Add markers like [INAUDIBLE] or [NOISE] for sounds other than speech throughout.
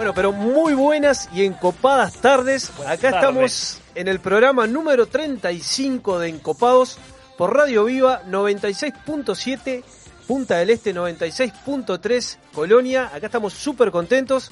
Bueno, pero muy buenas y encopadas tardes. Acá estamos en el programa número 35 de Encopados por Radio Viva 96.7, Punta del Este 96.3, Colonia. Acá estamos súper contentos,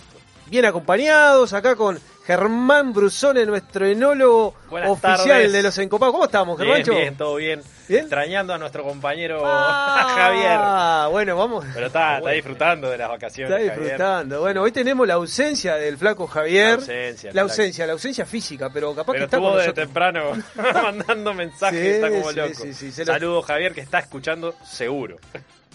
bien acompañados, acá con Germán Brusone, nuestro enólogo Buenas oficial tardes. de los Encopados. ¿Cómo estamos, Bien, Germancho? bien, todo bien. ¿Bien? Extrañando a nuestro compañero Ah, [LAUGHS] Javier. bueno, vamos. Pero está, está disfrutando de las vacaciones. Está Javier. disfrutando. Bueno, hoy tenemos la ausencia del flaco Javier. La ausencia, La ausencia, la ausencia física, pero capaz que está con estuvo de nosotros. temprano [LAUGHS] [LAUGHS] mandando mensajes, Sí, está como sí, loco. sí, lo- Saludos Javier que está escuchando seguro.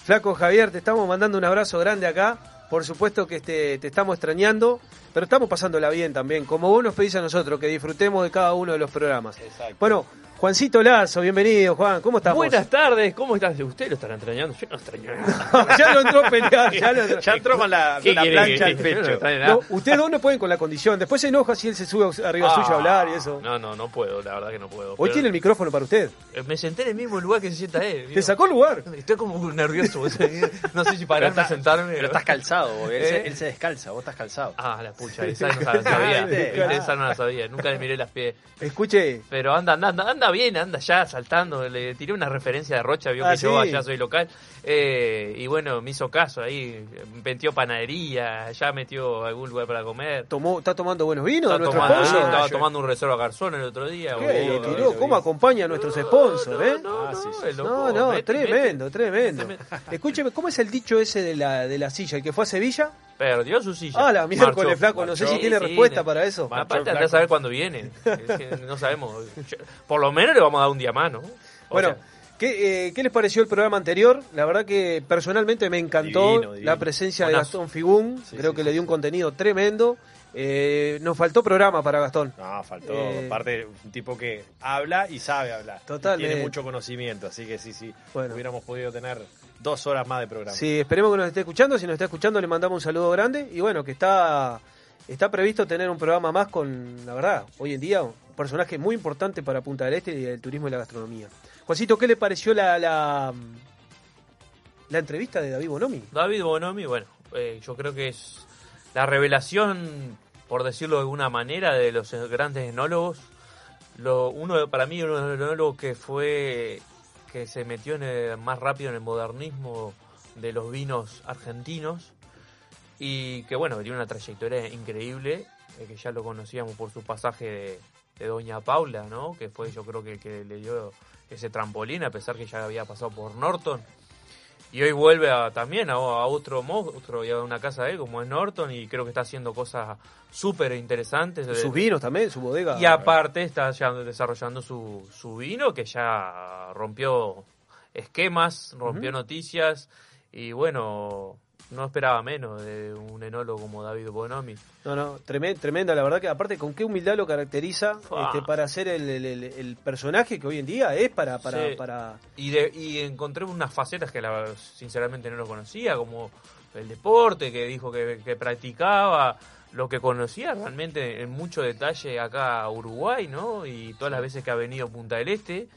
Flaco Javier, te estamos mandando un abrazo grande acá. Por supuesto que este, te estamos extrañando, pero estamos pasándola bien también. Como vos nos pedís a nosotros, que disfrutemos de cada uno de los programas. Exacto. Bueno, Juancito Lazo, bienvenido, Juan. ¿Cómo estamos? Buenas tardes, ¿cómo están? ¿Ustedes lo están extrañando? Yo no extraño nada. [LAUGHS] ya lo entró a pelear, ya lo entró. [LAUGHS] Ya entró con la, ¿Qué la quiere plancha al no pecho. No, ustedes dos no pueden con la condición. Después se enoja si él se sube arriba Ah, suyo a hablar y eso. No, no, no puedo, la verdad que no puedo. Hoy Pero, tiene el micrófono para usted. eh, Me senté en el mismo lugar que se sienta él. Te sacó el lugar. [LAUGHS] Estoy como nervioso. no sé si Pero, pararme a está- sentarme. pero estás calzado, vos, él, ¿Eh? se, él se descalza, vos estás calzado. Ah, la pucha, esa no la sabía. Esa no la sabía. Nunca le miré las pies. Escuche, Pero anda, anda, anda, anda bien, anda ya saltando. Le tiré una referencia de Rocha, vio Ah, que yo allá soy local. Eh, y bueno, me hizo caso ahí. Metió panadería, ya metió algún lugar para comer. tomó, ¿está tomando buenos vinos nuestro tomando, sponsor? estaba tomando un reserva garzón el otro día. ¿Qué? boludo. Le tiró? ¿Cómo acompaña a nuestros sponsors, eh? No, Ah, no, sí, sí, el loco, No, no, mete, tremendo, mete. tremendo. mete, Escúcheme, ¿cómo es el dicho ese de la, de la silla? ¿El que fue a Sevilla? Perdió su silla. Ah, la miércoles, Marchó. flaco, no sé si tiene Sí, respuesta para eso. Marchó. Aparte, flaco. anda a saber cuándo viene. Es que no sabemos. [LAUGHS] Por lo menos le vamos a dar un día más, ¿no? O Bueno, sea, ¿qué, eh, ¿qué les pareció el programa anterior? La verdad que personalmente me encantó Divino, divino. la presencia de. Gastón Figún. Sí, Creo sí, que sí, le dio un contenido tremendo. Eh, nos faltó programa para Gastón. No, faltó. Eh, Aparte, un tipo que habla y sabe hablar. Y Totalmente. Tiene mucho conocimiento, así que sí, sí. Bueno. Hubiéramos podido tener dos horas más de programa. Sí, esperemos que nos esté escuchando. Si nos está escuchando, le mandamos un saludo grande. Y bueno, que está, está previsto tener un programa más con, la verdad, hoy en día, personaje muy importante para Punta del Este y el turismo y la gastronomía. Juancito, ¿qué le pareció la, la, la entrevista de David Bonomi? David Bonomi, bueno, eh, yo creo que es la revelación, por decirlo de alguna manera, de los grandes enólogos. Lo, uno para mí uno de los enólogos que fue que se metió en el- más rápido en el modernismo de los vinos argentinos y que bueno tiene una trayectoria increíble eh, que ya lo conocíamos por su pasaje de, de Doña Paula no que fue yo creo que le dio ese trampolín a pesar que ya había pasado por Norton. Y hoy vuelve a, también a, a otro monstruo y a una casa de él como es Norton y creo que está haciendo cosas súper interesantes Sus vinos también, su bodega. y aparte está ya desarrollando su, su vino que ya rompió esquemas, rompió noticias y bueno, no esperaba menos de un enólogo como David Bonomi. No, no, tremen- tremenda, la verdad que aparte con qué humildad lo caracteriza este, para ser el, el- el- el personaje que hoy en día es para... para, Sí. para Y, de, y encontré unas facetas que la, sinceramente no lo conocía, como el deporte que dijo que, que practicaba, lo que conocía realmente en mucho detalle acá a Uruguay, ¿no? Y todas las veces que ha venido a Punta del Este.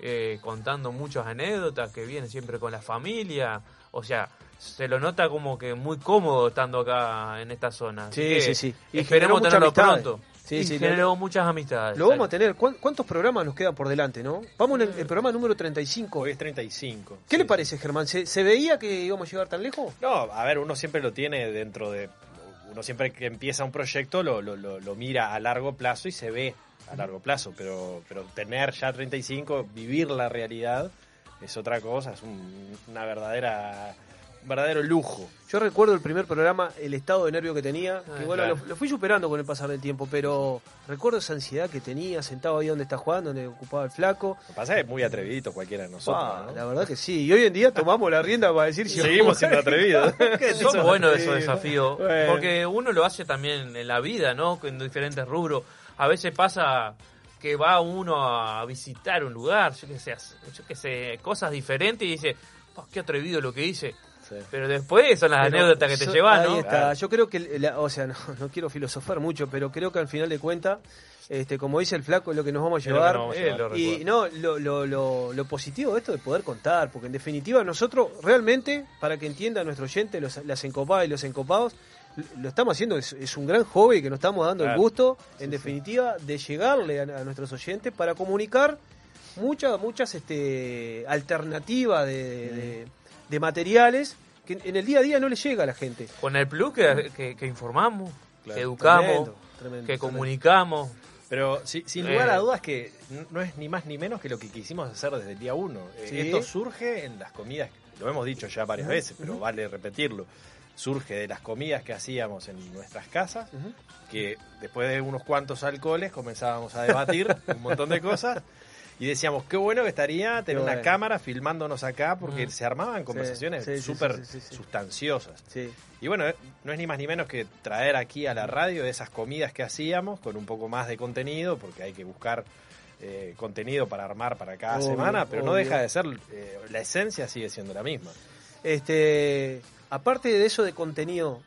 Eh, contando muchas anécdotas que viene siempre con la familia. O sea, se lo nota como que muy cómodo estando acá en esta zona. Sí, que sí, sí. Y esperemos tenerlo amistades. pronto. Sí, y sí, generó muchas amistades. Lo vamos a tener. ¿Cuán- ¿Cuántos programas nos quedan por delante, no? Vamos en el, el programa número 35. Hoy es 35. ¿Qué Sí, le parece, Germán? ¿Se, se veía que íbamos a llegar tan lejos? No, a ver, uno siempre lo tiene dentro de. Uno siempre que empieza un proyecto lo, lo, lo, lo mira a largo plazo y se ve a largo plazo, pero, pero tener ya 35, vivir la realidad, es otra cosa, es un- una verdadera. Verdadero lujo. Yo recuerdo el primer programa, el estado de nervio que tenía, que Ah, bueno, claro. lo, lo fui superando con el pasar del tiempo, pero recuerdo esa ansiedad que tenía, sentado ahí donde está jugando, donde ocupaba el flaco. Lo que pasa es que es muy atrevido cualquiera de nosotros. Ah, ¿no? La verdad que sí, y hoy en día tomamos la rienda para decir si Seguimos siendo atrevidos. [LAUGHS] Son buenos esos desafíos, Bueno. porque uno lo hace también en la vida, ¿no? En diferentes rubros. A veces pasa que va uno a visitar un lugar, yo qué sé, yo qué sé, cosas diferentes y dice, "Oh, qué atrevido lo que hice. Sí. Pero después son las Pero anécdotas que te so- llevan, ahí ¿no? está. Claro. Yo creo que, la- o sea, [LAUGHS] no, no quiero filosofar mucho, pero creo que al final de cuentas, este, como dice el flaco, es lo que nos vamos a lo llevar. nos vamos a Eh, llevar. lo Y no, lo, lo, positivo de esto de poder contar, porque en definitiva nosotros realmente, para que entienda nuestro oyente, los, las encopadas y los encopados, lo estamos haciendo, es, es un gran hobby que nos estamos dando el gusto, en Sí, sí. definitiva, de llegarle a, a nuestros oyentes para comunicar muchas muchas este, alternativas de, de- de materiales que en el día a día no le llega a la gente. Con el plus que, que- que informamos, Claro. que educamos, Tremendo, tremendo, que comunicamos. Pero sí- sin Eh. lugar a dudas que no es ni más ni menos que lo que quisimos hacer desde el día uno. Eh, Sí. Esto surge en las comidas, lo hemos dicho ya varias veces, pero vale repetirlo. Surge de las comidas que hacíamos en nuestras casas, que después de unos cuantos alcoholes comenzábamos a debatir [LAUGHS] un montón de cosas y decíamos, qué bueno que estaría tener una cámara filmándonos acá porque Mm. se armaban conversaciones súper sí, sustanciosas. Sí. Y bueno, eh, no es ni más ni menos que traer aquí a Mm. la radio esas comidas que hacíamos con un poco más de contenido, porque hay que buscar eh, contenido para armar para cada Obvio, semana, pero no deja de ser, eh, la esencia sigue siendo la misma. Este, aparte de eso de contenido,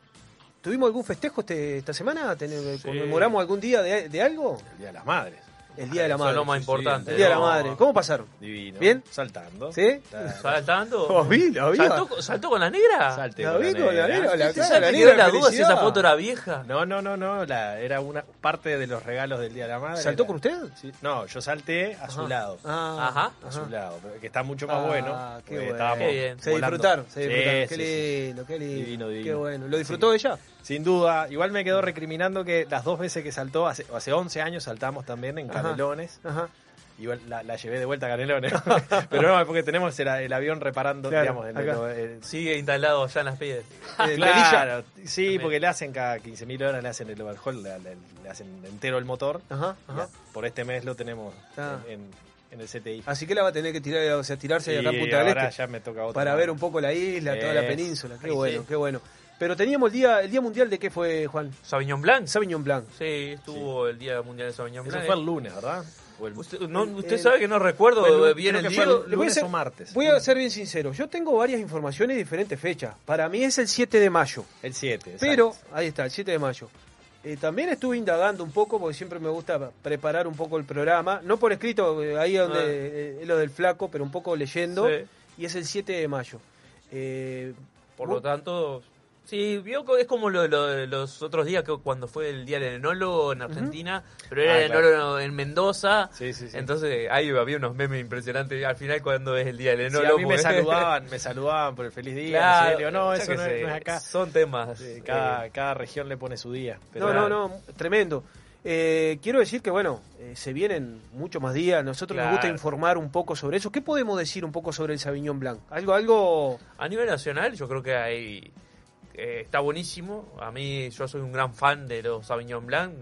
¿tuvimos algún festejo este, esta semana? ¿Ten- Sí. ¿Conmemoramos algún día de, de algo? El Día de las Madres. El Día de la Eso Madre. es lo más sí, sí, importante. El Día de la. Madre. ¿Cómo pasaron? Divino. ¿Bien? Saltando. ¿Sí? ¿Saltando? [LAUGHS] ¿Lo vi? ¿Lo vi? ¿Saltó, saltó con la negra? Salte La vi la con la negra. la ¿Usted cara, sabe la negra la duda si esa foto era vieja? No, no, no, no, la, era una parte de los regalos del Día de la Madre. ¿Saltó Era- con usted? Sí. No, yo salté a su lado. Ah, Ajá. A su lado, que está mucho más Ah, bueno. qué bueno. estábamos Qué bien. Se disfrutaron, se disfrutaron. sí, qué lindo, qué lindo. Divino, divino. Qué bueno. ¿Lo disfrutó ella? Sin duda, igual me quedó recriminando que las dos veces que saltó, hace, hace 11 años saltamos también en Ajá. Canelones. Ajá. Igual la, la llevé de vuelta a Canelones. [LAUGHS] Pero no, porque tenemos el, el avión reparando, Claro, digamos, en el- el- Sigue instalado allá en las piedras. Eh, Claro, sí, También. porque le hacen cada 15.000 horas, le hacen el overhaul, le, le- le hacen entero el motor. Ajá, ajá. por este mes lo tenemos Ah. en, en- en el CTI. Así que la va a tener que tirar, o sea, tirarse Y acá en Punta del Este ya me toca otra. para ver un poco la isla, toda la península. Qué Ahí bueno, sí. qué bueno. Pero teníamos el día, el día mundial de qué fue, Juan? ¿Sauvignon Blanc? Sauvignon Blanc. Sí, estuvo el Día Mundial de Sauvignon Eso Blanc. fue el lunes, ¿verdad? O el- Usted, no, usted sabe que no recuerdo el- bien el día. voy a lunes ser- o martes. Voy a ser bien sincero. Yo tengo varias informaciones de diferentes fechas. Para mí es el 7 de mayo. El 7. Pero, ahí está, el 7 de mayo. Eh, también estuve indagando un poco, porque siempre me gusta preparar un poco el programa. No por escrito, eh, ahí donde Ah. eh, es lo del flaco, pero un poco leyendo. Sí. Y es el 7 de mayo. Eh, Por lo tanto, sí, vio que es como lo, lo de los otros días que cuando fue el Día del Enólogo en Argentina, pero era Ah, el claro. enólogo en Mendoza. Sí, sí, sí. Entonces ahí había unos memes impresionantes al final cuando es el Día del Sí, enólogo. a mí me porque- saludaban, me [LAUGHS] saludaban por el feliz día. Claro, digo, no, eso no, sé, no es acá. Son temas. Sí, cada, eh, cada región le pone su día. Pero no, no, no, tremendo. Eh, quiero decir que, bueno, eh, se vienen muchos más días. Nosotros nos gusta informar un poco sobre eso. ¿Qué podemos decir un poco sobre el Sauvignon Blanc? Algo, algo. A nivel nacional, yo creo que hay eh, está buenísimo. A mí, yo soy un gran fan de los Sauvignon Blanc.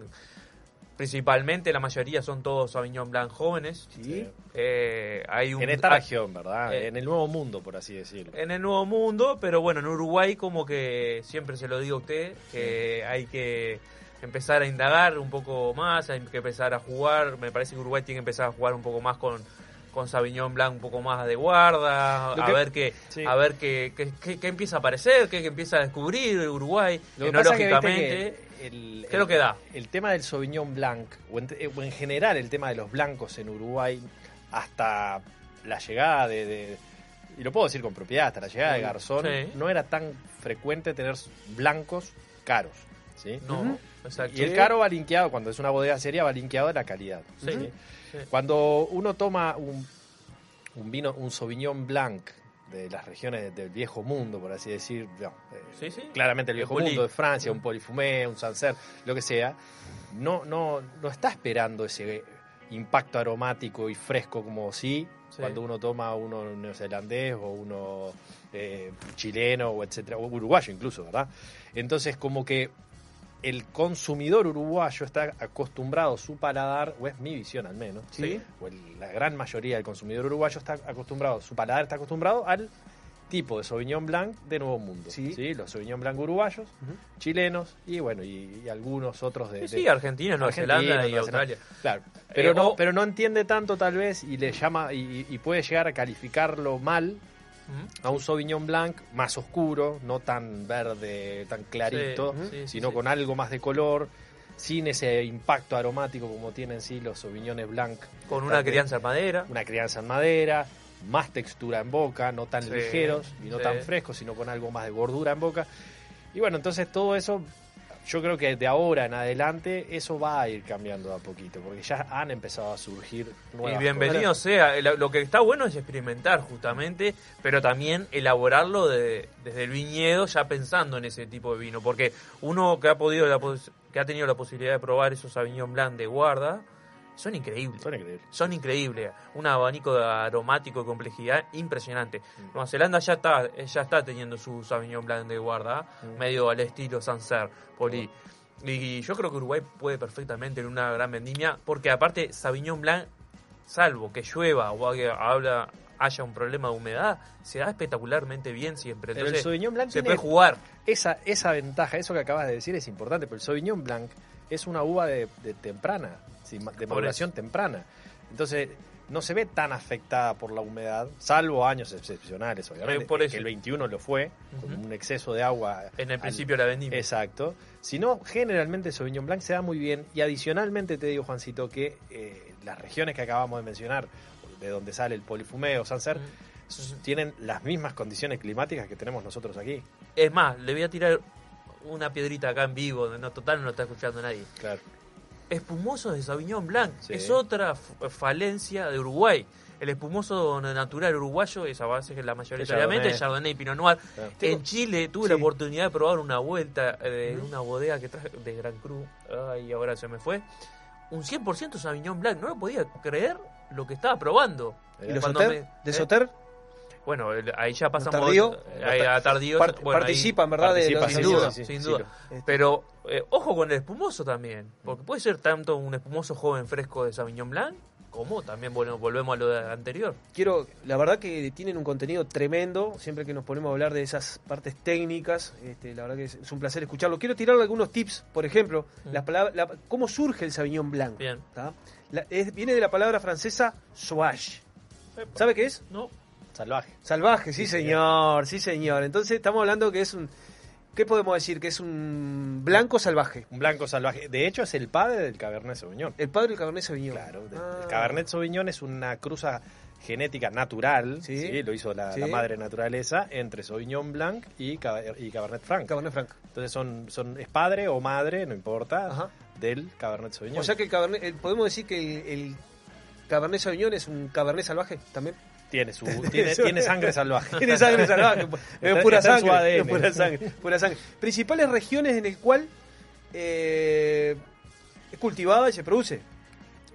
Principalmente, la mayoría son todos Sauvignon Blanc jóvenes. Sí. Eh, hay un, En esta hay- región, ¿verdad? eh, en el nuevo mundo, por así decirlo. en el Nuevo Mundo, pero bueno, en Uruguay como que siempre se lo digo a usted, que hay que empezar a indagar un poco más, hay que empezar a jugar, me parece que Uruguay tiene que empezar a jugar un poco más con con Sauvignon Blanc un poco más de guarda, a ver qué sí. a ver qué, empieza a aparecer, qué, empieza a descubrir Uruguay, Lo pasa que, enológicamente. que el, ¿Qué es lo que da? El tema del Sauvignon Blanc, o en, o en general el tema de los blancos en Uruguay, hasta la llegada de, de- y lo puedo decir con propiedad, hasta la llegada de Garzón, Sí. no era tan frecuente tener blancos caros. ¿sí? No, exacto. Y el caro va linkeado, cuando es una bodega seria, va linkeado de la calidad. Cuando uno toma un, un vino, un Sauvignon Blanc de las regiones del viejo mundo, por así decir, no, eh, Sí, sí. claramente el viejo mundo de Francia, un Polifumé, un Sancerre, lo que sea, no, no, no está esperando ese impacto aromático y fresco como sí, Sí. cuando uno toma uno neozelandés o uno eh, chileno o etcétera, o uruguayo incluso, ¿verdad? Entonces como que el consumidor uruguayo está acostumbrado, su paladar, o es mi visión al menos, Sí. o el- la gran mayoría del consumidor uruguayo está acostumbrado, su paladar está acostumbrado al tipo de Sauvignon Blanc de Nuevo Mundo. Sí. Los Sauvignon Blanc uruguayos, chilenos y bueno, y, y algunos otros de... Sí, de- sí, Argentina, Nueva Zelanda y Australia. Claro, pero, Eh, no, o- pero no entiende tanto tal vez y le llama y, y puede llegar a calificarlo mal. A un Sauvignon Blanc más oscuro, no tan verde, tan clarito, Sí, sí, sí, sino sí. con algo más de color, sin ese impacto aromático como tienen sí los Sauvignones Blanc. Con una crianza en madera. Una crianza en madera, más textura en boca, no tan ligeros y no tan frescos, sino con algo más de gordura en boca. Y bueno, entonces todo eso, yo creo que de ahora en adelante eso va a ir cambiando a poquito, porque ya han empezado a surgir nuevas Y bienvenido sea. El- Lo que está bueno es experimentar justamente, pero también elaborarlo de- desde el viñedo ya pensando en ese tipo de vino. Porque uno que ha podido la que ha tenido la posibilidad de probar esos Sauvignon Blanc de guarda, son increíbles. Son increíbles. Son increíbles. Un abanico de aromático de complejidad impresionante. Nueva Zelanda ya está, ya está teniendo su Sauvignon Blanc de guarda, Mm. medio al estilo Sancerre, Poli. Y yo creo que Uruguay puede perfectamente en una gran vendimia, porque aparte Sauvignon Blanc, salvo que llueva o haya, habla- haya un problema de humedad, se da espectacularmente bien siempre. Pero el Entonces, Sauvignon Blanc se puede jugar. esa, esa ventaja, eso que acabas de decir es importante, pero el Sauvignon Blanc es una uva de, de temprana, sí, de maduración temprana. Entonces, no se ve tan afectada por la humedad, salvo años excepcionales, obviamente. Por eso. que el 21 lo fue, con un exceso de agua. En el al- principio la vendimia. Exacto. Si no, generalmente Sauvignon Blanc se da muy bien. Y adicionalmente te digo, Juancito, que eh, las regiones que acabamos de mencionar, de donde sale el polifumeo, Sancerre, s- tienen las mismas condiciones climáticas que tenemos nosotros aquí. Es más, le voy a tirar una piedrita acá en vivo, no total no lo está escuchando nadie. Claro. Espumoso de Sauvignon Blanc. Sí. Es otra f- falencia de Uruguay. El espumoso natural uruguayo es a base que la mayoritariamente Chardonnay. Chardonnay y Pinot Noir. Claro. En Chile tuve Sí. la oportunidad de probar una vuelta eh, en una bodega que traje de Gran Cru. Ay, ahora se me fue. Un 100% Sauvignon Blanc. No lo podía creer lo que estaba probando. ¿Y los Cuando Soter? me- ¿De ¿eh? Soter? Bueno, ahí ya pasamos Tardío? ahí a tardío. Part- bueno, ahí- participan, ¿verdad? De sin duda, sí, sí, sin duda. Este, Pero eh, ojo con el espumoso también, porque puede ser tanto un espumoso joven fresco de Sauvignon Blanc, como también bueno, volvemos a lo de- anterior. quiero, la verdad que tienen un contenido tremendo, siempre que nos ponemos a hablar de esas partes técnicas, este, la verdad que es, un placer escucharlo. Quiero tirarle algunos tips, por ejemplo, Mm. la palabra, la- cómo surge el Sauvignon Blanc. Bien. ¿tá? La- es- viene de la palabra francesa sauvage. ¿Sabe qué es? No, Salvaje. Salvaje, sí, Sí, señor, sí señor. Entonces estamos hablando que es un, ¿qué podemos decir? Que es un blanco salvaje. Un blanco salvaje. De hecho, es el padre del Cabernet Sauvignon. El padre del Cabernet Sauvignon. Claro, Ah. el Cabernet Sauvignon es una cruza genética natural, Sí. ¿sí? lo hizo la, Sí. la madre naturaleza, entre Sauvignon Blanc y, y Cabernet Franc. Cabernet Franc. Entonces son, son es padre o madre, no importa, Ajá. del Cabernet Sauvignon. O sea que el Cabernet, el- podemos decir que el, el Cabernet Sauvignon es un Cabernet salvaje también. Tiene, su, tiene, tiene sangre salvaje. Tiene sangre salvaje, [LAUGHS] [LAUGHS] es Está- pura sangre, ADN. es pura sangre, pura sangre. Principales regiones en el cual eh, es cultivada y se produce.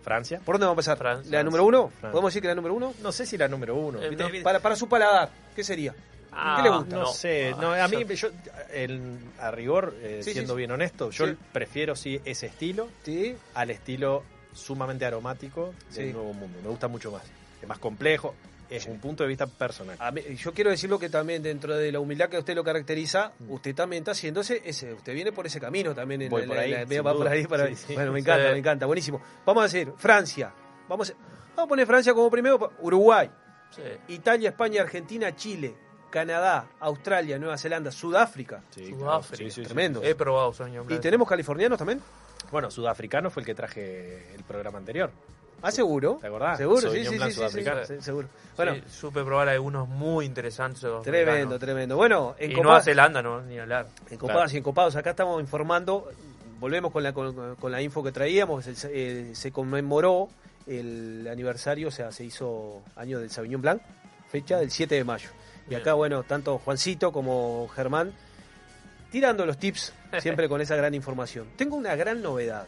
Francia. ¿Por dónde vamos a empezar? Francia. ¿La número uno? Francia. ¿Podemos decir que la número uno? No sé si la número uno. Eh, no. Para, para su paladar, ¿qué sería? Ah, ¿Qué le gusta? No, No. sé, no, Ah, a mí, yo- el- a rigor, eh, Sí, siendo sí. bien honesto, yo Sí. prefiero sí ese estilo Sí. al estilo sumamente aromático del Sí. Nuevo Mundo. Me gusta mucho más. Es más complejo, es un punto de vista personal. A mí- yo quiero decirlo que también dentro de la humildad que usted lo caracteriza, usted también está haciéndose ese, usted viene por ese camino también. En Voy la- por ahí, la- sin va por duda. ahí, para- Sí, sí. Bueno, me encanta, Sí. me encanta, buenísimo. Vamos a decir Francia, vamos a, vamos a poner Francia como primero, Uruguay, Sí. Italia, España, Argentina, Chile, Canadá, Australia, Nueva Zelanda, Sudáfrica. Sí, Sudáfrica. sí, sí, Tremendo. sí, sí. He probado Sauvignon ¿Y tenemos californianos también? Bueno, sudafricano fue el que traje el programa anterior. Ah, seguro. ¿Te acordás? Seguro, sí, sí, sí, sí, seguro. Bueno, supe probar algunos muy interesantes. tremendo, tremendo. Bueno, en Y Nueva Zelanda, no, ni hablar. En Copados y en Copados, acá estamos informando, volvemos con la, con, la info que traíamos, eh, se conmemoró el aniversario, o sea, se hizo año del Sauvignon Blanc, fecha del 7 de mayo. Y acá, bueno, tanto Juancito como Germán, tirando los tips, siempre [LAUGHS] con esa gran información. Tengo una gran novedad.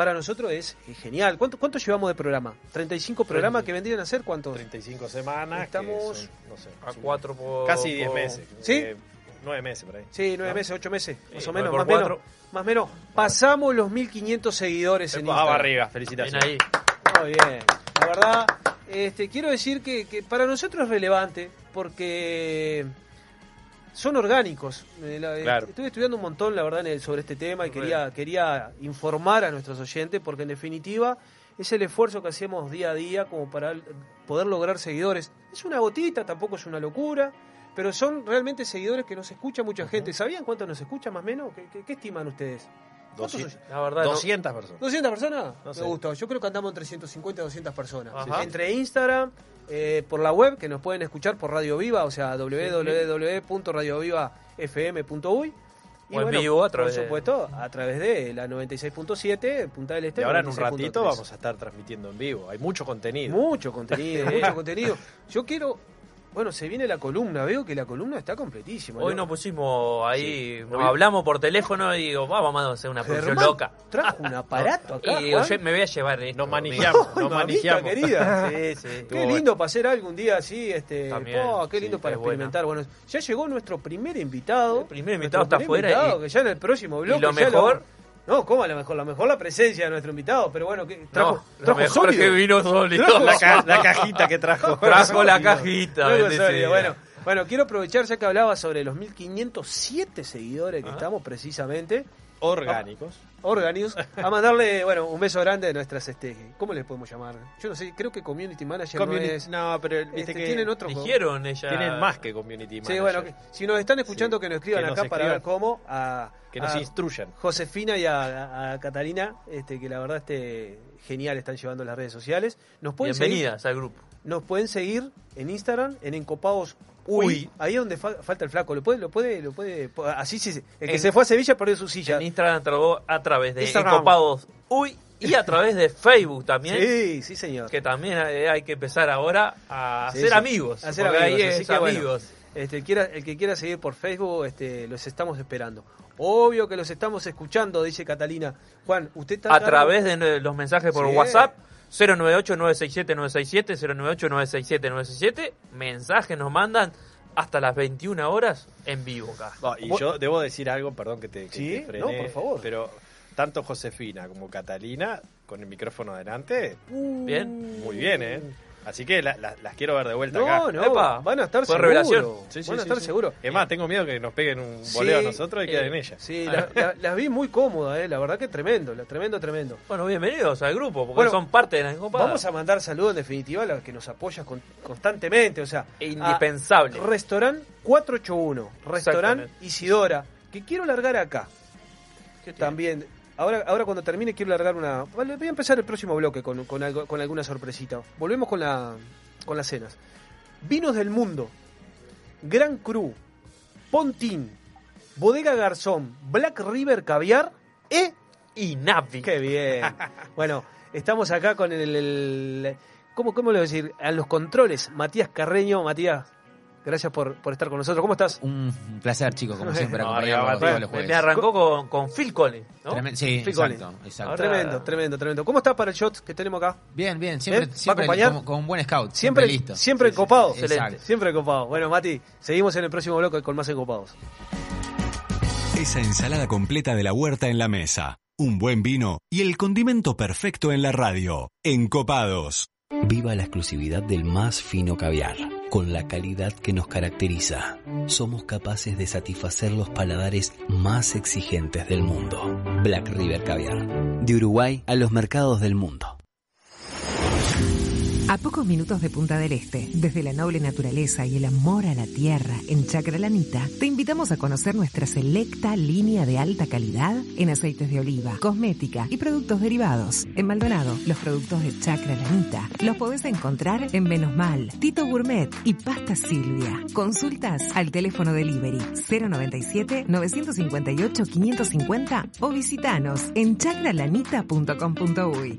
Para nosotros es genial. ¿Cuánto, ¿Cuánto llevamos de programa? ¿35 programas que vendrían a ser? ¿Cuántos? 35 semanas. que Estamos- son, no sé, A son cuatro por. Casi 10 por- meses. ¿Sí? Eh, nueve meses por ahí. Sí, nueve ¿No? meses, ocho meses, más Sí, o menos, más menos. Más menos. Pasamos los 1500 seguidores en Ah, Instagram. barriga, Ven felicitaciones. ahí. Muy bien. La verdad, este, quiero decir que, que para nosotros es relevante porque son orgánicos. Eh, la- eh, Claro. Estuve estudiando un montón, la verdad, en el- sobre este tema y quería, quería informar a nuestros oyentes porque en definitiva es el esfuerzo que hacemos día a día como para poder lograr seguidores. Es una gotita, tampoco es una locura. Pero son realmente seguidores que nos escucha mucha gente. ¿Sabían cuánto nos escucha más o menos? ¿Qué, qué- qué estiman ustedes? ¿Cuántos 200, oyentes? La verdad, no- 200 personas. ¿200 personas? No sé. Me gusta. Yo creo que andamos entre 150 y 200 personas. Ajá. Entre Instagram, eh, por la web, que nos pueden escuchar por Radio Viva, o sea, www.radiovivafm.uy. Y O en vivo a través por de- supuesto, a través de la 96.7, Punta del Este. Y ahora en un 96.3. ratito vamos a estar transmitiendo en vivo. Hay mucho contenido. Mucho contenido, [LAUGHS] mucho contenido. Yo quiero. Bueno, se viene la columna. Veo que la columna está completísima. Hoy ¿no? nos pusimos ahí, Sí. nos Hoy- hablamos por teléfono y digo, "Va, vamos a hacer una producción Germán loca. Trajo un [LAUGHS] aparato acá. Y digo, Juan. yo me voy a llevar esto. Nos manejamos, nos manejamos. querida. [LAUGHS] Sí, sí. Qué lindo para hacer algo un día así, este, También, oh, qué lindo sí, para buena. experimentar. Bueno, ya llegó nuestro primer invitado. El primer invitado está afuera y- que ya en el próximo bloque. lo ya mejor- no, ¿cómo lo mejor? Lo mejor la presencia de nuestro invitado, pero bueno, ¿qué? trajo, No, lo trajo mejor sólido. que vino sólido. Trajo La, ca- la cajita que trajo. Trajo la cajita. Bueno, bueno, quiero aprovechar ya que hablaba sobre los 1507 seguidores que Ajá. estamos precisamente. Orgánicos. Organius, a mandarle, bueno, un beso grande a nuestras, este, ¿cómo les podemos llamar? Yo no sé, creo que Community Manager Community- no es... no, pero viste este, que tienen otro... Dijeron ella. tienen más que community Sí, manager. bueno, que- si nos están escuchando Sí, que nos escriban que nos acá para ver cómo a, que nos a instruyan. Josefina y a, a- Catalina, este, que la verdad este genial están llevando las redes sociales. Nos pueden seguir, Bienvenidas al grupo. nos pueden seguir en Instagram, en Encopados Uy, Uy. ahí es donde fa- falta el flaco, lo puede, lo puede, lo puede, así sí, el que En- se fue a Sevilla perdió su silla. En Instagram trabó a través de. Encopados Uy y a través de Facebook también. Sí, sí señor. Que también hay, hay que empezar ahora a Sí, sí. amigos. A porque amigos, ahí así es bueno. amigos. Este, el, quiera- el que quiera seguir por Facebook, este, los estamos esperando. Obvio que los estamos escuchando, dice Catalina. Juan, usted está A cargo- través de los mensajes por Sí. WhatsApp. 098-967-967, 098-967-967. Mensajes nos mandan hasta las 21 horas en vivo acá. No, y Vos- yo debo decir algo, perdón que te, que Sí, te frené, no, por favor. pero tanto Josefina como Catalina, con el micrófono adelante, Bien. muy bien, ¿eh? Así que la- la- las quiero ver de vuelta No, acá. no, Epa, van a estar seguros. revelación. Sí, sí, van a sí, estar sí. seguros. Es más, tengo miedo que nos peguen un Sí, boleo a nosotros y eh, queden ellas. Sí, la- la- las vi muy cómodas, eh, la verdad que tremendo, la- tremendo, tremendo. Bueno, bienvenidos al grupo, porque Bueno, son parte de la Encopada. Vamos a mandar saludos en definitiva a la que nos apoya con- constantemente, o sea, a Indispensable. Restaurant 481, Restaurant. Isidora, que quiero largar acá. También, ahora, ahora cuando termine quiero largar una... Vale, voy a empezar el próximo bloque con, con, algo, con alguna sorpresita. Volvemos con, la, con las cenas. Vinos del Mundo, Gran Cru, Pontín, Bodega Garzón, Black River Caviar e... Y Navi. ¡Qué bien! [LAUGHS] bueno, estamos acá con el... el- ¿cómo, ¿Cómo le voy a decir? A los controles, Matías Carreño. Matías, gracias por, por estar con nosotros. ¿Cómo estás? Un placer, chicos, como [LAUGHS] siempre, No, los Me, jueves. me arrancó con, con Phil Collins, ¿no? Tremen- sí, Phil exacto, Collins. exacto. Ahora- Tremendo, tremendo, tremendo. ¿Cómo estás para el shot que tenemos acá? Bien, bien, siempre, ¿Eh? ¿Va a siempre acompañar? con, con un buen scout, Siempre, siempre, listo. siempre Sí, sí, copado. sí, exacto. Siempre copado. Bueno, Mati, seguimos en el próximo bloque con más encopados. Esa ensalada completa de la huerta en la mesa, un buen vino y el condimento perfecto en la radio. Encopados. Viva la exclusividad del más fino caviar, con la calidad que nos caracteriza. Somos capaces de satisfacer los paladares más exigentes del mundo. Black River Caviar, de Uruguay a los mercados del mundo. A pocos minutos de Punta del Este, desde la noble naturaleza y el amor a la tierra en Chacralanita, te invitamos a conocer nuestra selecta línea de alta calidad en aceites de oliva, cosmética y productos derivados. En Maldonado, los productos de Chacralanita los podés encontrar en Menos Mal, Tito Gourmet y Pasta Silvia. Consultas al teléfono delivery 097 958 550 o visitanos en chacralanita.com.uy.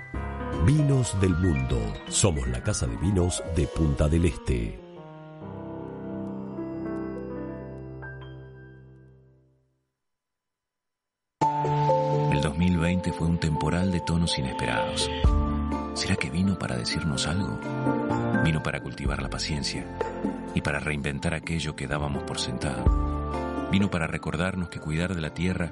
Vinos del mundo. Somos la casa de vinos de Punta del Este. El 2020 fue un temporal de tonos inesperados. ¿Será que vino para decirnos algo? Vino para cultivar la paciencia y para reinventar aquello que dábamos por sentado. Vino para recordarnos que cuidar de la tierra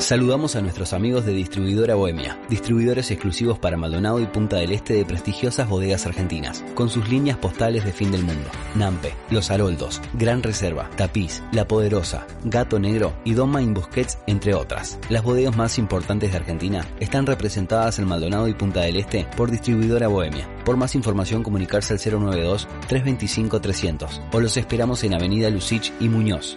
Saludamos a nuestros amigos de Distribuidora Bohemia, distribuidores exclusivos para Maldonado y Punta del Este de prestigiosas bodegas argentinas, con sus líneas postales de fin del mundo. Nampe, Los Haroldos, Gran Reserva, Tapiz, La Poderosa, Gato Negro y Doma in Busquets, entre otras. Las bodegas más importantes de Argentina están representadas en Maldonado y Punta del Este por Distribuidora Bohemia. Por más información comunicarse al 092-325-300 o los esperamos en Avenida Lucich y Muñoz.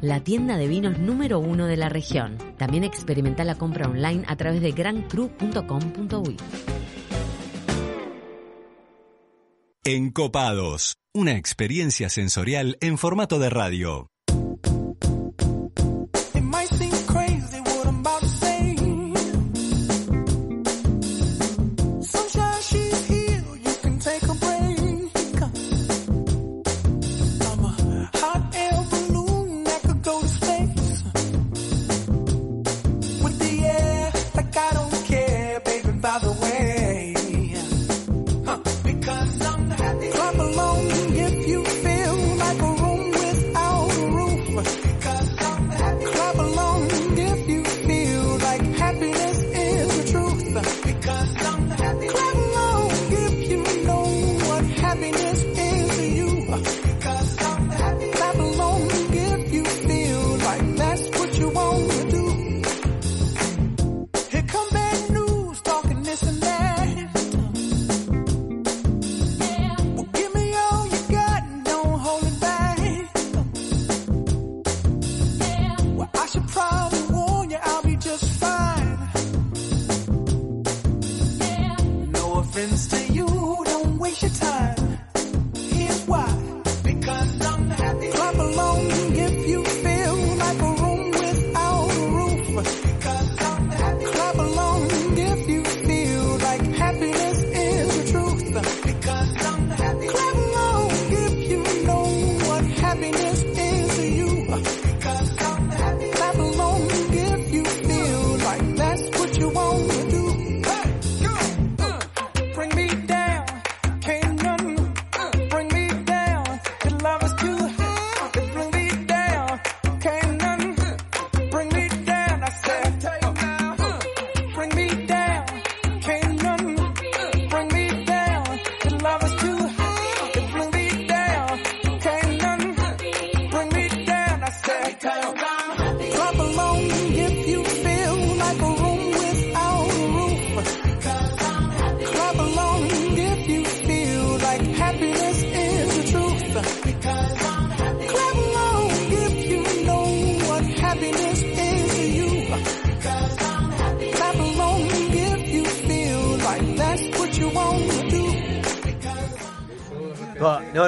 La tienda de vinos número uno de la región. También experimenta la compra online a través de grandcru.com.uy. Encopados, una experiencia sensorial en formato de radio.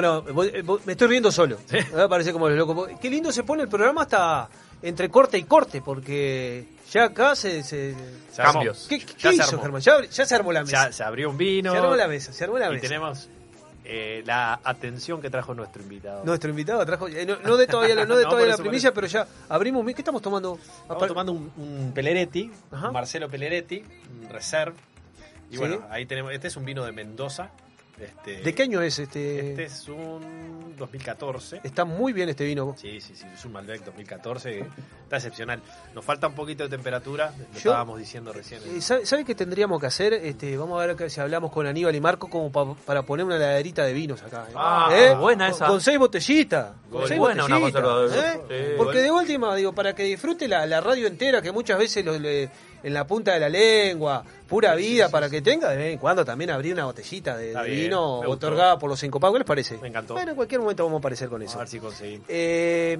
No, no, me estoy riendo solo. Me parece como los locos. Qué lindo se pone el programa hasta entre corte y corte, porque ya acá se. se... Cambios. ¿Qué, qué hizo, Germán? Ya, ya, se armó la mesa. Ya se abrió un vino. Se armó la mesa, se armó la y mesa. tenemos eh, la atención que trajo nuestro invitado. Nuestro invitado trajo, eh, no, no de todavía, la- no [LAUGHS] de No, todavía la primicia, pero ya abrimos. ¿Qué estamos tomando? Estamos tomando un, un Peleretti, un Marcelo Peleretti, un Reserve. Y Sí. bueno, ahí tenemos, este es un vino de Mendoza. Este, ¿De qué año es este? Este es un 2014. Está muy bien este vino. Sí, sí, sí, es un Malbec 2014, está excepcional. Nos falta un poquito de temperatura, lo Yo- estábamos diciendo recién. Eh, ¿Sabe, sabe qué tendríamos que hacer? Este, vamos a ver que si hablamos con Aníbal y Marco como pa- para poner una heladerita de vinos acá. ¿eh? Ah, ¿Eh? buena Con- esa. Con seis botellitas. Con Buena, seis buena una. ¿eh? Sí, Porque bueno. de última, digo, para que disfrute la, la radio entera, que muchas veces lo- le- en la punta de la lengua, pura vida, para que tenga de vez en cuando también abrir una botellita de, vino me gustó. otorgada por los encopados. ¿Qué les parece? Me encantó. Bueno, en cualquier momento vamos a aparecer con eso. A ver si conseguimos. Eh,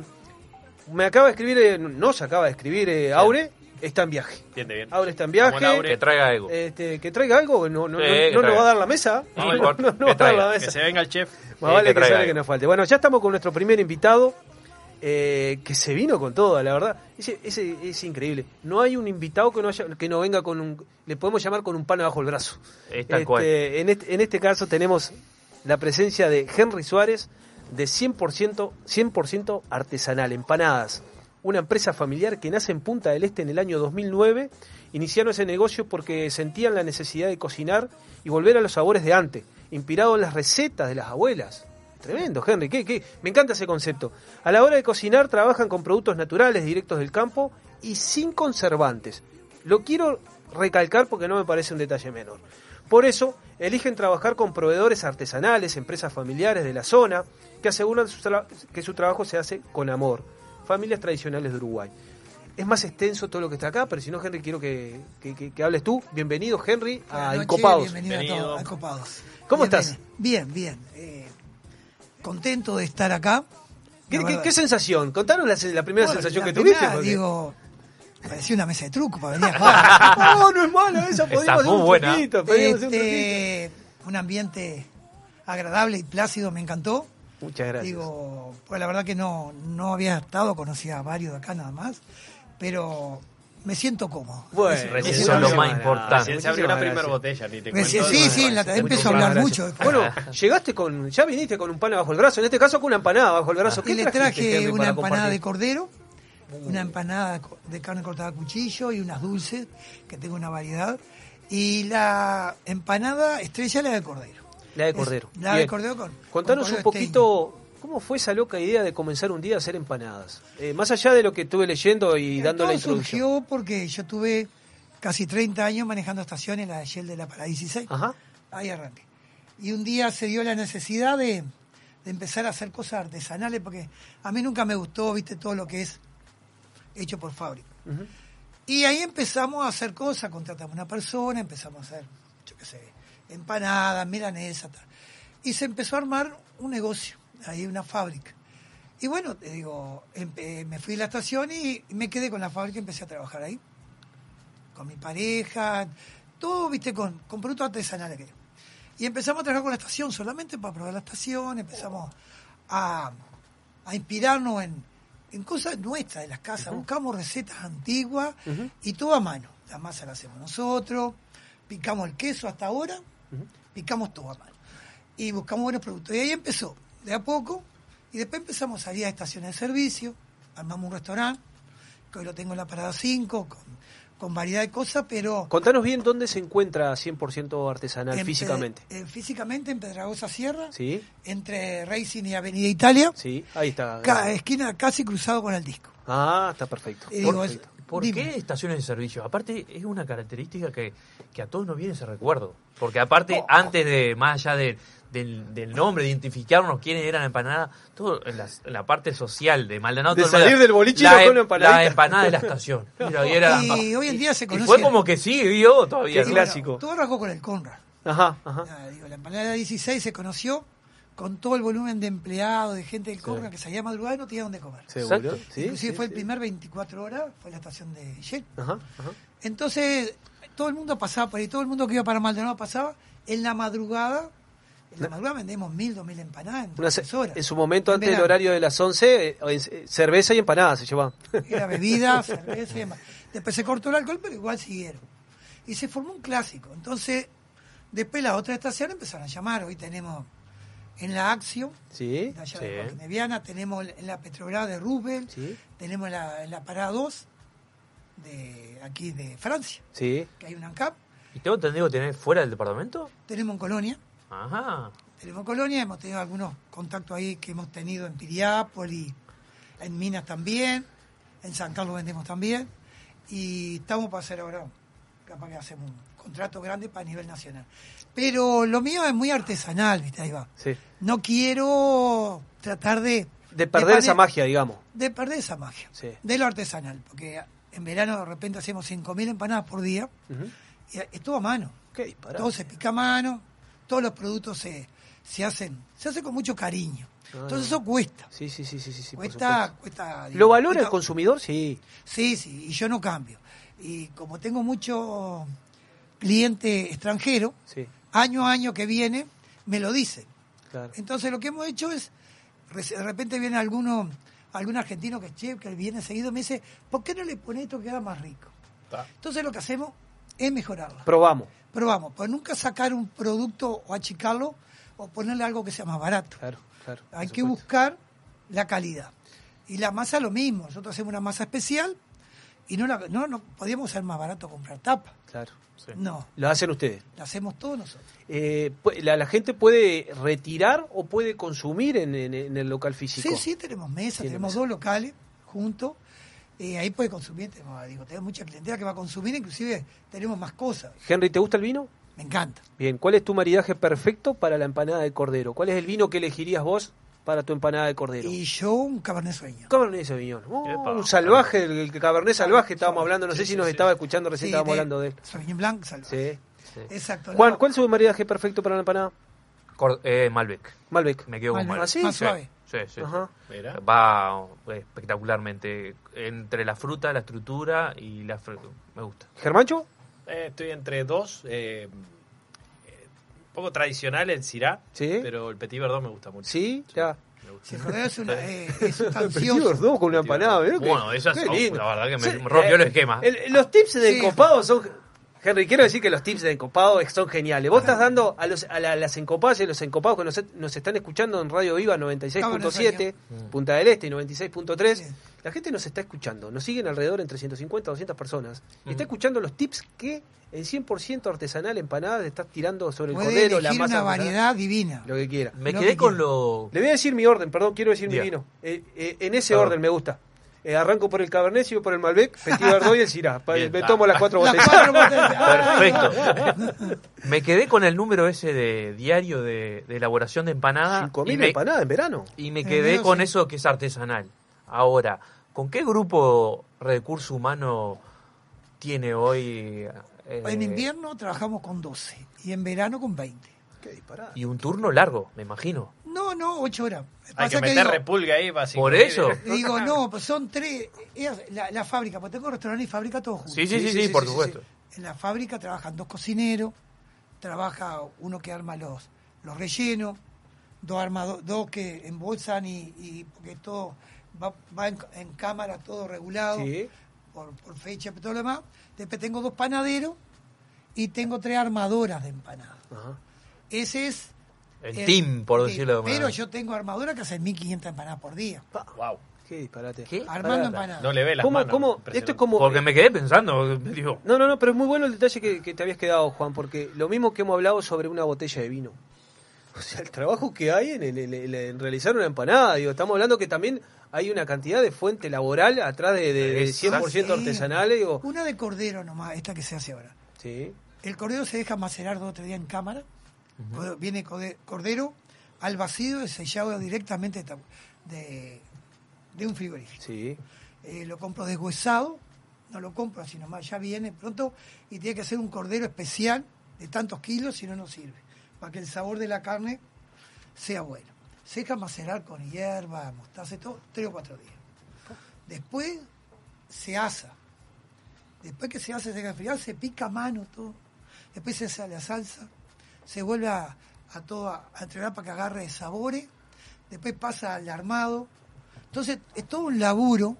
me acaba de escribir, eh, no se acaba de escribir, eh, Aure, está en viaje. Bien, bien. Aure está en viaje. Aure. Que traiga algo. Este, que traiga algo, no, no, Sí, no- que no nos va a dar la mesa. No, No, me importa. [LAUGHS] no, no Que va a dar la Que mesa. se venga el chef. Más Sí, vale que que, sale que nos falte. Bueno, ya estamos con nuestro primer invitado, eh, que se vino con todo, la verdad. Ese, ese es increíble. No hay un invitado que no, haya- que no venga con un... Le podemos llamar con un pan bajo el brazo. Este. En, este, en este caso tenemos la presencia de Henry Suárez, de 100%, 100% artesanal, empanadas. Una empresa familiar que nace en Punta del Este en el año 2009. Iniciaron ese negocio porque sentían la necesidad de cocinar y volver a los sabores de antes, inspirado en las recetas de las abuelas. Tremendo, Henry, ¿qué, qué? me encanta ese concepto. A la hora de cocinar trabajan con productos naturales directos del campo y sin conservantes. Lo quiero recalcar porque no me parece un detalle menor. Por eso, eligen trabajar con proveedores artesanales, empresas familiares de la zona, que aseguran su que su trabajo se hace con amor. Familias tradicionales de Uruguay. Es más extenso todo lo que está acá, pero si no, Henry, quiero que, que- que- que hables tú. Bienvenido, Henry, a Encopados. Bienvenido, a Bienvenido. todos, a Encopados. ¿Cómo Bienvenido. estás? Bien, bien. eh, contento de estar acá. ¿Qué, sensación? Contanos la, la primera Bueno, sensación la que tuviste. primera, porque- Digo, parecía una mesa de truco para venir [LAUGHS] a jugar. no, no es mala esa, podríamos hacer muy un buena. truquito, podríamos hacer un truquito. Este, un ambiente agradable y plácido, me encantó. Muchas gracias. Digo, pues la verdad que no, no había estado, conocía a varios de acá nada más, pero me siento cómodo. Bueno, Me Recién siento son lo más importante. Recién se abrió la primera gracias. botella, ni te cuento. sí, sí, la empiezo a hablar mucho. Bueno, llegaste con, ya viniste con un pan bajo el brazo, en este caso con una empanada bajo el brazo. ¿Qué Y le traje Henry, una empanada de cordero, una empanada de carne cortada a cuchillo y unas dulces, que tengo una variedad. Y la empanada estrella la de cordero. La de Es- cordero. La de cordero con. Contanos con un poquito cómo fue esa loca idea de comenzar un día a hacer empanadas. Eh, más allá de lo que estuve leyendo y steak. dando la introducción. surgió porque yo tuve casi 30 años manejando estaciones, la de Shell de la Parada 16. Ajá. Ahí arranqué. Y un día se dio la necesidad de, de empezar a hacer cosas artesanales, porque a mí nunca me gustó, viste, todo lo que es hecho por fábrica. Y ahí empezamos a hacer cosas, contratamos una persona, empezamos a hacer, yo qué sé, empanadas, milanesas, tal. Y se empezó a armar un negocio, ahí una fábrica. Y bueno, te digo, me fui a la estación y me quedé con la fábrica y empecé a trabajar ahí. Con mi pareja, todo, viste, con, con productos artesanales. Y empezamos a trabajar con la estación solamente para probar la estación, empezamos a, a inspirarnos en, en cosas nuestras de las casas. Buscamos recetas antiguas y todo a mano. La masa la hacemos nosotros, picamos el queso hasta ahora, picamos todo a mano. Y buscamos buenos productos. Y ahí empezó, de a poco, y después empezamos a salir a estaciones de servicio, armamos un restaurante, que hoy lo tengo en la parada 5, con, con variedad de cosas, pero... Contanos bien dónde se encuentra 100% artesanal en físicamente. Pe- eh, físicamente en Pedragosa Sierra, Sí, entre Racing y Avenida Italia, sí, ahí está. ca- esquina casi cruzado con el disco. Ah, está perfecto. Y digo, Perfecto. ¿Por Dime. qué estaciones de servicio? Aparte, es una característica que, que a todos nos viene ese recuerdo. Porque aparte, Oh. antes de, más allá de- del, del nombre, de identificarnos quiénes eran la empanada, todo en la, la parte social de Maldonado. De salir era del boliche y la, con em- empanadita. la empanada de la estación. [LAUGHS] Mira, y, era- Y hoy en día se y conoce... fue como que siguió todavía. Clásico. todo arrancó con el Conrad. Ajá, ajá. Ah, digo, la empanada 16 se conoció con todo el volumen de empleados, de gente del Conrad que salía a madrugada y no tenía dónde comer. ¿Seguro? Sí, Inclusive sí, fue el primer 24 horas, fue la estación de Shell. Ajá, ajá. Entonces, todo el mundo pasaba por ahí, todo el mundo que iba para Maldonado pasaba. En la madrugada, en la madrugada vendemos mil, dos mil empanadas en tres horas. en su momento, En antes del horario de las 11, eh, eh, cerveza y empanadas se llevaban. Era bebida, [LAUGHS] cerveza y demás. Después se cortó el alcohol, pero igual siguieron. Y se formó un clásico. Entonces, después las otras estaciones empezaron a llamar. Hoy tenemos en la Acción, Sí, de allá Sí. de Joaquín de Viana, tenemos en la Petrograd de Roosevelt, sí, tenemos en la, en la Parada 2 de aquí de Francia, sí. que hay un ANCAP, ¿Y tengo entendido que tenés fuera del departamento? tenemos en Colonia, Ajá. tenemos en Colonia, hemos tenido algunos contactos ahí que hemos tenido en Piriápolis, en Minas también, en San Carlos vendemos también, y estamos para hacer ahora, capaz que hacemos un contrato grande para nivel nacional. Pero lo mío es muy artesanal, ¿viste? Ahí va. sí. No quiero tratar de... De perder esa magia, digamos. De perder esa magia. Sí. De lo artesanal. Porque en verano de repente hacemos 5.000 empanadas por día. Y es todo a mano. Qué disparate. Todo se pica a mano. Todos los productos se, se hacen se hace con mucho cariño. Ah, Entonces eso cuesta. Sí, sí, sí, sí, sí, cuesta, cuesta. ¿Lo valora el consumidor? Sí. Sí, sí, y yo no cambio. Y como tengo mucho cliente extranjero, Sí, año a año que viene, me lo dice. claro. Entonces lo que hemos hecho es, de repente viene alguno, algún argentino que es chef, que viene seguido, me dice, ¿por qué no le pone esto que haga más rico? Ta. Entonces lo que hacemos es mejorarlo. Probamos. Probamos, pues nunca sacar un producto o achicarlo o ponerle algo que sea más barato. Claro, claro. Hay que supuesto. buscar la calidad. Y la masa lo mismo, nosotros hacemos una masa especial y no, la, no, no podíamos ser más barato comprar tapa. Claro. No, Lo hacen ustedes. la hacemos todos nosotros. Eh, la, la gente puede retirar o puede consumir en, en- en el local físico. Sí, sí, tenemos mesa, tenemos mesa. dos locales juntos. Eh, ahí puede consumir, tenemos, digo, tenemos mucha clientela que va a consumir, inclusive tenemos más cosas. Henry, ¿te gusta el vino? Me encanta. Bien, ¿cuál es tu maridaje perfecto para la empanada de cordero? ¿Cuál es el vino que elegirías vos para tu empanada de cordero? Y yo un cabernet sueño. Cabernet Sauvignon. Oh, Epa. un salvaje, el, el Cabernet salvaje estábamos hablando, no sé si nos estaba escuchando, recién Sí, estábamos de hablando de él. Sauvignon Blanc, salvaje. Sí. Exacto. Juan, ¿cuál es su maridaje perfecto para la empanada? Cor- eh, Malbec. Malbec. Me quedo con Malbec. Malbec. ¿Ah, sí? Más suave. Sí, sí. Ajá. Mira. Va eh, espectacularmente. Entre la fruta, la estructura y la fru- Me gusta. ¿Germancho? Eh, estoy entre dos. eh, eh, un poco tradicional el Syrah, Sí. pero el Petit Verdot me gusta mucho. Sí, ya. Me gusta. Si es, una, eh, es [LAUGHS] con una empanada, ¿verdad? Bueno, son- lindo. la verdad que me Sí, rompió eh, el esquema. el- los tips de Sí. encopado son... Henry, quiero decir que los tips de encopado son geniales. Vos estás dando a, los, a la- las encopadas y los encopados que nos, nos están escuchando en Radio Viva 96.7, Punta del Este y 96.3. Sí. La gente nos está escuchando, nos siguen alrededor entre 150 200 personas. Y está escuchando los tips que en 100% artesanal empanadas estás tirando sobre el Puede cordero, la masa. una variedad divina. Lo que quiera. Me lo quedé que con quiera. lo. Le voy a decir mi orden, perdón, quiero decir mi Diga. vino. Eh, eh, en ese orden me gusta. Eh, arranco por el Cabernet, sigo por el Malbec, Petit Verdot y el Syrah. [LAUGHS] Pa- Bien, me tomo las cuatro Las botellas. cuatro botellas. [LAUGHS] Perfecto. [LAUGHS] Me quedé con el número ese de diario de, de elaboración de empanada. Cinco y mil me, empanadas en verano. y me quedé con sí. eso que es artesanal. Ahora, ¿con qué grupo recurso humano tiene hoy? eh, En invierno trabajamos con 12 y en verano con 20. Qué disparada. Y un turno largo, me imagino. No, no, 8 horas. Hay que meter digo- repulga ahí para Por eso. Digo, [LAUGHS] no, pues son tres. es La, la fábrica, porque tengo restaurante y fábrica todos juntos. Sí, sí, sí, Sí, sí, sí, por sí, sí, supuesto. En la fábrica trabajan dos cocineros, trabaja uno que arma los, los rellenos, dos armado- dos que embolsan y, y porque todo va, va en, en cámara, todo regulado Sí. por, por fecha y todo lo demás. Después tengo dos panaderos y tengo tres armadoras de empanadas. Ese es... El el- team, por decirlo de Pero yo tengo armadoras que hacen 1500 empanadas por día. Wow. Qué disparate. ¿Qué? Armando empanadas. No le ve las ¿Cómo, manos. cómo? Esto es como... Porque me quedé pensando, digo, No, no, no, pero es muy bueno el detalle que, que te habías quedado, Juan, porque lo mismo que hemos hablado sobre una botella de vino. O sea, el trabajo que hay en, en- en- en realizar una empanada, digo, estamos hablando que también hay una cantidad de fuente laboral atrás de, de- de 100% Sí. artesanales, digo. Una de cordero nomás, esta que se hace ahora. Sí, El cordero se deja macerar dos o tres días en cámara. Viene cordero al vacío y sellado directamente de, un frigorífico. sí. Eh, lo compro deshuesado, no lo compro así nomás, ya viene pronto y tiene que ser un cordero especial de tantos kilos, si no, no sirve. Para que el sabor de la carne sea bueno. Se deja macerar con hierba, mostaza y todo, tres o cuatro días. Después se asa. Después que se hace, se deja enfriar, se pica a mano todo. Después se hace la salsa, se vuelve a, a todo a, a entregar para que agarre sabores. Después pasa al armado. Entonces, es todo un laburo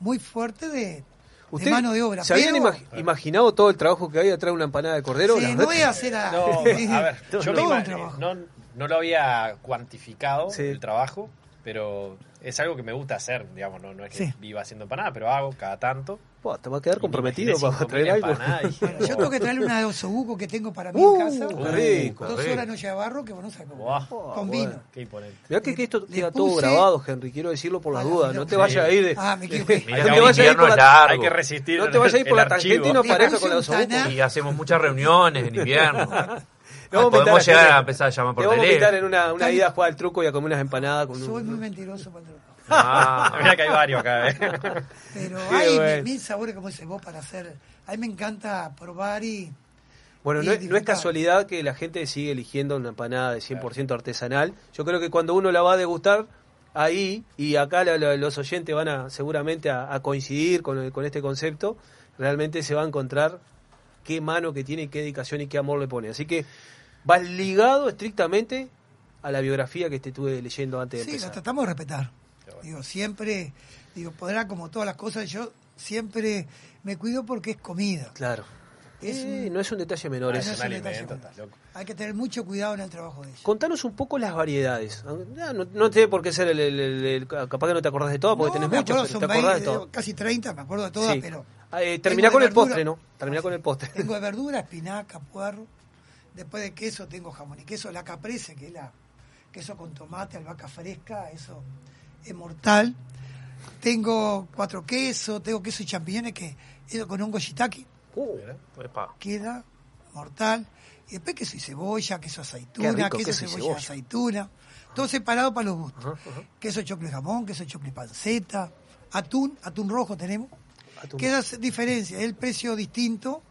muy fuerte de, de ¿Usted mano de obra. ¿Se habían Pero- imag- imaginado todo el trago que hay atrás de una empanada de cordero? Sí, no voy a hacer a... No, [LAUGHS] a ver, yo todo trabajo. no, no lo había cuantificado Sí. el trabajo, pero es algo que me gusta hacer, digamos, no, no es que Sí. viva haciendo empanadas, pero hago cada tanto. Buah, te va a quedar Y comprometido para 5.000 traer algo. dije, Bueno, yo tengo que traerle una de osobuco que tengo para mí Uh, en casa. rico, Dos horas noche de barro que vos no sabés Con bueno, vino. Qué imponente. Mirá que, que esto queda todo grabado, Henry, quiero decirlo por las dudas. no, No te vayas a ir de... Ah, me [LAUGHS] no te vayas por la... largo. Hay que resistir. No te vayas a ir por la tangente y no aparezca con la osobuco. Y hacemos muchas reuniones en invierno. [LAUGHS] Le vamos a Podemos a llegar a empezar a llamar por Te vamos a invitar en teléfono. una, una ida a jugar al truco y a comer unas empanadas con Soy muy mentiroso para el truco. Ah, [LAUGHS] Mira que hay varios acá, ¿eh? [LAUGHS] Pero Qué hay bueno. mil sabores como ese vos para hacer. A mí me encanta probar y. Bueno, no es, no es disfrutar. casualidad que la gente sigue eligiendo una empanada de 100% artesanal. Yo creo que cuando uno la va a degustar ahí, y acá la- la- los oyentes van a seguramente a, a coincidir con, el- con este concepto, realmente se va a encontrar qué mano que tiene, qué dedicación y qué amor le pone. Así que va ligado estrictamente a la biografía que te estuve leyendo antes de Sí, la tratamos de respetar. Digo, siempre, digo, podrá como todas las cosas, yo siempre me cuido porque es comida. Claro. Es Eh, un- no es un detalle menor Ah, eso. no Es un detalle menor. loco. Hay que tener mucho cuidado en el trabajo de ellos. Contanos un poco las variedades. Ya, No, no tiene por qué ser el, el- el- el- Capaz que no te acordás de todo porque No, tenés muchas, pero te acordás de 20, todo. casi 30, me acuerdo de todas, Sí. pero Ah, eh, terminá con el postre, ¿no? Terminá con el postre. tengo de [LAUGHS] verdura, espinaca, puerro. Después de queso tengo jamón y queso, la caprese, que es la queso con tomate, albahaca fresca, eso es mortal. Tengo cuatro quesos, tengo queso y champiñones que eso con hongo shiitake Uh, queda mortal. Y después queso y cebolla, queso aceituna, rico, queso, queso y cebolla, cebolla. aceituna. Todo separado para los gustos. Queso choclo y jamón, queso choclo y panceta, atún, atún rojo tenemos. Atún. Queda diferencia, el precio distinto.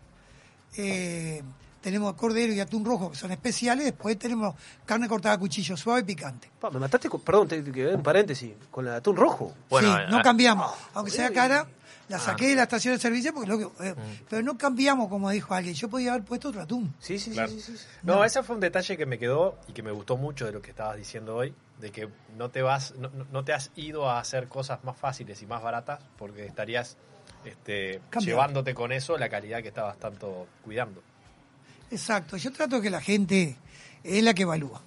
Eh, tenemos cordero y atún rojo que son especiales. Después tenemos carne cortada a cuchillo suave y picante. pa, me mataste, con, perdón, te, te quedé en paréntesis, con el atún rojo. Bueno, sí, no ah, cambiamos. Aunque sea cara, la Ah. saqué de la estación de servicio porque lo que- eh, Mm. pero no cambiamos como dijo alguien. Yo podía haber puesto otro atún. Sí, sí, Claro. sí, sí, sí. No, No. ese fue un detalle que me quedó y que me gustó mucho de lo que estabas diciendo hoy, de que no te vas, no, no- te has ido a hacer cosas más fáciles y más baratas porque estarías este, llevándote con eso la calidad que estabas tanto cuidando. Exacto. Yo trato que la gente es la que evalúa.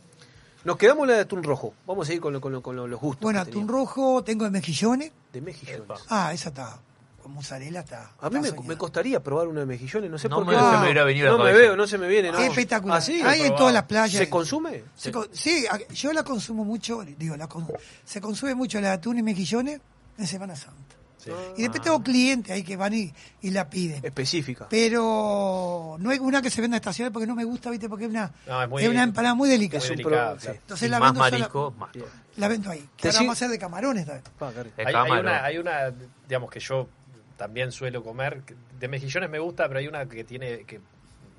Nos quedamos la de atún rojo. Vamos a ir con, lo- con, lo- con lo- los gustos. Bueno, atún rojo tengo de mejillones. De mejillones. Ah, esa está. Con mozzarella está. A mí me, costaría probar una de mejillones, no sé No por me- qué. se me hubiera venido a la no me cabeza. veo, no se me viene. No. Es espectacular. ¿Ah, sí? Hay en todas las playas. ¿Se consume? Se con- sí, yo la consumo mucho, digo, la con- se consume mucho la de atún y mejillones en Semana Santa. Sí. Y después tengo clientes ahí que van y, y la piden. Específica. Pero no es una que se venda en estaciones porque no me gusta, ¿viste? Porque es una, No, es muy- una empanada muy delicada. Muy sí. Entonces y la más vendo, sola- marisco, más todo. la vendo ahí. Que Te ahora vamos a hacer de camarones también. Hay, hay una, hay una, digamos que yo también suelo comer, de mejillones me gusta, pero hay una que tiene, que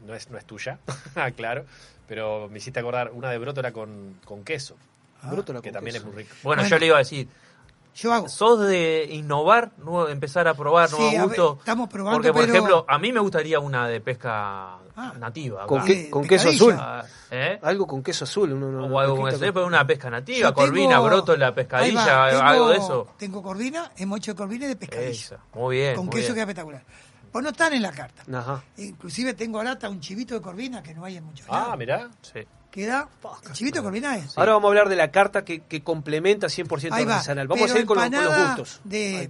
no es, no es tuya, [LAUGHS] ah, claro, pero me hiciste acordar una de brótola con, con queso, Brótola que también queso. es muy rico. Bueno, Bueno. yo le iba a decir, Yo hago. ¿sos de innovar, nuevo- empezar a probar Sí, nuevos gustos? estamos probando, Porque, por pero- ejemplo, a mí me gustaría una de pesca Ah. nativa. ¿Con qué? de con queso azul. Ah, ¿eh? Algo con queso azul. uno- uno- O algo con pesquita eso, pero una pesca nativa, Yo corvina, tengo- brótola, Ahí va, pescadilla, tengo- algo de eso. Tengo corvina, hemos hecho corvina y de pescadilla. Esa, muy bien. con muy queso bien. queda espectacular. Pues no están en la carta. Ajá. Inclusive tengo ahora hasta un chivito de corvina que no hay en muchos Ah, lados. mirá. Sí. Queda, chivito de corvina es. Ahora vamos a hablar de la carta que, que complementa 100% Ahí va. artesanal. Vamos a seguir con, los- con gustos. De,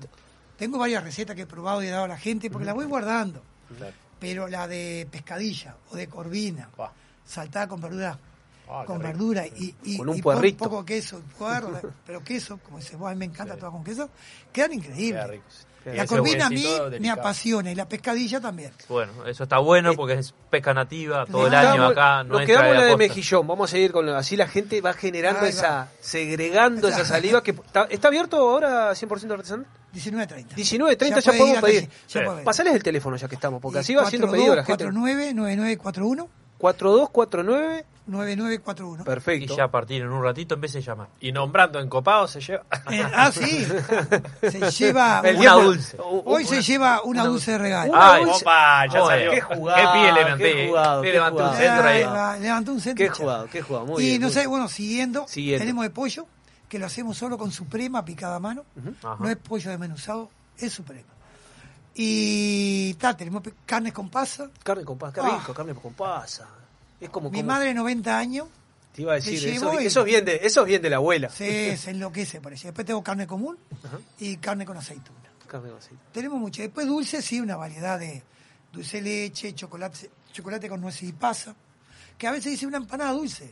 tengo varias recetas que he probado y he dado a la gente porque las voy guardando. Claro. Pero la de pescadilla o de corvina, Va. saltada con verdura, Ah, con verdura y, y, Con un y puerrito. poco queso, puerro, [LAUGHS] pero queso, como dice vos, a mí me encanta todo con queso, quedan increíbles. Queda rico. La corvina a mí me apasiona y la pescadilla también. Bueno, eso está bueno porque es pesca nativa todo el año acá. Nos quedamos en la de mejillón. Vamos a seguir con la- así la gente va generando esa, segregando esa [LAUGHS] saliva que está, está abierto ahora 100% artesanal. 19.30. 19.30 ya, podemos pedir. Pasales el teléfono ya que estamos, porque Y así va haciendo 42 pedido la gente. 49 9941 4249, 9941. perfecto. Y ya a partir en un ratito empiece a llamar. Y nombrando encopado se lleva. Eh, ah, sí. [LAUGHS] Se lleva El Una dulce. Hoy se lleva una dulce de regalo. Una Ay, dulce- Opa, ya salió. Qué jugado. ¿Qué pie le levanté? Qué jugado, qué levanté un jugado. centro ahí. Ahí va, levantó un centro. Qué jugado, qué jugado. Muy y bien. no muy sé, bien. bueno, siguiendo, Siguiendo. tenemos de pollo, que lo hacemos solo con suprema picada a mano. Ajá. No es pollo desmenuzado, es suprema. Y ta, tenemos carnes con pasa. Carne con pasa, qué Ah. rico, carne con pasa. Es como, Mi como- madre, 90 años, Te iba a decir, eso, y- eso es bien de, eso es bien de la abuela. Sí, se enloquece por eso. Después tengo carne común Ajá. y carne con aceituna. Carne con aceite. Tenemos mucho. Después dulce, sí, una variedad de dulce leche, chocolate, chocolate con nueces y pasa. Que a veces dice una empanada dulce.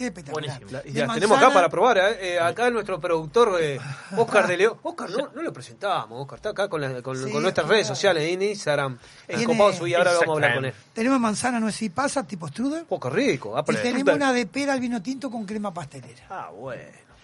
Es espectacular. Buenísimo. La- y las tenemos acá para probar. ¿eh? Eh, acá nuestro productor eh, Oscar de León. [LAUGHS] Oscar, no, no lo presentamos. Oscar está acá con, la- con- Sí, con nuestras claro. redes sociales en Instagram. En Tiene- Copados y ahora vamos a hablar con él. Tenemos manzana, nueces y pasa, tipo strudel. Oh, qué rico. Ah, Y tenemos una de pera al vino tinto con crema pastelera. Ah, bueno.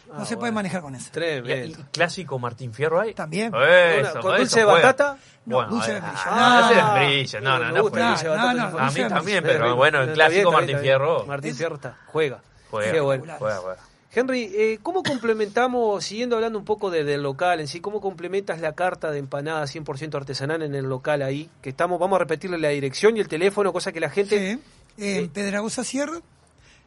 No Ah, se puede manejar con eso. ¿Y, y Tremendo. clásico Martín Fierro hay? También. Eso, con dulce de batata. No, Bueno, dulce de eh, ah, No. dulce de membrillo. No, no, no. el A mí también, pero bueno, el clásico Martín. Fierro. Martín Fierro está, juega. Juega, Qué bueno. juega, juega. Henry, eh, ¿cómo complementamos, siguiendo hablando un poco de- del local en sí, cómo complementas la carta de empanada 100% artesanal en el local ahí? Que estamos, vamos a repetirle la dirección y el teléfono, cosa que la gente... Sí, en Pedragosa Sierra,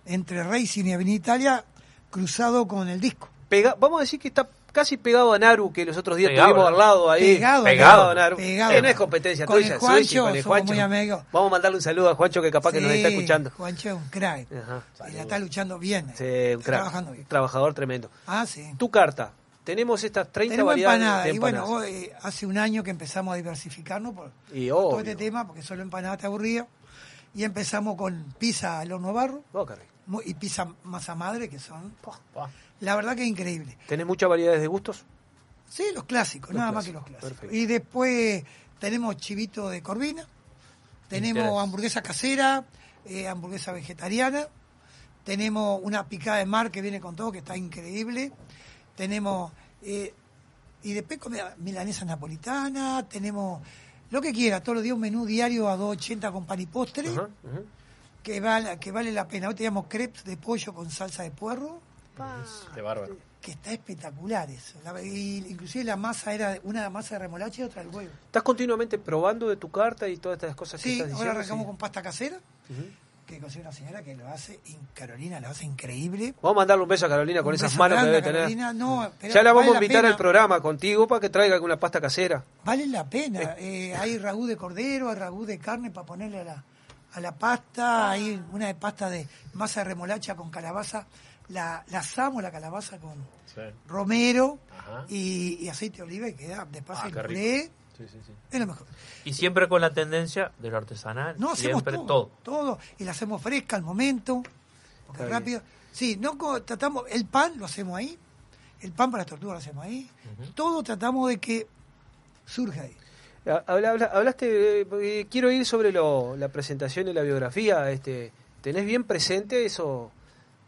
entre Racing y Avenida Italia, cruzado con el disco. Pega, vamos a decir que está casi pegado a Naru, que los otros días Pegado, estuvimos al lado ahí. Pegado, Pegado, a Naru. pegado. Eh, no es competencia Con tuya, el Juancho con el somos Juancho. muy amigos. Vamos a mandarle un saludo a Juancho que capaz que nos está escuchando. Juancho es un crack. Ajá. Y la está luchando bien. Sí, un está crack, trabajando bien. trabajador tremendo. Ah, sí. Tu carta. Tenemos estas 30 Tenemos variedades empanadas. de Y bueno, empanadas. hoy, hace un año que empezamos a diversificarnos por, Y por todo este tema, porque solo empanadas te aburría. Y empezamos con pizza al horno barro Oh, y pizza masa madre, que son. La verdad que increíble. ¿Tenés muchas variedades de gustos? Sí, los clásicos, Los nada clásicos, más que los clásicos. perfecto. Y después tenemos chivito de corvina, tenemos Interés. hamburguesa casera, eh, hamburguesa vegetariana, tenemos una picada de mar que viene con todo, que está increíble, tenemos, eh, y después comida milanesa napolitana, tenemos lo que quiera, todos los días un menú diario a 2.80 con pan y postre, que, vale, que vale la pena. Hoy teníamos crepes de pollo con salsa de puerro, Qué bárbaro. que está espectacular eso. La- y inclusive la masa era una masa de remolacha y otra de huevo. ¿Estás continuamente probando de tu carta y todas estas cosas que Sí, estás ahora diciendo? arrancamos Sí. con pasta casera, que consigue una señora que lo hace, in- Carolina lo hace increíble. Vamos a mandarle un beso a Carolina con esas manos que debe a tener. Carolina. No, pero ya la vamos vale a invitar al programa contigo para que traiga alguna pasta casera. Vale la pena. Eh, hay ragú de cordero, hay ragú de carne para ponerle a la, a la pasta. Hay una de pasta de masa de remolacha con calabaza. La, la asamos la calabaza con Sí. romero y, y aceite de oliva y queda de paso Ah, el. Sí, sí, sí. Es lo mejor. Y siempre con la tendencia de lo artesanal. No, hacemos siempre todo, todo. todo. Y la hacemos fresca al momento, porque Está rápido. Sí, no tratamos, el pan lo hacemos ahí, el pan para las tortugas lo hacemos ahí. Todo tratamos de que surja ahí. Ha- habla- habla- hablaste, eh, quiero ir sobre lo- la presentación de la biografía. Este, ¿Tenés bien presente eso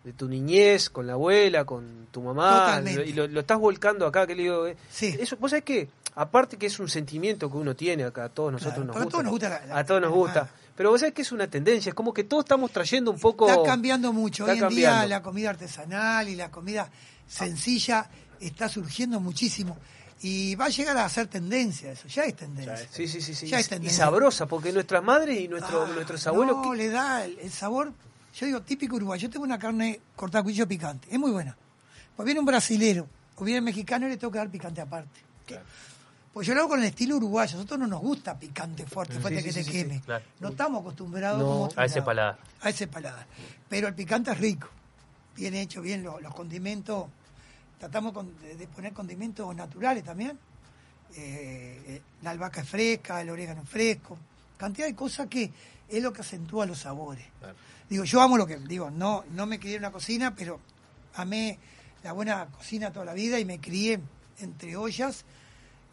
de tu niñez con la abuela, con tu mamá? Totalmente. Y lo, lo estás volcando acá, que le digo. eh, Sí. Eso, vos sabés que, aparte que es un sentimiento que uno tiene acá, a todos nosotros Claro, nos gusta. todos nos gusta la- la- a todos nos gusta. mamá. Pero vos sabés que es una tendencia, es como que todos estamos trayendo un poco. Está cambiando mucho. Está Hoy en cambiando. día la comida artesanal y la comida sencilla está surgiendo muchísimo. Y va a llegar a ser tendencia eso, ya es tendencia. Sí, sí, sí, sí. Ya es y tendencia. sabrosa, porque nuestras madres y nuestro- Ah, nuestros abuelos. No, ¿qué- le da el, el sabor, yo digo, típico uruguayo. Yo tengo una carne cortada a cuchillo picante, es muy buena. Pues viene un brasilero o viene un mexicano y le tengo que dar picante aparte. ¿Qué? Pues yo lo hago con el estilo uruguayo. A nosotros no nos gusta picante fuerte, fuerte sí, que sí, te sí, queme. sí, claro. No estamos acostumbrados No, como A ese paladar. A ese paladar. Pero el picante es rico. Bien hecho, bien lo- los condimentos. Tratamos con- de, de poner condimentos naturales también. Eh, eh, la albahaca es fresca, el orégano es fresco. Cantidad de cosas que es lo que acentúa los sabores. Claro. Digo, yo amo lo que. Digo, no, no me crié en una cocina, pero amé la buena cocina toda la vida y me crié entre ollas.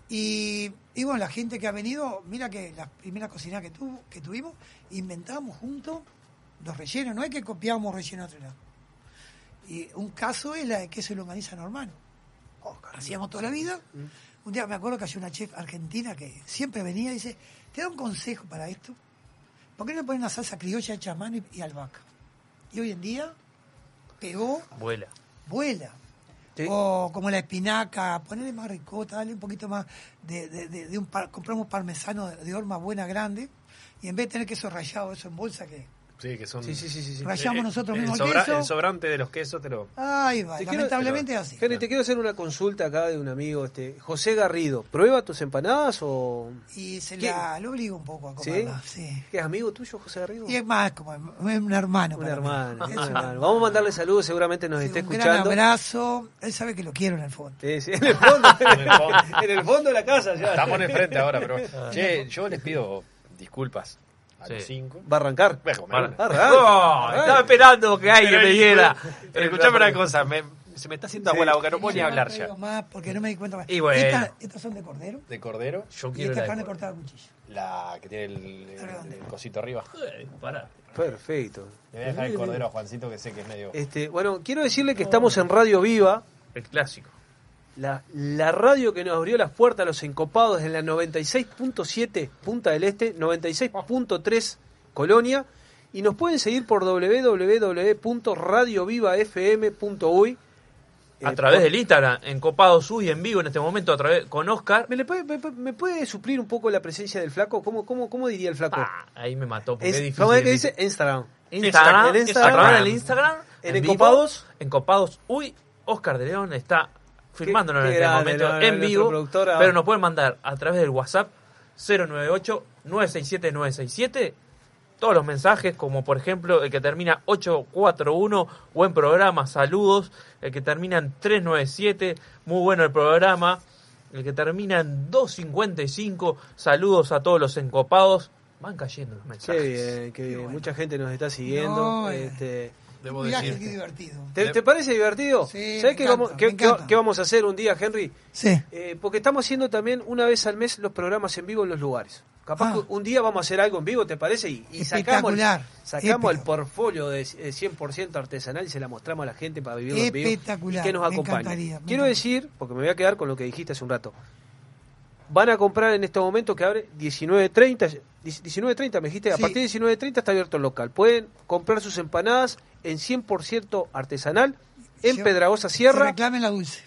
Y, y bueno, la gente que ha venido, mira que la primera cocina que, tuvo, que tuvimos, inventamos juntos los rellenos. No es que copiábamos rellenos de otro lado. Y un caso es la de queso y longaniza normal. Hacíamos toda la vida. Un día me acuerdo que había una chef argentina que siempre venía y dice, te da un consejo para esto. ¿Por qué no le ponen una salsa criolla hecha a mano y, y albahaca? Y hoy en día pegó, Vuela. vuela. Sí. O como la espinaca, ponerle más ricota, darle un poquito más de, de- de- de un par- compramos parmesano de, de horma buena grande y en vez de tener queso rallado, eso en bolsa que Sí, que son. Sí, sí, sí, sí, sí. Rayamos nosotros el, mismos el sobra- queso. el sobrante de los quesos te lo. Ahí va, Te lamentablemente es así. Henry, te quiero hacer una consulta acá de un amigo, este José Garrido. ¿Prueba tus empanadas o Y se ¿Qué? la lo obligo un poco a ¿Sí? comerla, sí. ¿Qué es amigo tuyo, José Garrido? Y es más, como es un hermano. Un hermano, un Es un hermano. Vamos a mandarle saludos, seguramente nos Sí, esté un escuchando. abrazo. Él sabe que lo quiero en el fondo. Sí, sí, en el fondo, [LAUGHS] en el fondo, [LAUGHS] en el fondo de la casa ya. Estamos en el frente ahora, pero. Che, yo les pido disculpas a los Sí. cinco. Va a arrancar. Voy a comer una. Arranca. Oh, estaba esperando que alguien me diera. Pero escuchame una cosa, me- se me está haciendo agua la boca, no puedo ni hablar ya. más porque no me di cuenta más. Y bueno. Estas, estas son de cordero De cordero, Yo y quiero esta la carne de cortada a cuchillo. la que tiene el, el- el cosito arriba. Eh, pará. Perfecto. Le voy a dejar el cordero a Juancito que sé que es medio. Este, bueno, quiero decirle que estamos en Radio Viva, El clásico. La, la radio que nos abrió las puertas a los encopados en la 96.7 Punta del Este, 96.3 Colonia, y nos pueden seguir por www.radiovivafm.uy. A través por- del Instagram, en Copados Uy en vivo en este momento, a través con Oscar. ¿Me, le puede, me, me puede suplir un poco la presencia del flaco? ¿Cómo, cómo, cómo diría el flaco? Ah, ahí me mató. Porque Es- es, difícil. ¿Cómo es que dice? Instagram. Instagram, En Instagram. Instagram. En vivo, Encopados. En Copados Uy, Oscar de León está filmándonos qué en este momento no, en vivo. productora. Pero nos pueden mandar a través del WhatsApp 098-967-967 todos los mensajes, como por ejemplo el que termina 841, buen programa, saludos. El que termina en 397, muy bueno el programa. El que termina en 255, saludos a todos los encopados. Van cayendo los mensajes. Qué bien, qué bien. Mucha gente nos está siguiendo. No, eh. este, Debo decir. qué divertido. ¿te, te parece divertido? Sí, ¿Sabes me qué, encanta, vamos, me qué- qué- encanta. qué vamos a hacer un día, Henry? Sí. Eh, porque estamos haciendo también una vez al mes los programas en vivo en los lugares. Capaz Ah. que un día vamos a hacer algo en vivo, ¿te parece? Y, y sacamos, el, sacamos el portfolio de eh, 100% artesanal y se la mostramos a la gente para vivirlo en vivo. Espectacular, Y que nos acompañe. Quiero decir, porque me voy a quedar con lo que dijiste hace un rato. Van a comprar en este momento que abre 19.30. 19.30 me dijiste, a partir de 19.30 está abierto el local. Pueden comprar sus empanadas en 100% artesanal en Se- Pedragosa Se Sierra. reclamen la dulce.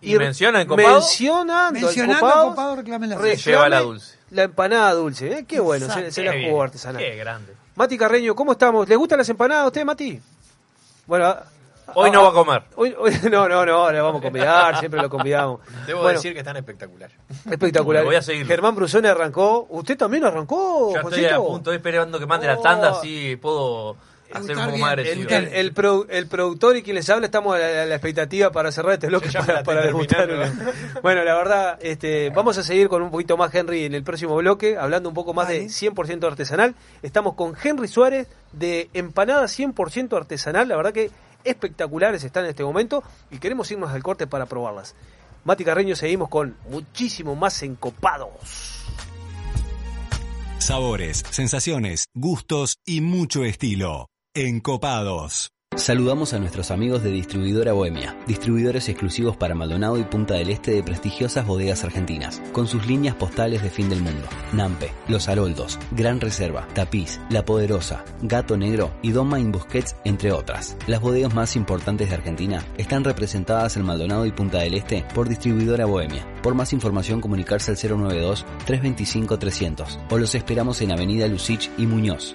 ¿Y menciona en Copado? Mencionando, Mencionando Copado, Copado, reclamen la dulce. lleva la dulce. La empanada dulce, ¿eh? Qué bueno, se, Exacto. se Qué la jugó artesanal. Qué grande. Mati Carreño, ¿cómo estamos? ¿Les gustan las empanadas a usted, Mati? Bueno, a- Hoy no va a comer. [LAUGHS] Hoy, hoy- no, no, no, le vamos a convidar, siempre lo convidamos. Debo Bueno, decir que están espectacular. espectacular. Voy a seguirlo. Germán Brusone arrancó. ¿Usted también arrancó, Ya estoy a punto, estoy esperando que mande la Oh. tanda, así puedo hacer un poco más agresivo. El, el produ- el productor y quien les habla estamos a la, a la expectativa para cerrar este bloque [LAUGHS] Yo para, la para degustar Bueno, la verdad, este, vamos a seguir con un poquito más Henry en el próximo bloque, hablando un poco más de Vale. 100% artesanal. Estamos con Henry Suárez de Empanada 100% artesanal, la verdad que espectaculares están en este momento y queremos irnos al corte para probarlas. Mati Carreño, seguimos con muchísimo más encopados. Sabores, sensaciones, gustos y mucho estilo. Encopados. Saludamos a nuestros amigos de Distribuidora Bohemia, distribuidores exclusivos para Maldonado y Punta del Este de prestigiosas bodegas argentinas, con sus líneas postales de fin del mundo. Nampe, Los Haroldos, Gran Reserva, Tapiz, La Poderosa, Gato Negro y Don Main Busquets, entre otras. Las bodegas más importantes de Argentina están representadas en Maldonado y Punta del Este por Distribuidora Bohemia. Por más información comunicarse al 092-325-300 o los esperamos en Avenida Lucich y Muñoz.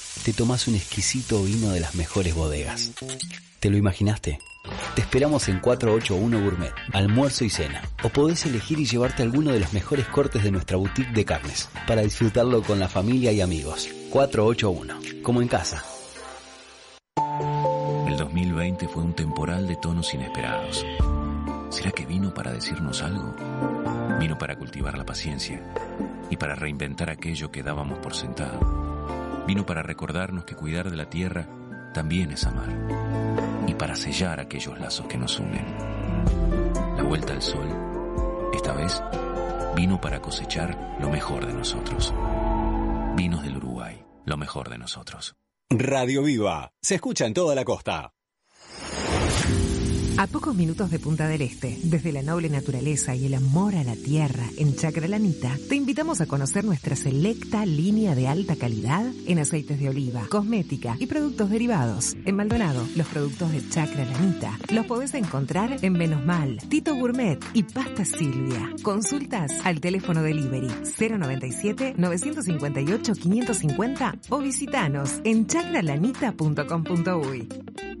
te tomas un exquisito vino de las mejores bodegas. ¿Te lo imaginaste? Te esperamos en 481 Gourmet, almuerzo y cena. O podés elegir y llevarte alguno de los mejores cortes de nuestra boutique de carnes, para disfrutarlo con la familia y amigos. 481, como en casa. El 2020 fue un temporal de tonos inesperados. ¿Será que vino para decirnos algo? Vino para cultivar la paciencia y para reinventar aquello que dábamos por sentado. Vino para recordarnos que cuidar de la tierra también es amar y para sellar aquellos lazos que nos unen. La vuelta al sol, esta vez, vino para cosechar lo mejor de nosotros. Vinos del Uruguay, lo mejor de nosotros. Radio Viva. Se escucha en toda la costa. A pocos minutos de Punta del Este, desde la noble naturaleza y el amor a la tierra en Chacralanita, te invitamos a conocer nuestra selecta línea de alta calidad en aceites de oliva, cosmética y productos derivados. En Maldonado, los productos de Chacralanita los podés encontrar en Menos Mal, Tito Gourmet y Pasta Silvia. Consultas al teléfono delivery 097 958 550 o visitanos en chacralanita.com.uy.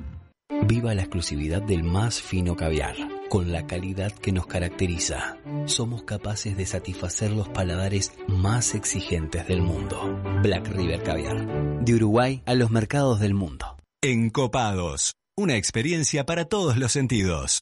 Viva la exclusividad del más fino caviar, con la calidad que nos caracteriza. Somos capaces de satisfacer los paladares más exigentes del mundo. Black River Caviar, de Uruguay a los mercados del mundo. Encopados. Una experiencia para todos los sentidos.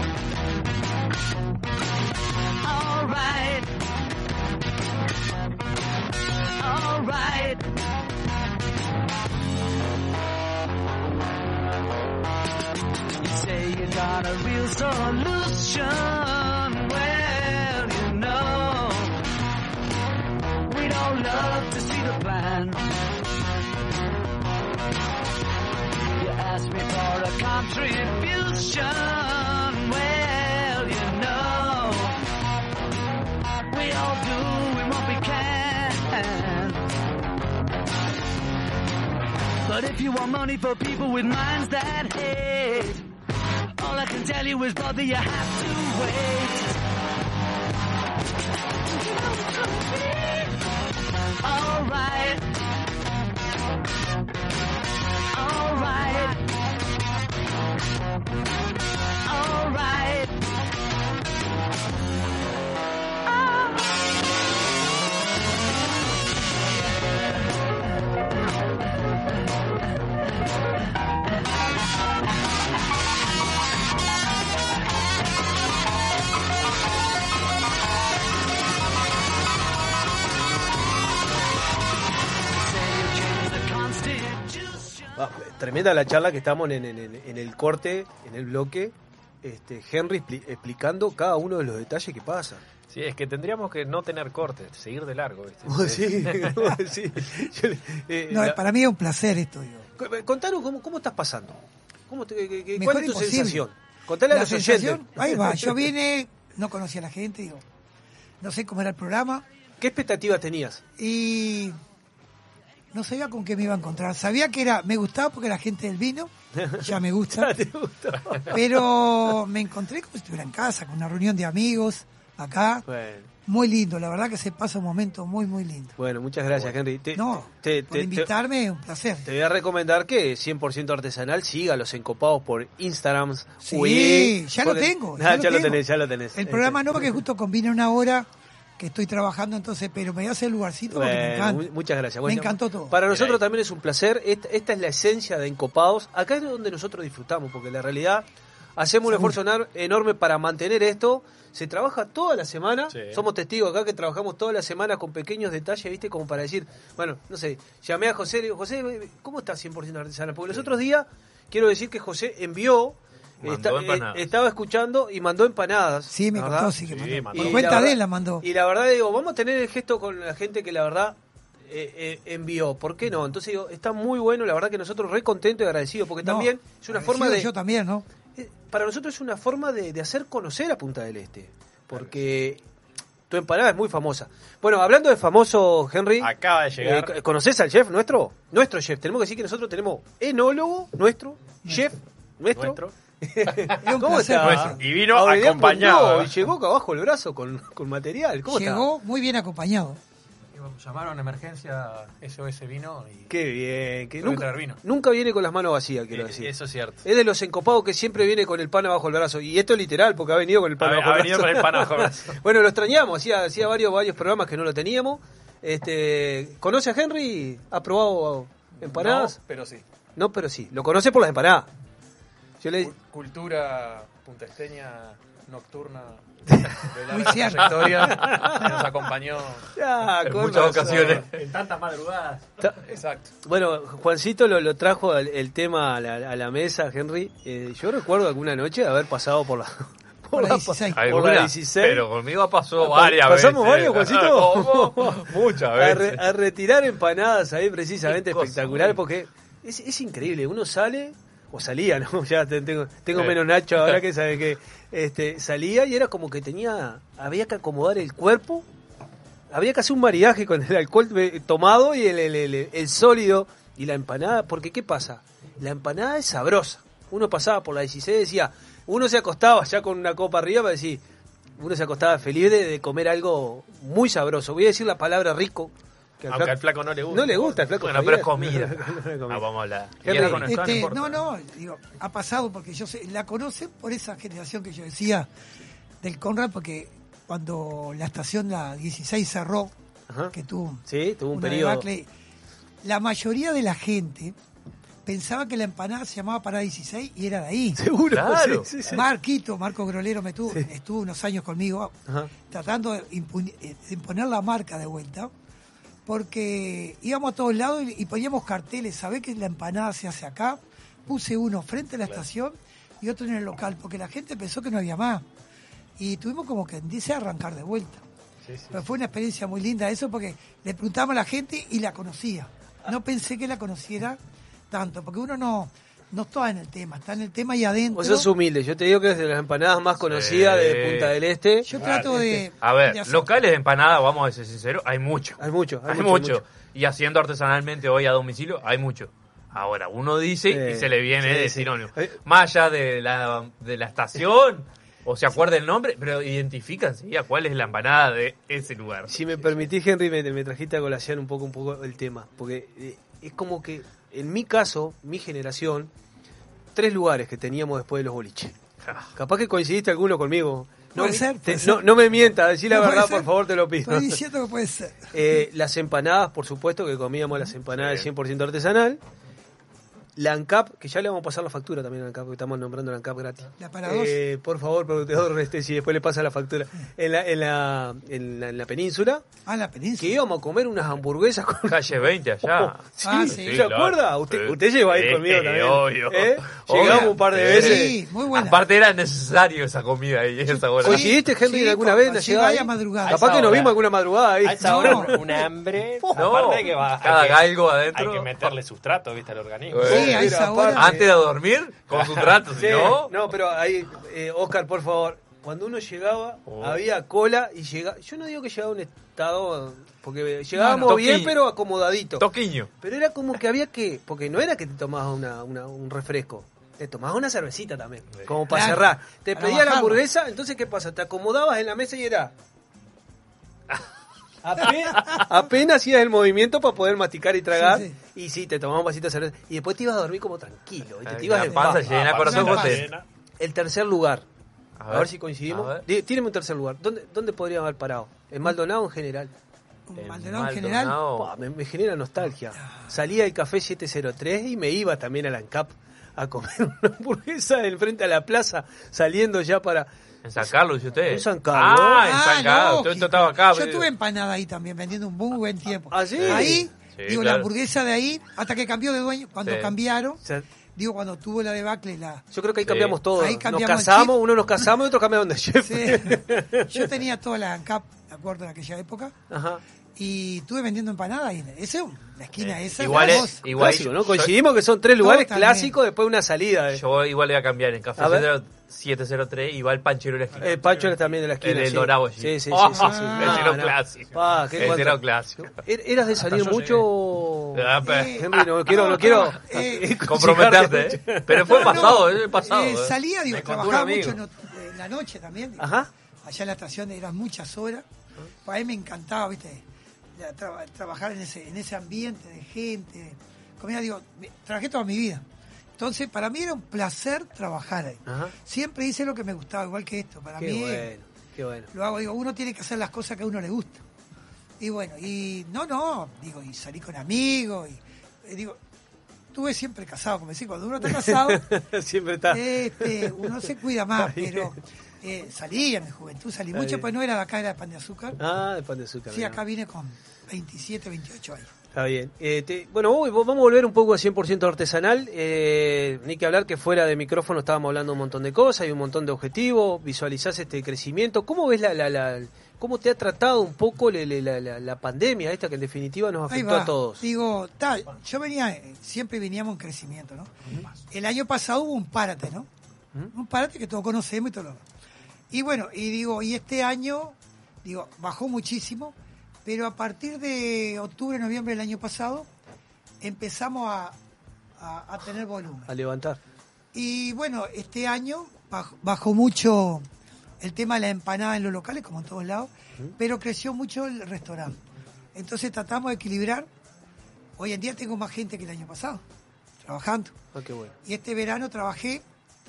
Alright. Alright. You say you got a real solution. Well, you know, we'd all love to see the plan. You asked me for a contribution. Well, all doing what we can. But if you want money for people with minds that hate, all I can tell you is, brother, you have to wait. Alright. Alright. Alright. Tremenda la charla que estamos en, en- en- en el corte, en el bloque. Este, Henry expli- explicando cada uno de los detalles que pasa. Sí, es que tendríamos que no tener cortes, seguir de largo. [LAUGHS] [LAUGHS] Yo le- eh, No, la- para mí es un placer esto. Digo. cu- Contanos cómo, cómo estás pasando. ¿Cómo te- que- que- ¿Cuál es tu imposible. sensación? Contale a La los sensación, oyentes. ahí va, yo [LAUGHS] vine, no conocía a la gente, digo, no sé cómo era el programa ¿Qué expectativas tenías? y no sabía con qué me iba a encontrar. Sabía que era, me gustaba porque era gente del vino, ya me gusta. [LAUGHS] Pero me encontré como si estuviera en casa, con una reunión de amigos acá. Bueno, Muy lindo, la verdad que se pasa un momento muy, muy lindo. bueno, muchas gracias, Henry. Te, No, te, por te- invitarme, un placer. te voy a recomendar que 100% artesanal siga los encopados por Instagram. Sí, ya lo tengo, [LAUGHS] Ah, ya lo ya lo tenés, ya lo tenés. El programa no, porque justo combina una hora que estoy trabajando, entonces, pero me voy a hacer el lugarcito porque me Bueno, encanta. mu- muchas gracias. Me encantó todo. Para nosotros también es un placer. Esta, esta es la esencia de Encopados. Acá es donde nosotros disfrutamos, porque la realidad hacemos un esfuerzo enorme para mantener esto. Se trabaja toda la semana. Sí. Somos testigos acá que trabajamos toda la semana con pequeños detalles, ¿viste? Como para decir, bueno, no sé, llamé a José, le digo, José, ¿cómo está 100% artesanal? Porque los otros días, quiero decir que José envió. Mandó esta- empanadas. eh, estaba escuchando y mandó empanadas. Sí, me la contó, verdad. sí que Sí, mandó. mandó. Por Y cuenta la de verdad- él la mandó. Y la verdad digo, vamos a tener el gesto con la gente que la verdad eh, eh, envió. ¿Por qué no? Entonces digo, está muy bueno, la verdad que nosotros re contentos y agradecidos, porque No, también es una forma de... Yo también, ¿no? eh, Para nosotros es una forma de, de hacer conocer a Punta del Este, porque tu empanada es muy famosa. Bueno, hablando de famoso, Henry, Acaba de llegar. eh, ¿conoces al chef nuestro? Nuestro chef. Tenemos que decir que nosotros tenemos enólogo nuestro, chef nuestro. Nuestro. [LAUGHS] ¿Cómo placer. está? Nuestro. Y vino Aureliano acompañado. Pundó, y llegó acá abajo el brazo con, con material. ¿Cómo está? Llegó muy bien acompañado. Llamaron a emergencia SOS Vino y Qué bien. Que nunca, vino. nunca viene con las manos vacías, quiero Eh, decir. Eso es cierto. Es de los encopados que siempre viene con el pan abajo el brazo. Y esto es literal, porque ha venido con el pan Ha- abajo ha el venido con el pan abajo el [LAUGHS] brazo. bueno, lo extrañamos. Hacía, hacía varios, varios programas que no lo teníamos. Este, ¿Conoce a Henry? ¿Ha probado empanadas? No, pero sí. No, pero sí. Lo conoce por las empanadas. Yo le... Cu- Cultura puntesteña nocturna de Muy la cierto. trayectoria que nos acompañó Ah, En con muchas razón. ocasiones. en tantas madrugadas. Ta- Exacto. Bueno, Juancito lo, lo trajo el, el tema a la, a la mesa, Henry. Eh, yo recuerdo alguna noche haber pasado por la... [LAUGHS] Por la pa- 16. por la Alguna, 16. Pero conmigo pasó Pa- varias ¿pasamos veces. varios, Juancito? [LAUGHS] ¿Cómo? Muchas a, veces. re- a retirar empanadas ahí precisamente espectacular porque es, es increíble uno sale o salía no [LAUGHS] ya te- tengo tengo menos nacho ahora que sabe que [LAUGHS] este salía y era como que tenía había que acomodar el cuerpo había que hacer un maridaje con el alcohol eh, tomado y el, el- el- el sólido y la empanada porque qué pasa la empanada es sabrosa. Uno pasaba por la 16 y decía uno se acostaba ya con una copa arriba para decir uno se acostaba feliz de, de comer algo muy sabroso. Voy a decir la palabra rico que al Aunque flaco- al flaco no le gusta. no le gusta el flaco Bueno, pero es comida. [LAUGHS] No. Ah, vamos a hablar. Henry, Este, importa. no, no, digo, ha pasado porque yo sé, la conocen por esa generación que yo decía del Conrad, porque cuando la estación la 16 cerró, Ajá. que tuvo Sí, tuvo un una periodo. debacle, la mayoría de la gente pensaba que la empanada se llamaba Parada 16 y era de ahí. Seguro, Claro. sí, sí, sí. Marquito, Marco Grolero, me tuvo, estuvo unos años conmigo Ajá. tratando de, impu- eh, de imponer la marca de vuelta, porque íbamos a todos lados y, y poníamos carteles, ¿sabés que la empanada se hace acá? Puse uno frente a la estación y otro en el local, porque la gente pensó que no había más. Y tuvimos como que dice arrancar de vuelta. Pero fue una experiencia muy linda eso porque le preguntamos a la gente y la conocía. No pensé que la conociera tanto, porque uno no, no está en el tema, está en el tema y adentro. Vos sos humilde. Yo te digo que es de las empanadas más conocidas de Punta del Este. Yo trato de... A ver, de locales de empanada, vamos a ser sinceros, hay mucho. Hay mucho, hay Hay, mucho, mucho. hay mucho. Y haciendo artesanalmente hoy a domicilio, hay mucho. Ahora, uno dice Sí, y se le viene sí, de sinónimo. Más allá de la, de la estación, o se acuerda el nombre, pero identifican a cuál es la empanada de ese lugar. Si me permitís, Henry, me, me trajiste a colación un poco, un poco el tema. Porque eh, es como que, en mi caso, mi generación, tres lugares que teníamos después de los boliches. Capaz que coincidiste alguno conmigo. No, Puede ser, te- no, ser. no me mientas, decí la No, verdad, ser. por favor, te lo pido. Estoy diciendo que puede ser. Eh, las empanadas, por supuesto, que comíamos las empanadas 100% artesanal. La ANCAP, que ya le vamos a pasar la factura también a la ANCAP, porque estamos nombrando la ANCAP gratis. La para dos. Eh, por favor, productor, este, si después le pasa la factura. En la, en la, en la, en la península, Ah, la península. que íbamos a comer unas hamburguesas con... Calle 20 allá. Sí, Ah, ¿se sí, claro. acuerda? Usted, Sí. usted llegó ahí Sí, conmigo también. obvio. ¿Eh? Obvio. Llegamos un par de Sí. veces. Sí, muy buena. Aparte era necesario esa comida ahí, esa hora. ¿Coincidiste, Henry, sí, alguna vez? ¿La sí, llegada madrugada. Capaz que nos vimos alguna madrugada ahí. A esa hora hambre. No, aparte que va. cada hay que- galgo adentro. Hay que meterle sustrato, ¿viste? Al organismo. Sí, Sí, a Mira, esa aparte- hora. Antes de dormir, con su trato, [LAUGHS] si Sí, no... no, pero ahí, eh, Oscar, por favor, cuando uno llegaba, Oh. había cola y llegaba. Yo no digo que llegaba a un estado. Porque llegábamos no. bien, pero acomodadito. Toquiño. Pero era como que había que. Porque no era que te tomabas una, una- un refresco. Te tomabas una cervecita también. Como para Claro, cerrar. Te para pedía la hamburguesa, entonces ¿qué pasa? Te acomodabas en la mesa y era. Apenas, [LAUGHS] apenas hacías el movimiento para poder masticar y tragar. Sí, Y sí, te tomabas un vasito de cerveza. Y después te ibas a dormir como tranquilo. Ay, Te ibas la en panza llena, corazón. El tercer lugar. A A, ver, si coincidimos. ver. Tíreme un tercer lugar. ¿Dónde, dónde podríamos haber parado? ¿En Maldonado en general? Un Maldonado en general. Pua, me, me genera nostalgia. Salía del café 703 y me iba también a la ANCAP a comer [LAUGHS] una hamburguesa enfrente a la plaza, saliendo ya para... En San Carlos, dice usted. En San Carlos. Ah, en Ah, San Carlos. estaba acá. Yo estuve empanada ahí también, vendiendo un muy buen tiempo. ¿Ah, sí? Ahí, Sí, digo, claro. la hamburguesa de ahí, hasta que cambió de dueño, cuando Sí. cambiaron, digo, cuando tuvo la debacle, la... yo creo que ahí Sí. cambiamos todo. Ahí Nos cambiamos el casamos, uno nos casamos y otro cambiaron de chef. Sí. Yo tenía toda la ANCAP, de acuerdo, en aquella época, Ajá. Y estuve vendiendo empanadas ahí. Esa es la esquina esa. Igual es- hermosa. igual Clásico, ¿no? Coincidimos que son tres lugares clásicos después de una salida. eh. Yo igual le voy a cambiar en Café A ver. 703 y va el panchero de la esquina. El Pancho era también de la esquina. El sí. Dorado allí. Sí, sí, sí. Oh, [LAUGHS] sí, sí. no. clásico. Ah, clásico. Er- ¿Eras de salir mucho? Ah, Eh, Henry, no quiero, no quiero Eh, Comprometerte, [LAUGHS] ¿eh? Pero fue No, pasado, no, es pasado. eh, eh. salía, digo, trabajaba mucho en, en la noche también. digo. Ajá. Allá en la estación eran muchas horas. Para mí me encantaba, viste, trabajar en ese, en ese ambiente de gente. Comida, digo, trabajé toda mi vida. Entonces, para mí era un placer trabajar ahí. Ajá. Siempre hice lo que me gustaba, igual que esto. Para Qué mí bueno, qué bueno. lo hago, digo, uno tiene que hacer las cosas que a uno le gusta. Y bueno, y no, no, digo, y salí con amigos, y eh, digo, estuve siempre casado, como decía, cuando uno está [LAUGHS] casado, Siempre está. este, uno se cuida más, pero eh, salí en mi juventud, salí mucho, pues no era de acá, era de pan de azúcar. Ah, de pan de azúcar. Sí, acá vine con 27, 28 años. Está bien. Eh, te- bueno, hoy vamos a volver un poco a 100% artesanal. Eh, ni que hablar que fuera de micrófono estábamos hablando un montón de cosas, hay un montón de objetivos, visualizás este crecimiento. ¿Cómo ves la, la, la- cómo te ha tratado un poco la, la- la pandemia esta que en definitiva nos afectó a todos? Digo, tal, yo venía, siempre veníamos en crecimiento, ¿no? El año pasado hubo un párate, ¿no? Un párate que todos conocemos y todo lo. Y bueno, y digo, y este año, digo, bajó muchísimo, pero a partir de octubre, noviembre del año pasado, empezamos a, a- a tener volumen. A levantar. Y bueno, este año bajó, bajó mucho el tema de la empanada en los locales, como en todos lados, pero creció mucho el restaurante. Entonces tratamos de equilibrar. Hoy en día tengo más gente que el año pasado, trabajando. Ah, qué bueno. Y este verano trabajé,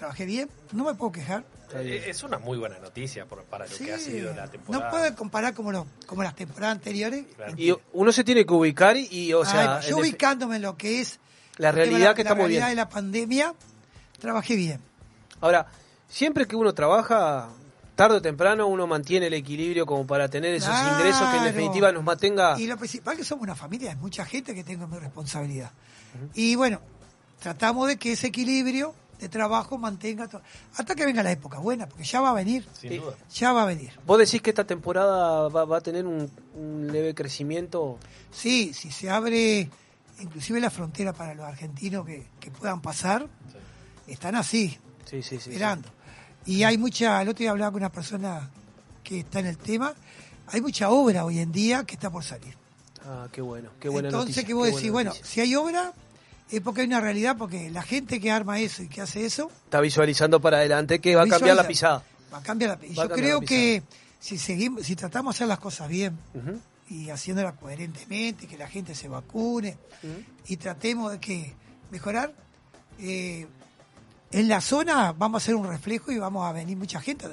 trabajé bien, no me puedo quejar. Eh, Es una muy buena noticia por- para lo Sí, que ha sido la no temporada. puedo comparar como, lo- como las temporadas anteriores. Y uno se tiene que ubicar y, y, o sea, Ay, yo ubicándome en lo que es la realidad que la estamos realidad bien. de la pandemia, trabajé bien. Ahora, siempre que uno trabaja, tarde o temprano uno mantiene el equilibrio como para tener esos Claro. ingresos que en definitiva nos mantenga... Y lo principal que somos una familia, hay mucha gente que tengo mi responsabilidad. Y bueno, tratamos de que ese equilibrio de trabajo mantenga todo. Hasta que venga la época buena, porque ya va a venir. Sin duda. Ya va a venir. ¿Vos decís que esta temporada va, va a tener un, un leve crecimiento? Sí, si se abre inclusive la frontera para los argentinos que, que puedan pasar, están así, Sí, sí, sí. sí. esperando. Y hay mucha, el otro día hablaba con una persona que está en el tema, hay mucha obra hoy en día que está por salir. Ah, qué bueno, qué buena Entonces noticia, que vos qué decís, bueno, si hay obra, es porque hay una realidad, porque la gente que arma eso y que hace eso, Está visualizando para adelante que va a cambiar la pisada. va a cambiar la Va a Yo creo que si seguimos, si tratamos de hacer las cosas bien y haciéndolas coherentemente, que la gente se vacune y tratemos de que mejorar, eh, en la zona vamos a hacer un reflejo y vamos a venir mucha gente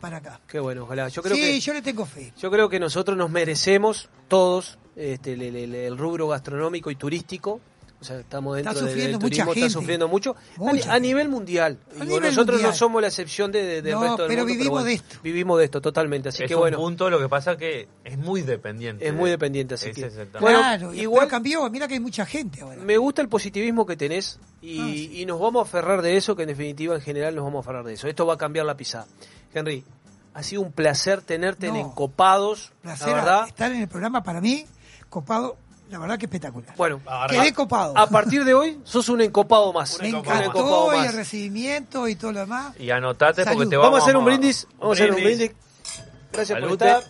para acá. Qué bueno, ojalá. Yo creo sí, que yo le tengo fe. yo creo que nosotros nos merecemos todos este, el, el- el rubro gastronómico y turístico. O sea, estamos dentro Está del- del sufriendo mucha turismo, está gente. sufriendo mucho. A ni- Mucha a, nivel mundial. A Digo, nivel nosotros mundial. no somos la excepción de, de- del No, resto del pero mundo. vivimos bueno, de esto. Vivimos de esto totalmente. Así es que un bueno, punto, lo que pasa que es muy dependiente. es muy dependiente. Así que, bueno, claro, y igual pero cambió, mira que hay mucha gente ahora. me gusta el positivismo que tenés y, Ah, sí. y nos vamos a aferrar de eso, que en definitiva en general nos vamos a aferrar de eso. Esto va a cambiar la pisada. Henry, ha sido un placer tenerte en No. Encopados. placer la verdad, estar en el programa para mí, copado, la verdad que espectacular. Bueno, Quedé copado. a partir de hoy sos un encopado más. Me encantó encopado y el recibimiento y todo lo demás. Y anotate porque Salud. te Vamos vamos, a hacer un brindis. Vamos a hacer un brindis. Gracias por Salud. estar.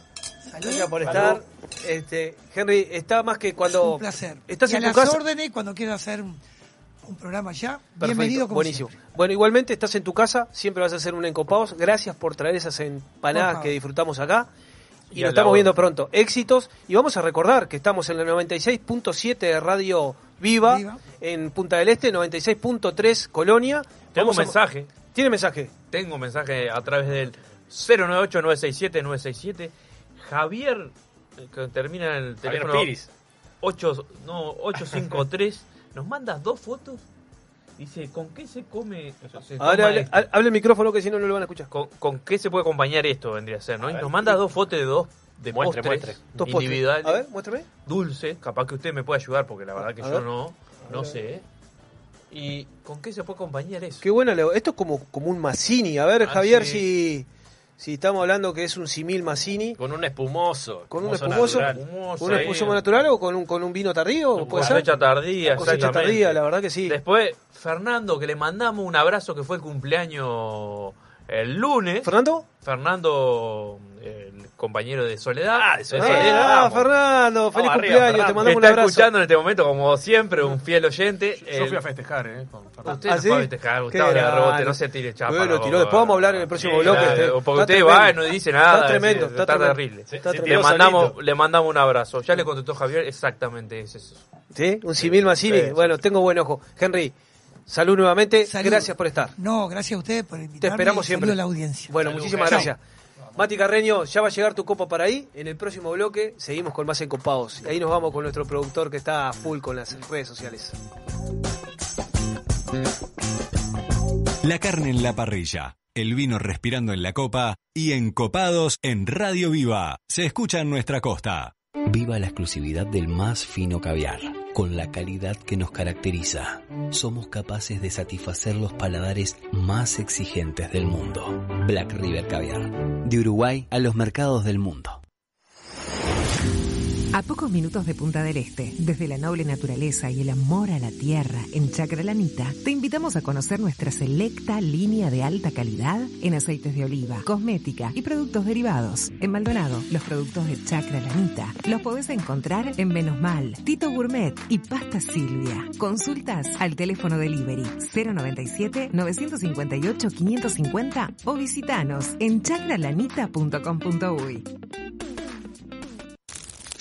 Gracias por estar. Este, Henry, está más que cuando Un placer. estás y en a tu las casa. órdenes cuando quiera hacer un, un programa ya, Perfecto, bienvenido como buenísimo. siempre. Bueno, igualmente estás en tu casa, siempre vas a hacer un encopados. Gracias por traer esas empanadas que disfrutamos acá. Y, Y nos estamos hora. viendo pronto. Éxitos. Y vamos a recordar que estamos en la 96.7 de Radio Viva, Viva. en Punta del Este, 96.3 Colonia. Tengo un a- mensaje. ¿Tiene mensaje? Tengo un mensaje a través del 098-967-967. Javier, eh, que termina en el Javier teléfono Piris. 8, no, 853, nos manda dos fotos. Dice, ¿con qué se come? se toma Ahora hable, esto? ha- hable el micrófono que si no, no lo van a escuchar. ¿Con, con qué se puede acompañar esto? Vendría a ser, ¿no? Y ver. nos manda dos fotos de dos de Muestre, postres muestre. Dos postres. individuales, A ver, muéstrame. dulce. Capaz que usted me puede ayudar porque la verdad que A yo ver. no, no sé. ¿Y con qué se puede acompañar eso? Qué buena, Leo. Esto es como, como un Mazzini. A ver, Ah, Javier, sí. si, si estamos hablando que es un simil Mazzini. Con un espumoso. ¿Con un espumoso? natural. Espumoso ¿Con un ahí. espumoso natural o con un, con un vino tardío? ¿Puede Con ser? cosecha tardía, Cosecha tardía, la verdad que sí. Después, Fernando, que le mandamos un abrazo, que fue el cumpleaños el lunes. ¿Fernando? Fernando, el compañero de Soledad. Ah, de Soledad. Ah. Fernando, feliz Vamos arriba, cumpleaños, te mandamos un está abrazo. escuchando en este momento, como siempre, un fiel oyente. Yo El- fui a festejar, ¿eh? Con Fernando. Usted ¿Ah, no sí? fue a festejar, Gustavo de grande. rebote, no se tire chapa. Bueno, no, tiró, después vamos a hablar en el próximo bloque, claro, este. porque usted tremendo. va y no dice nada. Está tremendo, está está, tremendo. terrible. Está Se- se Le mandamos, solito. le mandamos un abrazo. Ya le contestó Javier, exactamente es eso. ¿Sí? Un simil. Sí, sí, bueno, tengo buen ojo. Henry, salud nuevamente. Salud. Gracias por estar. No, gracias a ustedes por invitarme. Te esperamos y siempre. a la audiencia. Bueno, Salud, muchísimas chao. gracias. Mati Carreño, ya va a llegar tu copa para ahí. En el próximo bloque seguimos con más encopados. Y ahí nos vamos con nuestro productor que está full con las redes sociales. La carne en la parrilla, el vino respirando en la copa y encopados en Radio Viva. Se escucha en nuestra costa. Viva la exclusividad del más fino caviar, con la calidad que nos caracteriza. Somos capaces de satisfacer los paladares más exigentes del mundo. Black River Caviar, de Uruguay a los mercados del mundo. A pocos minutos de Punta del Este, desde la noble naturaleza y el amor a la tierra en Chacralanita, te invitamos a conocer nuestra selecta línea de alta calidad en aceites de oliva, cosmética y productos derivados. En Maldonado, los productos de Chacralanita los podés encontrar en Menos Mal, Tito Gourmet y Pasta Silvia. Consultas al teléfono delivery 097 958 550 o visitanos en chacralanita.com.uy.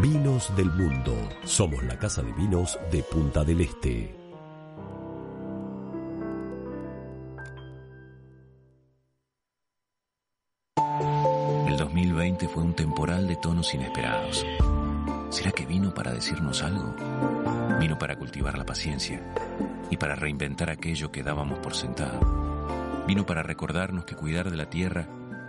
Vinos del Mundo. Somos la casa de vinos de Punta del Este. El 2020 fue un temporal de tonos inesperados. ¿Será que vino para decirnos algo? Vino para cultivar la paciencia y para reinventar aquello que dábamos por sentado. Vino para recordarnos que cuidar de la tierra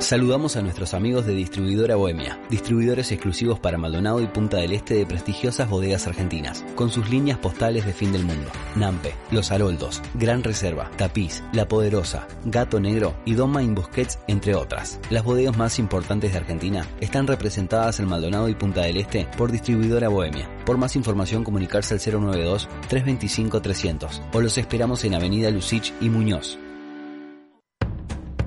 Saludamos a nuestros amigos de Distribuidora Bohemia, distribuidores exclusivos para Maldonado y Punta del Este de prestigiosas bodegas argentinas, con sus líneas postales de fin del mundo. Nampe, Los Haroldos, Gran Reserva, Tapiz, La Poderosa, Gato Negro y Doma in Busquets, entre otras. Las bodegas más importantes de Argentina están representadas en Maldonado y Punta del Este por Distribuidora Bohemia. Por más información comunicarse al 092-325-300 o los esperamos en Avenida Lucich y Muñoz.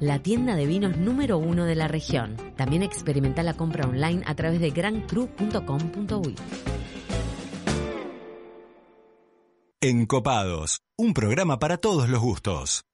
la tienda de vinos número uno de la región. También experimenta la compra online a través de grancru.com.uy. Encopados, un programa para todos los gustos.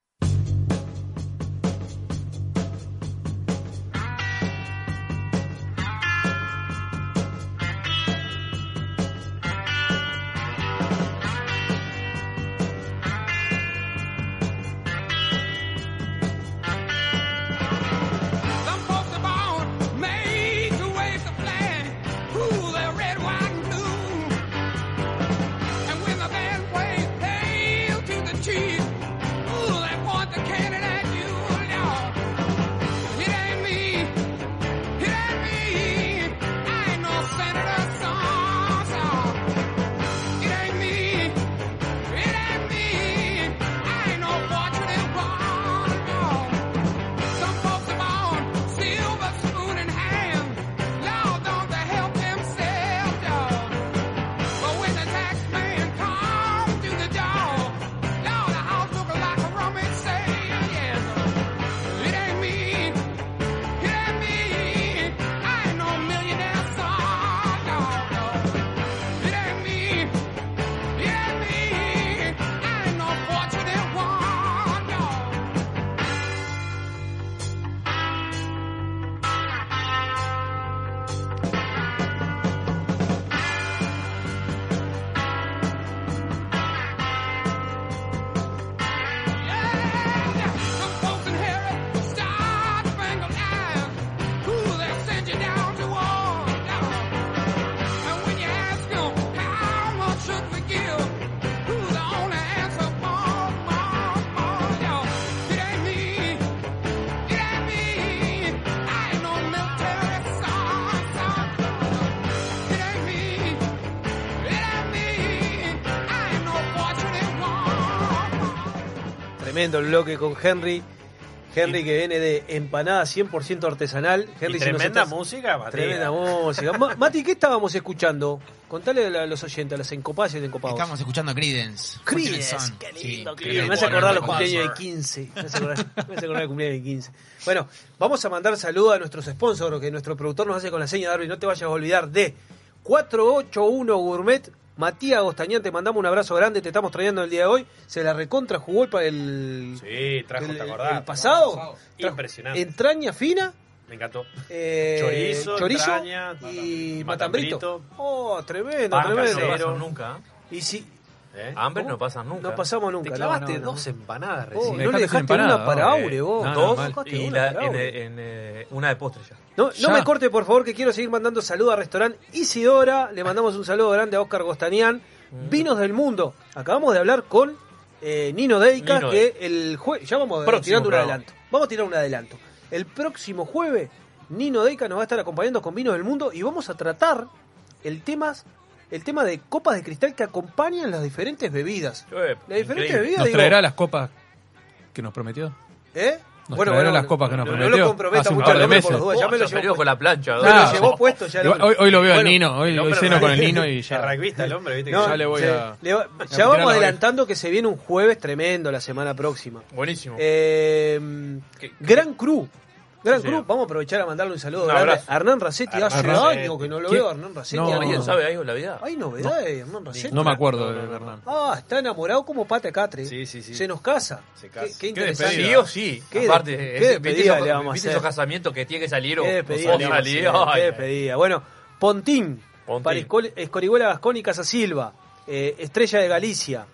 El bloque con Henry. Henry que viene de empanada 100% artesanal. Henry, Y si tremenda estás- música, Matías. Tremenda música. Ma- Mati, ¿qué estábamos escuchando? Contale a los oyentes, a los encopados y encopados. Estamos escuchando Creedence. Creedence, qué Sí, lindo, tremendo. Me hace acordar los cumpleaños de 15. Me hace acordar, me hace acordar el cumpleaños de 15. Bueno, vamos a mandar saludos a nuestros sponsors, que nuestro productor nos hace con la seña de Darby. No te vayas a olvidar de 481 Gourmet. Matías Gostañán, te mandamos un abrazo grande, te estamos trayendo el día de hoy. Se la recontra jugó el, Sí, trajo, el- ¿te acordás? el pasado. Trajo Impresionante. Entraña fina, Me encantó. eh, Chorizo, chorizo entraña, y matambrito. matambrito. Oh, tremendo, tremendo. nunca. Y si ¿Eh? No pasan nunca. no pasamos Te nunca. clavaste no, no, no. dos empanadas Oh, recién. no le dejaste una para Aure, vos. No, no, Dos, Y una la- en, eh, una de postre ya. No, no me corte, por favor, que quiero seguir mandando saludos al restaurante Isidora. Le mandamos un saludo grande a Oscar Gostanian. Mm. Vinos del Mundo. Acabamos de hablar con eh, Nino Nino que el jueves. Ya vamos Próximo tirando un adelanto. Vamos a tirar un adelanto. El próximo jueves, Nino Deika nos va a estar acompañando con Vinos del Mundo y vamos a tratar el tema, el tema de copas de cristal que acompañan las diferentes bebidas. Eh, Las diferentes increíble. bebidas, ¿Nos digo, traerá las copas que nos prometió? ¿eh? Nos traerá las copas que nos no, no prometió lo comprometa mucho el de hombre por los dudas. Ya Oh, me lo ya salió llevó con la plancha. Me ¿no? lo llevó puesto ya. el Igual, hombre. hoy, hoy lo veo Bueno, al Nino, hoy, el hoy ceno con el Nino y El ya. el hombre, ¿viste? No, que ya le voy se- a- le va- a ya vamos la adelantando que se viene un jueves tremendo la semana próxima. Buenísimo. Eh, ¿Qué- qué- Gran Cru. Gran Sí, Cruz, vamos a aprovechar a mandarle un saludo Un grande a Hernán Racetti. Hace años que no lo ¿Quién? veo, a Hernán Racetti. No, ¿Alguien ¿Sabe algo de la vida? Hay novedades de Hernán Racetti. No me acuerdo de Hernán. Ah, está enamorado como pata de catre. Sí, sí, sí. Se nos casa. Se Qué, casa. qué Qué interesante. Sí o sí. Qué, Aparte, ese- qué ¿viste despedida le vamos a ¿viste hacer. esos casamientos que tiene que salir o Qué despedida no a salir? qué despedida. Bueno, Pontín, Pontín. para Escorihuela Gascón y Casa Silva, eh, Estrella de Galicia,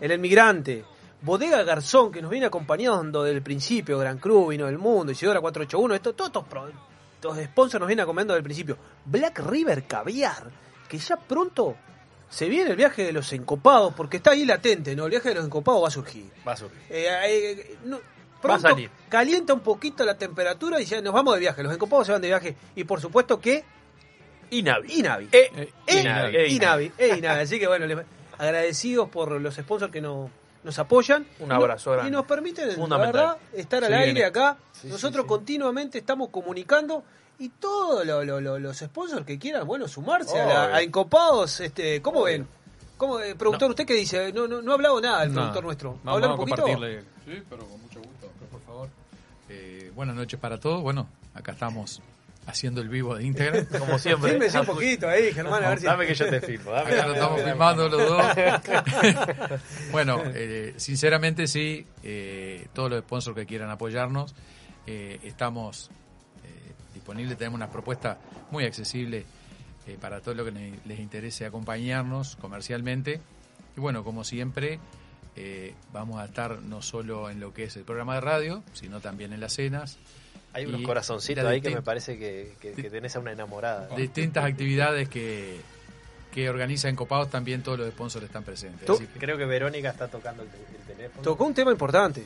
El Emigrante, Bodega Garzón, que nos viene acompañando desde el principio, Gran Cruz, Vino del Mundo, Isidora 481, esto, todos estos, sponsors nos vienen acompañando desde el principio. Black River Caviar, que ya pronto se viene el viaje de los encopados, porque está ahí latente, ¿no? El viaje de los encopados va a surgir. Va a surgir. Eh, eh, no, Va a pronto salir. calienta un poquito la temperatura y ya nos vamos de viaje. Los encopados se van de viaje. Y por supuesto que Inavi. Inavi. Eh, Eh, Inavi. Inavi. Inavi. eh, Inavi. Así que bueno, les- agradecidos por los sponsors que nos, nos apoyan. Un abrazo grande. Y nos permiten, la verdad, estar al aire acá. Sí, Nosotros sí, continuamente estamos comunicando. Y todos lo- lo- lo- los sponsors que quieran, bueno, sumarse a, la- a Encopados, este, ¿cómo ven? ¿Cómo, eh, productor, usted qué dice? No, no, no ha hablado nada el No. productor nuestro. Vamos, ¿Hablar un vamos a poquito? compartirle. Sí, pero con mucho gusto, por favor. Eh, buenas noches para todos. Bueno, acá estamos haciendo el vivo de Instagram. Como [LAUGHS] siempre. Fílmese un poquito ahí, Germán, a ver si... Dame que yo te filmo. Dame, dame, lo estamos dame, filmando dame. los dos. [LAUGHS] bueno, eh, sinceramente sí, eh, todos los sponsors que quieran apoyarnos, eh, estamos eh, disponibles, tenemos una propuesta muy accesible eh, para todo lo que les interese acompañarnos comercialmente. Y bueno, como siempre, eh, vamos a estar no solo en lo que es el programa de radio, sino también en las cenas. Hay unos corazoncitos ahí que me parece que, que, que tenés a una enamorada. distintas actividades que, que organiza Encopados, también todos los sponsors están presentes. Tú- Así que- Creo que Verónica está tocando el, el teléfono. Tocó un tema importante.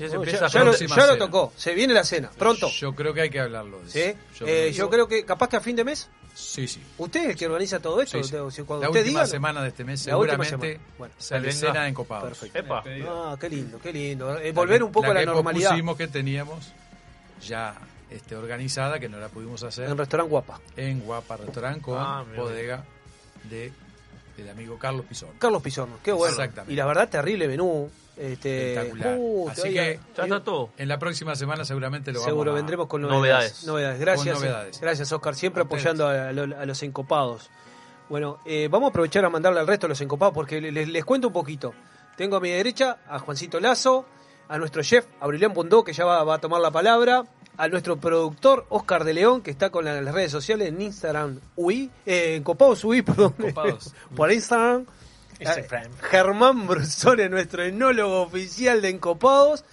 No, empieza ya, lo, ya tocó, se viene la cena, pronto. Yo creo que hay que hablarlo. de ¿Sí? eso. Yo, creo que- yo creo que capaz que a fin de mes, Sí, sí. usted es el que organiza todo esto. Sí, cuando La usted última diga, semana de este mes La seguramente. Bueno, sale cena en Encopados. Perfecto. Epa. Ah, qué lindo, qué lindo. Eh, volver un poco a la que normalidad que teníamos ya este, organizada, que no la pudimos hacer en restaurante Guapa. en Guapa Restaurant con Ah, bodega de el amigo Carlos Pizón. Carlos Pizorno, qué bueno. Exactamente. Y la verdad, terrible menú. Este, Espectacular. uh, Así que Ya está todo. en la próxima semana seguramente lo Seguro vamos a- vendremos con novedades. Novedades. Novedades. Gracias, Con novedades. gracias Oscar, siempre apoyando a, lo- a los encopados. Bueno, eh, vamos a aprovechar a mandarle al resto de los encopados porque les, les cuento un poquito. Tengo a mi derecha a Juancito Lazo, a nuestro chef Aurelian Bondó, que ya va, va a tomar la palabra, a nuestro productor Oscar de León, que está con la- las redes sociales en Instagram UI, eh, Encopados UI, [LAUGHS] perdón, Encopados. por Instagram. Instagram. Germán Brusone, nuestro enólogo oficial de Encopados.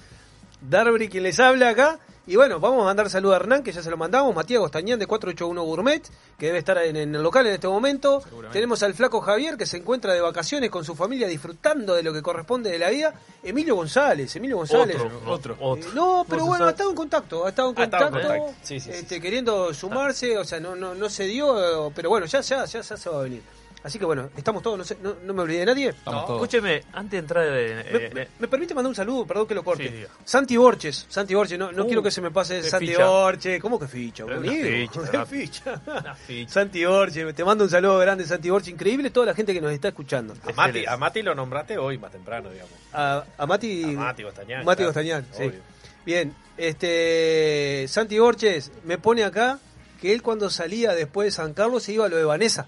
Darby quien les habla acá. Y bueno, vamos a mandar saludo a Hernán, que ya se lo mandamos. Matías Gostañán de 481 Gourmet, que debe estar en, en el local en este momento. Tenemos al flaco Javier, que se encuentra de vacaciones con su familia, disfrutando de lo que corresponde de la vida. Emilio González, Emilio González. Otro. Eh, Otro. no, pero No se bueno, ha estado en contacto, ha estado en Ha estado en contacto, contacto. Sí, sí, sí, este, queriendo sumarse, o sea, no, no, no se dio, pero bueno, ya, ya, ya, ya se va a venir. Así que bueno, estamos todos, no, sé, no, no me olvidé de nadie. Estamos todos. Escúcheme, antes de entrar eh, ¿Me, eh, me- me permite mandar un saludo? Perdón que lo corte. Sí. Santi Borges, Santi Borges, no, no Uh, quiero que se me pase Santi ficha. Borges. ¿Cómo que ficha? Una ficha, ¿Qué una- ficha? una ficha. [LAUGHS] Santi Borges, te mando un saludo grande, Santi Borges. Increíble toda la gente que nos está escuchando. A Mati, a Mati lo nombraste hoy más temprano, digamos. A, a Mati, A Mati Gostañán, Mati claro, Gostañán, sí. obvio. Bien, este Santi Borges me pone acá que él cuando salía después de San Carlos se iba a lo de Vanessa.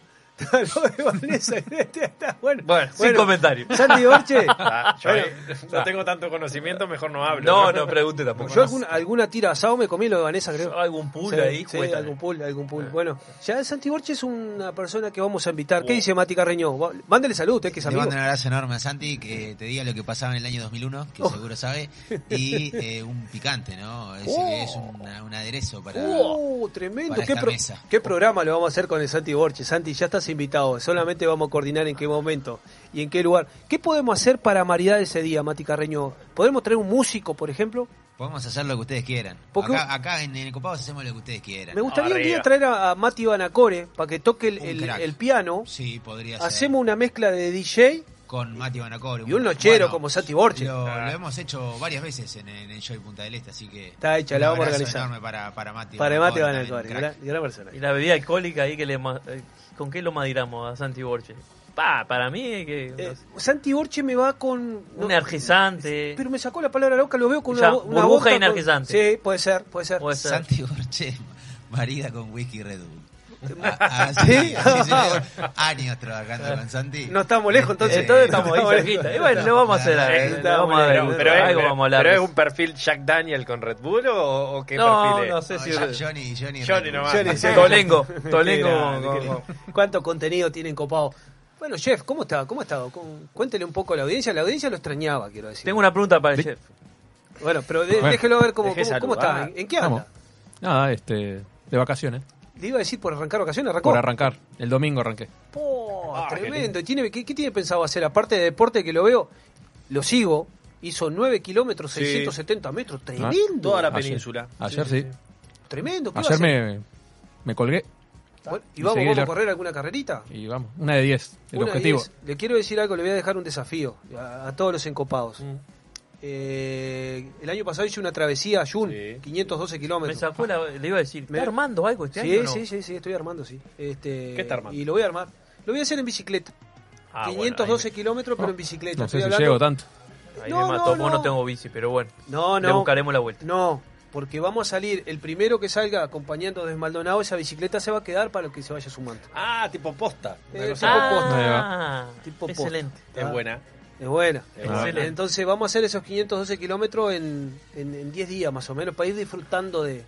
Lo de Vanessa, está bueno. Bueno, sin comentario. Santi Borges. [LAUGHS] Ah, yo Bueno, no tengo tanto conocimiento, mejor no hablo. No, no pregunte tampoco. Yo alguna, alguna tira asado me comí lo de Vanessa, creo. Algún pool Sí, ahí, sí, algún pool, algún pool. Bueno, ya Santi Borges es una persona que vamos a invitar. ¿Qué dice Mati Carreño? Mándele salud, usted que es Le amigo. mando un abrazo enorme a Santi, que te diga lo que pasaba en el año 2001, que Oh. seguro sabe, y eh, un picante, ¿no? Es, Oh. es una- un aderezo para... ¡Oh, tremendo! para ¿Qué, esta pro- mesa. qué programa lo vamos a hacer con el Santi Borges? Santi, ya estás invitado. Solamente vamos a coordinar en qué momento y en qué lugar. ¿Qué podemos hacer para maridar ese día, Mati Carreño? ¿Podemos traer un músico, por ejemplo? Podemos hacer lo que ustedes quieran. Porque- Acá, acá en el Copados hacemos lo que ustedes quieran. Me gustaría un día traer a, a Mati Banacore para que toque el, piano. Sí, podría ser. Hacemos una mezcla de DJ Con Mati Banacor. y un nochero como Santi Borges. Lo, lo hemos hecho varias veces en, en el Joy Punta del Este, así que... Está hecha, la vamos a organizar. enorme para, para Mati Para Mati Banacore, gran, gran persona. Y la bebida alcohólica ahí que le eh, ¿Con qué lo madiramos a Santi Borges? Pa, para mí es que... Eh, Santi Borche me va con... un energizante. Pero me sacó la palabra loca, lo veo con Ya, una, una burbuja con- energizante. Sí, puede ser, puede ser. Puede ser. Santi Borche, [LAUGHS] marida con whisky Red Bull. Ah, ah, ¿Sí? sí, sí, sí, años trabajando con Santi. No estamos lejos, entonces. Entonces estamos Estamos cerquita. lejos. Y bueno, le vamos a hacer algo. Pero, es, algo pero- vamos a hablar. pero es un perfil Jack Daniel con Red Bull o, o qué No, perfil es? no sé si... No, Johnny, Johnny, Johnny nomás. Johnny, sí. [LAUGHS] Tolengo, Tolengo. ¿Cuánto contenido tienen copado? Bueno, chef, ¿cómo está? ¿Cómo ha estado? ¿Cómo- Cuéntele un poco a la audiencia. La audiencia lo extrañaba, quiero decir. Tengo una pregunta para el chef. Bueno, pero déjelo ver cómo, cómo, cómo está. ¿En, qué anda? Nada, este, de vacaciones. Le iba a decir por arrancar vacaciones, arrancó. Por arrancar. El domingo arranqué. Po, Ah, qué tremendo. ¿Y tiene, qué, qué tiene pensado hacer? Aparte de deporte que lo veo, lo sigo. Hizo 9 kilómetros, Sí. 670 metros. Tremendo. Toda la península. Ayer sí. Tremendo. ¿Qué Ayer me, me colgué Bueno, ¿Y y vamos, a correr alguna carrerita? y vamos. Una de 10. El Una objetivo. diez. Le quiero decir algo, le voy a dejar un desafío a, a todos los encopados. Mm. Eh, el año pasado hice una travesía a Jun, Sí. 512 Me kilómetros. sacó la, le iba a decir, ¿está Me- armando algo este Sí, año o no? sí, sí, sí, estoy armando, sí. Este, ¿Qué está armando? Y lo voy a armar. Lo voy a hacer en bicicleta. Ah, bueno, 512 kilómetros, pero en bicicleta. No sé si hablando- llego tanto. ahí, No, me mató, no, no no. tengo bici, pero bueno. No, Le no. buscaremos la vuelta. No, porque vamos a salir. El primero que salga acompañando desde Maldonado, esa bicicleta se va a quedar para el que se vaya sumando. Ah, tipo posta. Eh, tipo así. posta. Ahí Ah, Tipo posta. excelente. Es Ah. buena. Es. Excelente. Entonces vamos a hacer esos 512 kilómetros en, en, en 10 días más o menos para ir disfrutando de...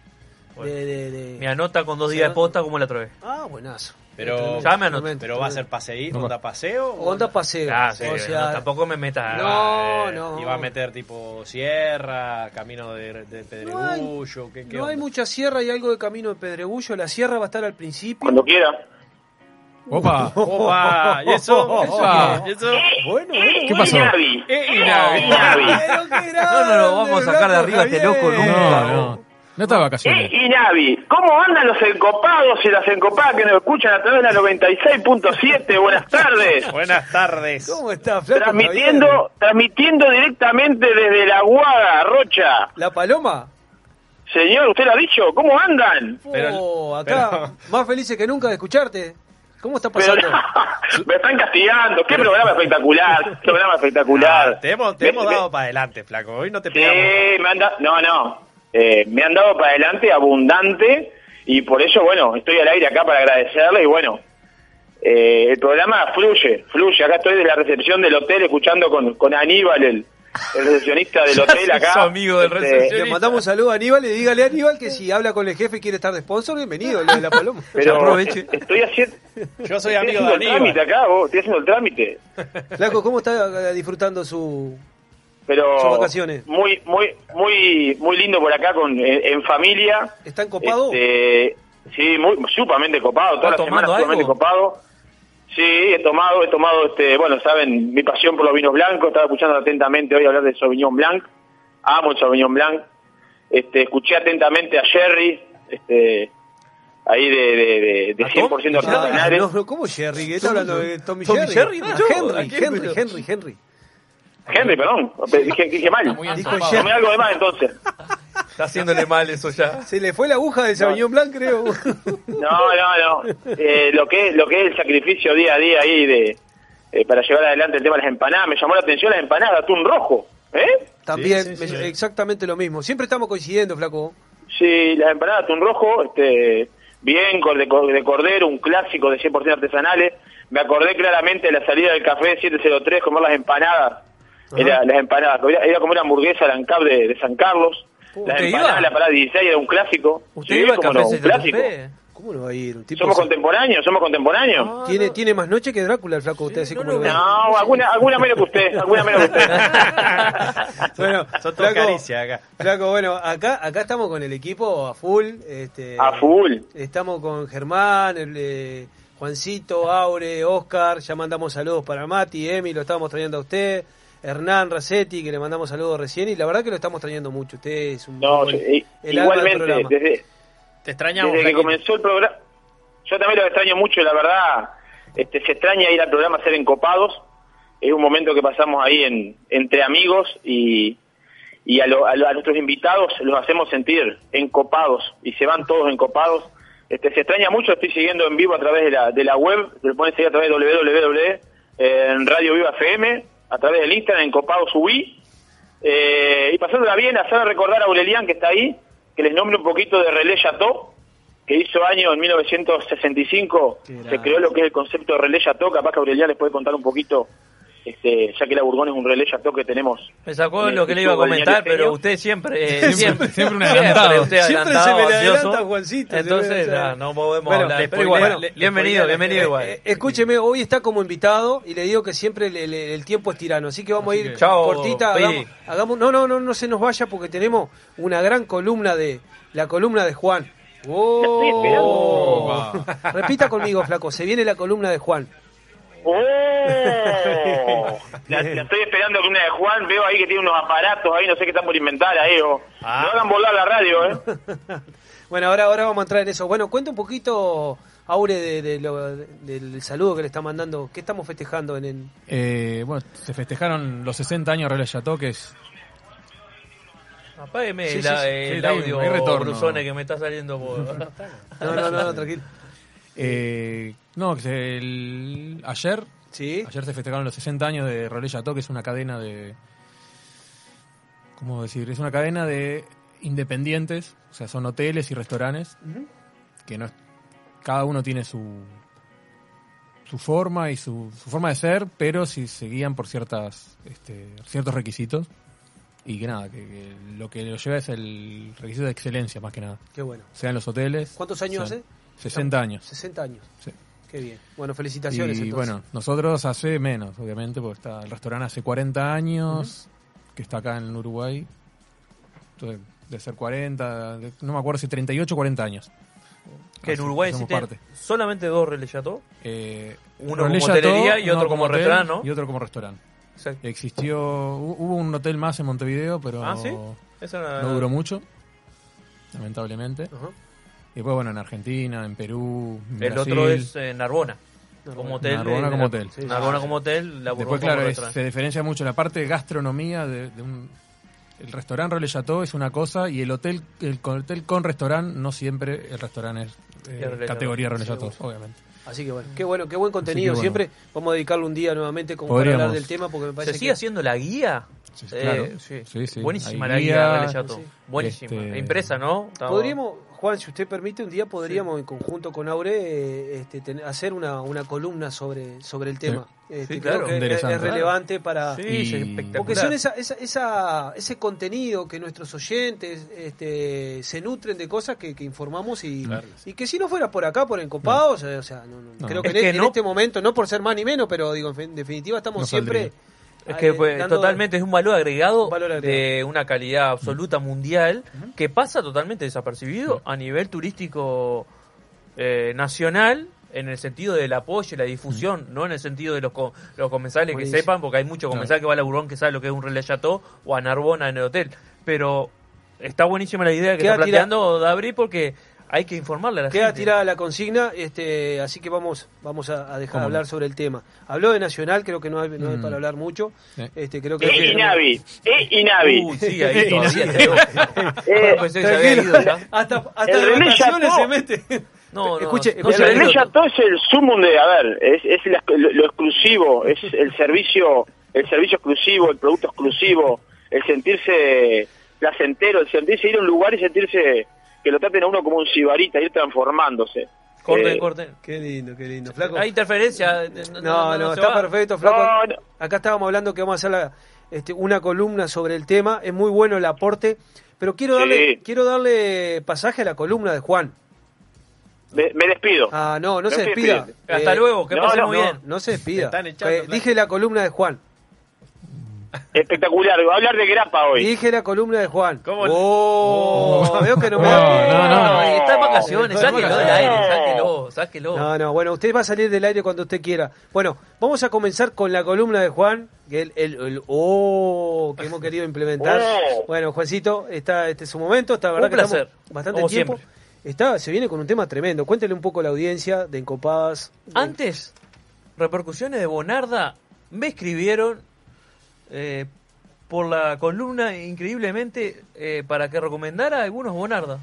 Bueno. de, de- de- Me anota con dos días de posta como la otra vez. Ah, buenazo. Pero, Ya me anoto. tremendo, pero va a ser paseíto, onda paseo. o Onda paseo. Ah, sí, o no, sea, tampoco me metas. No, Eh, no. Y va a meter tipo sierra, camino de, de Pedregullo. ¿qué, qué no hay onda? mucha sierra y algo de camino de Pedregullo. La sierra va a estar al principio. Cuando quiera. ¡Opa! Opa, [LAUGHS] ¿y eso? Opa. ¿Y eso? Bueno, bueno. ¿Qué pasó? Inavi. Eh. Inavi. No, no lo vamos a sacar de arriba este loco nunca. No, no. No está de vacaciones. Eh, Inavi, ¿cómo andan los encopados y las encopadas que nos escuchan a través de la 96.7? Buenas tardes. Buenas tardes. ¿Cómo está, Flaco Javier? Transmitiendo, transmitiendo directamente desde la Guada, Rocha. ¿La paloma? Señor, ¿usted lo ha dicho? ¿Cómo andan? Pero- Oh, acá, pero- más felices que nunca de escucharte. ¿Cómo está Pero pasando? me están castigando. Qué programa espectacular. Qué programa espectacular. Ah, te hemos, te Me- hemos me- dado para adelante, flaco. Hoy no te Sí, pegamos. me han dado, no, no, Eh, me han dado para adelante abundante y por eso, bueno, estoy al aire acá para agradecerle y bueno, eh, el programa fluye, fluye. Acá estoy de la recepción del hotel escuchando con, con Aníbal, el, el recepcionista del hotel acá. amigo del Este, recepcionista. Le mandamos un saludo a Aníbal y dígale a Aníbal que si habla con el jefe y quiere estar de sponsor, bienvenido, lo de la paloma. Pero aproveche. estoy haciendo, Yo soy amigo de haciendo el trámite Aníbal. acá, vos, estoy haciendo el trámite. Flaco, ¿cómo está eh, disfrutando su, Pero sus vacaciones? muy, muy, muy, muy lindo por acá con en, en familia. ¿Está encopado? Este, sí, muy sumamente copado, toda la ¿Está semana algo? copado. Sí, he tomado, he tomado, este, bueno, saben, mi pasión por los vinos blancos, estaba escuchando atentamente hoy hablar de Sauvignon Blanc, amo el Sauvignon Blanc, este, escuché atentamente a Jerry, este, ahí de, de, de, de ¿A Tom? 100% Ah, artesanales. no, no, ¿Cómo Jerry? ¿Qué está hablando de Tommy, Tommy Jerry? Ah, yo, ¿a Henry, Henry, Henry, Henry. Henry, perdón, dije, dije mal. Tomé algo de más entonces. [LAUGHS] Está haciéndole mal eso ya. Se le fue la aguja del Sauvignon Blanc, creo. [LAUGHS] No, no, no. Eh, lo que es lo que es el sacrificio día a día ahí de eh, para llevar adelante el tema de las empanadas, me llamó la atención las empanadas de atún rojo, ¿eh? También, Sí, sí, sí. me- exactamente lo mismo. Siempre estamos coincidiendo, Flaco. Sí, las empanadas de atún rojo, este, bien con de, co- de cordero, un clásico de 100% artesanales. Me acordé claramente de la salida del café 703, comer las empanadas. Era, las empanadas. Era, era como una hamburguesa la ANCAP de, de San Carlos. Las ¿Usted iba? la parada 16 era un clásico. ¿Usted Sí, iba cómo no, un 73? clásico. ¿Cómo no va a ir? Un tipo Somos así. contemporáneos, somos contemporáneos. tiene, tiene más noche que Drácula el flaco, usted así como lo ve. No, alguna, alguna menos que usted, alguna menos que usted. [LAUGHS] Bueno, Son Flaco, caricias acá. Flaco, bueno, acá, acá estamos con el equipo a full. Este, A full. Estamos con Germán, el, eh, Juancito, Aure, Oscar. Ya mandamos saludos para Mati, Emi, lo estábamos trayendo a usted. Hernán Racetti, que le mandamos saludos recién. Y la verdad que lo estamos trayendo mucho. Usted es un. No, buen- sí, el alma del igualmente, desde, Te extrañamos, desde que comenzó el programa, yo también lo extraño mucho, la verdad, este, se extraña ir al programa a ser encopados, es un momento que pasamos ahí en, entre amigos y, y a, lo- a lo- a nuestros invitados los hacemos sentir encopados y se van todos encopados. Este, se extraña mucho, estoy siguiendo en vivo a través de la, de la web, lo pueden seguir a través de en Radio Viva FM, a través del Instagram, en Copado Subí. Eh, y pasándola bien, hacer recordar a Aurelian que está ahí, que les nombre un poquito de Relais Chateau, que hizo año en 1965, se creó lo que es el concepto de Relais Chateau, capaz que Aurelian les puede contar un poquito, este, ya que la Bourgogne es un Relais Chateau que tenemos. Me sacó lo que le iba a comentar, pero usted siempre, eh, Siempre- siempre, siempre un siempre adelantado. usted Siempre se me adelanta Juancito. Entonces, no podemos Bueno, hablar. Pero igual, le- le bienvenido, bienvenido eh, igual. eh, Escúcheme, hoy está como invitado y le digo que siempre le- le- el tiempo es tirano, así que vamos a ir que- Chao, cortita. Hagamos- no, no, no, no se nos vaya porque tenemos una gran columna de la columna de Juan. Oh. Repita conmigo, flaco. Se viene la columna de Juan. ¡Oh! La, la estoy esperando con una de Juan, veo ahí que tiene unos aparatos ahí, no sé qué están por inventar ahí, o... No hagan volar la radio, ¿eh? [LAUGHS] Bueno, ahora, ahora vamos a entrar en eso. Bueno, cuenta un poquito, Aure, de, de lo- del saludo que le está mandando. ¿Qué estamos festejando en el...? Eh, bueno, se festejaron los 60 años de Relais Chateau, que es Apágueme Sí, sí, la- sí. el audio, retorno. Que me está saliendo por... [LAUGHS] No, no, no, tranquilo. Eh, no, que el- ayer, ayer se festejaron los 60 años de Relais Chateau, que es una cadena de, ¿cómo decir? Es una cadena de independientes, o sea, son hoteles y restaurantes que no es- cada uno tiene su su forma y su, su forma de ser, pero si se guían por ciertas este, ciertos requisitos y que nada, que, que lo que lo lleva es el requisito de excelencia más que nada. Qué bueno. Sean los hoteles. ¿Cuántos años hace? 60 años. 60 años. Sí. Qué bien. Bueno, felicitaciones Y entonces. bueno, nosotros hace menos, obviamente, porque está el restaurante hace 40 años, que está acá en Uruguay. Entonces, de ser 40, de- no me acuerdo si 38 o 40 años. Que en Uruguay existen solamente dos Chateau. Eh, Uno como hotelería y otro como restaurante, ¿no? Y otro como restaurante. Exacto. Existió, hu- hubo un hotel más en Montevideo, pero Ah, ¿sí? Eso no- no duró mucho, lamentablemente. Y después, bueno, en Argentina, en Perú, en El Brasil. otro es eh, Narbona. Como hotel. Narbona de- como hotel. Narbona como hotel, la Después, claro, es- se diferencia mucho la parte de gastronomía de, de un... El restaurante Relais Chateau es una cosa y el hotel el con- hotel con restaurante no siempre el restaurante es eh, Relais categoría. Relais Chateau, Seguro. obviamente. Así que bueno, qué bueno, qué buen contenido. bueno. Siempre vamos a dedicarle un día nuevamente como para hablar del tema porque me parece ¿Se sigue que... haciendo la guía? Sí, Eh, claro. sí. Sí, sí. Buenísima Hay la guía, guía, sí. Buenísima. Este- Impresa, ¿no? Estaba- Podríamos, Juan, si usted permite, un día podríamos en conjunto con Aure eh, este, ten- hacer una, una columna sobre, sobre el tema. Este, Sí, creo claro. que es- relevante para... Sí, es espectacular. Porque son esa, esa, esa- ese contenido que nuestros oyentes este, se nutren de cosas que, que informamos y, Claro. y que si no fuera por acá, por encopados, eh, o sea, no, no, No. creo que, Es en, que en no- este momento, no por ser más ni menos, pero digo, en fin- definitiva estamos No siempre... Es que eh, pues, totalmente es un valor agregado, valor agregado. de una calidad absoluta mundial que pasa totalmente desapercibido a nivel turístico eh, nacional en el sentido del apoyo y la difusión, no en el sentido de los, co- los comensales que sepan, porque hay muchos comensales que va a la Burgón que sabe lo que es un Chateau o a Narbona en el hotel. Pero está buenísima la idea que Queda está planteando Dabri porque hay que informarle a la Queda gente. tirada la consigna, este, así que vamos, vamos a, a dejar hablar sobre el tema. Habló de Nacional, creo que no hay, no hay Mm. para hablar mucho. Este, creo que ¡Eh, Inavi! ¡Eh, Inavi! Uy, sí, ahí todavía [LAUGHS] Eh, que se ido ya. hasta hasta El René vacaciones Chateau. se mete. No, no, escuche, no, El escuche, no, René es el sumum de, a ver, es, es la- lo, lo exclusivo, es el servicio, el servicio exclusivo, el producto exclusivo, el sentirse placentero, el sentirse ir a un lugar y sentirse que lo traten a uno como un sibarita, ir transformándose. Corten, Eh, corten. Qué lindo, qué lindo. Flaco. Hay interferencia. No, no, se está va. perfecto, Flaco. No, no. Acá estábamos hablando que vamos a hacer la- este, una columna sobre el tema. Es muy bueno el aporte. Pero quiero Sí. darle, quiero darle pasaje a la columna de Juan. Me, me despido. Ah, no, no No se despida. Hasta Eh, luego, que no, pasen no, muy No, bien. no se despida. Eh, dije la columna de Juan. Espectacular, voy a hablar de grapa hoy. Dije la columna de Juan. ¿Cómo? Oh, veo que no me da no, no, No, está en vacaciones, sáquelo del aire, sáquelo, sáquelo. No, no, bueno, usted va a salir del aire cuando usted quiera. Bueno, vamos a comenzar con la columna de Juan, que el, el, el- oh, que hemos querido implementar. Oh. Bueno, Juancito, está, este es su momento, está verdad Un que placer, estamos bastante tiempo. siempre. Está, se viene con un tema tremendo. Cuéntele un poco a la audiencia de Encopadas. Antes, repercusiones de Bonarda me escribieron eh, por la columna increíblemente eh, para que recomendara algunos Bonarda.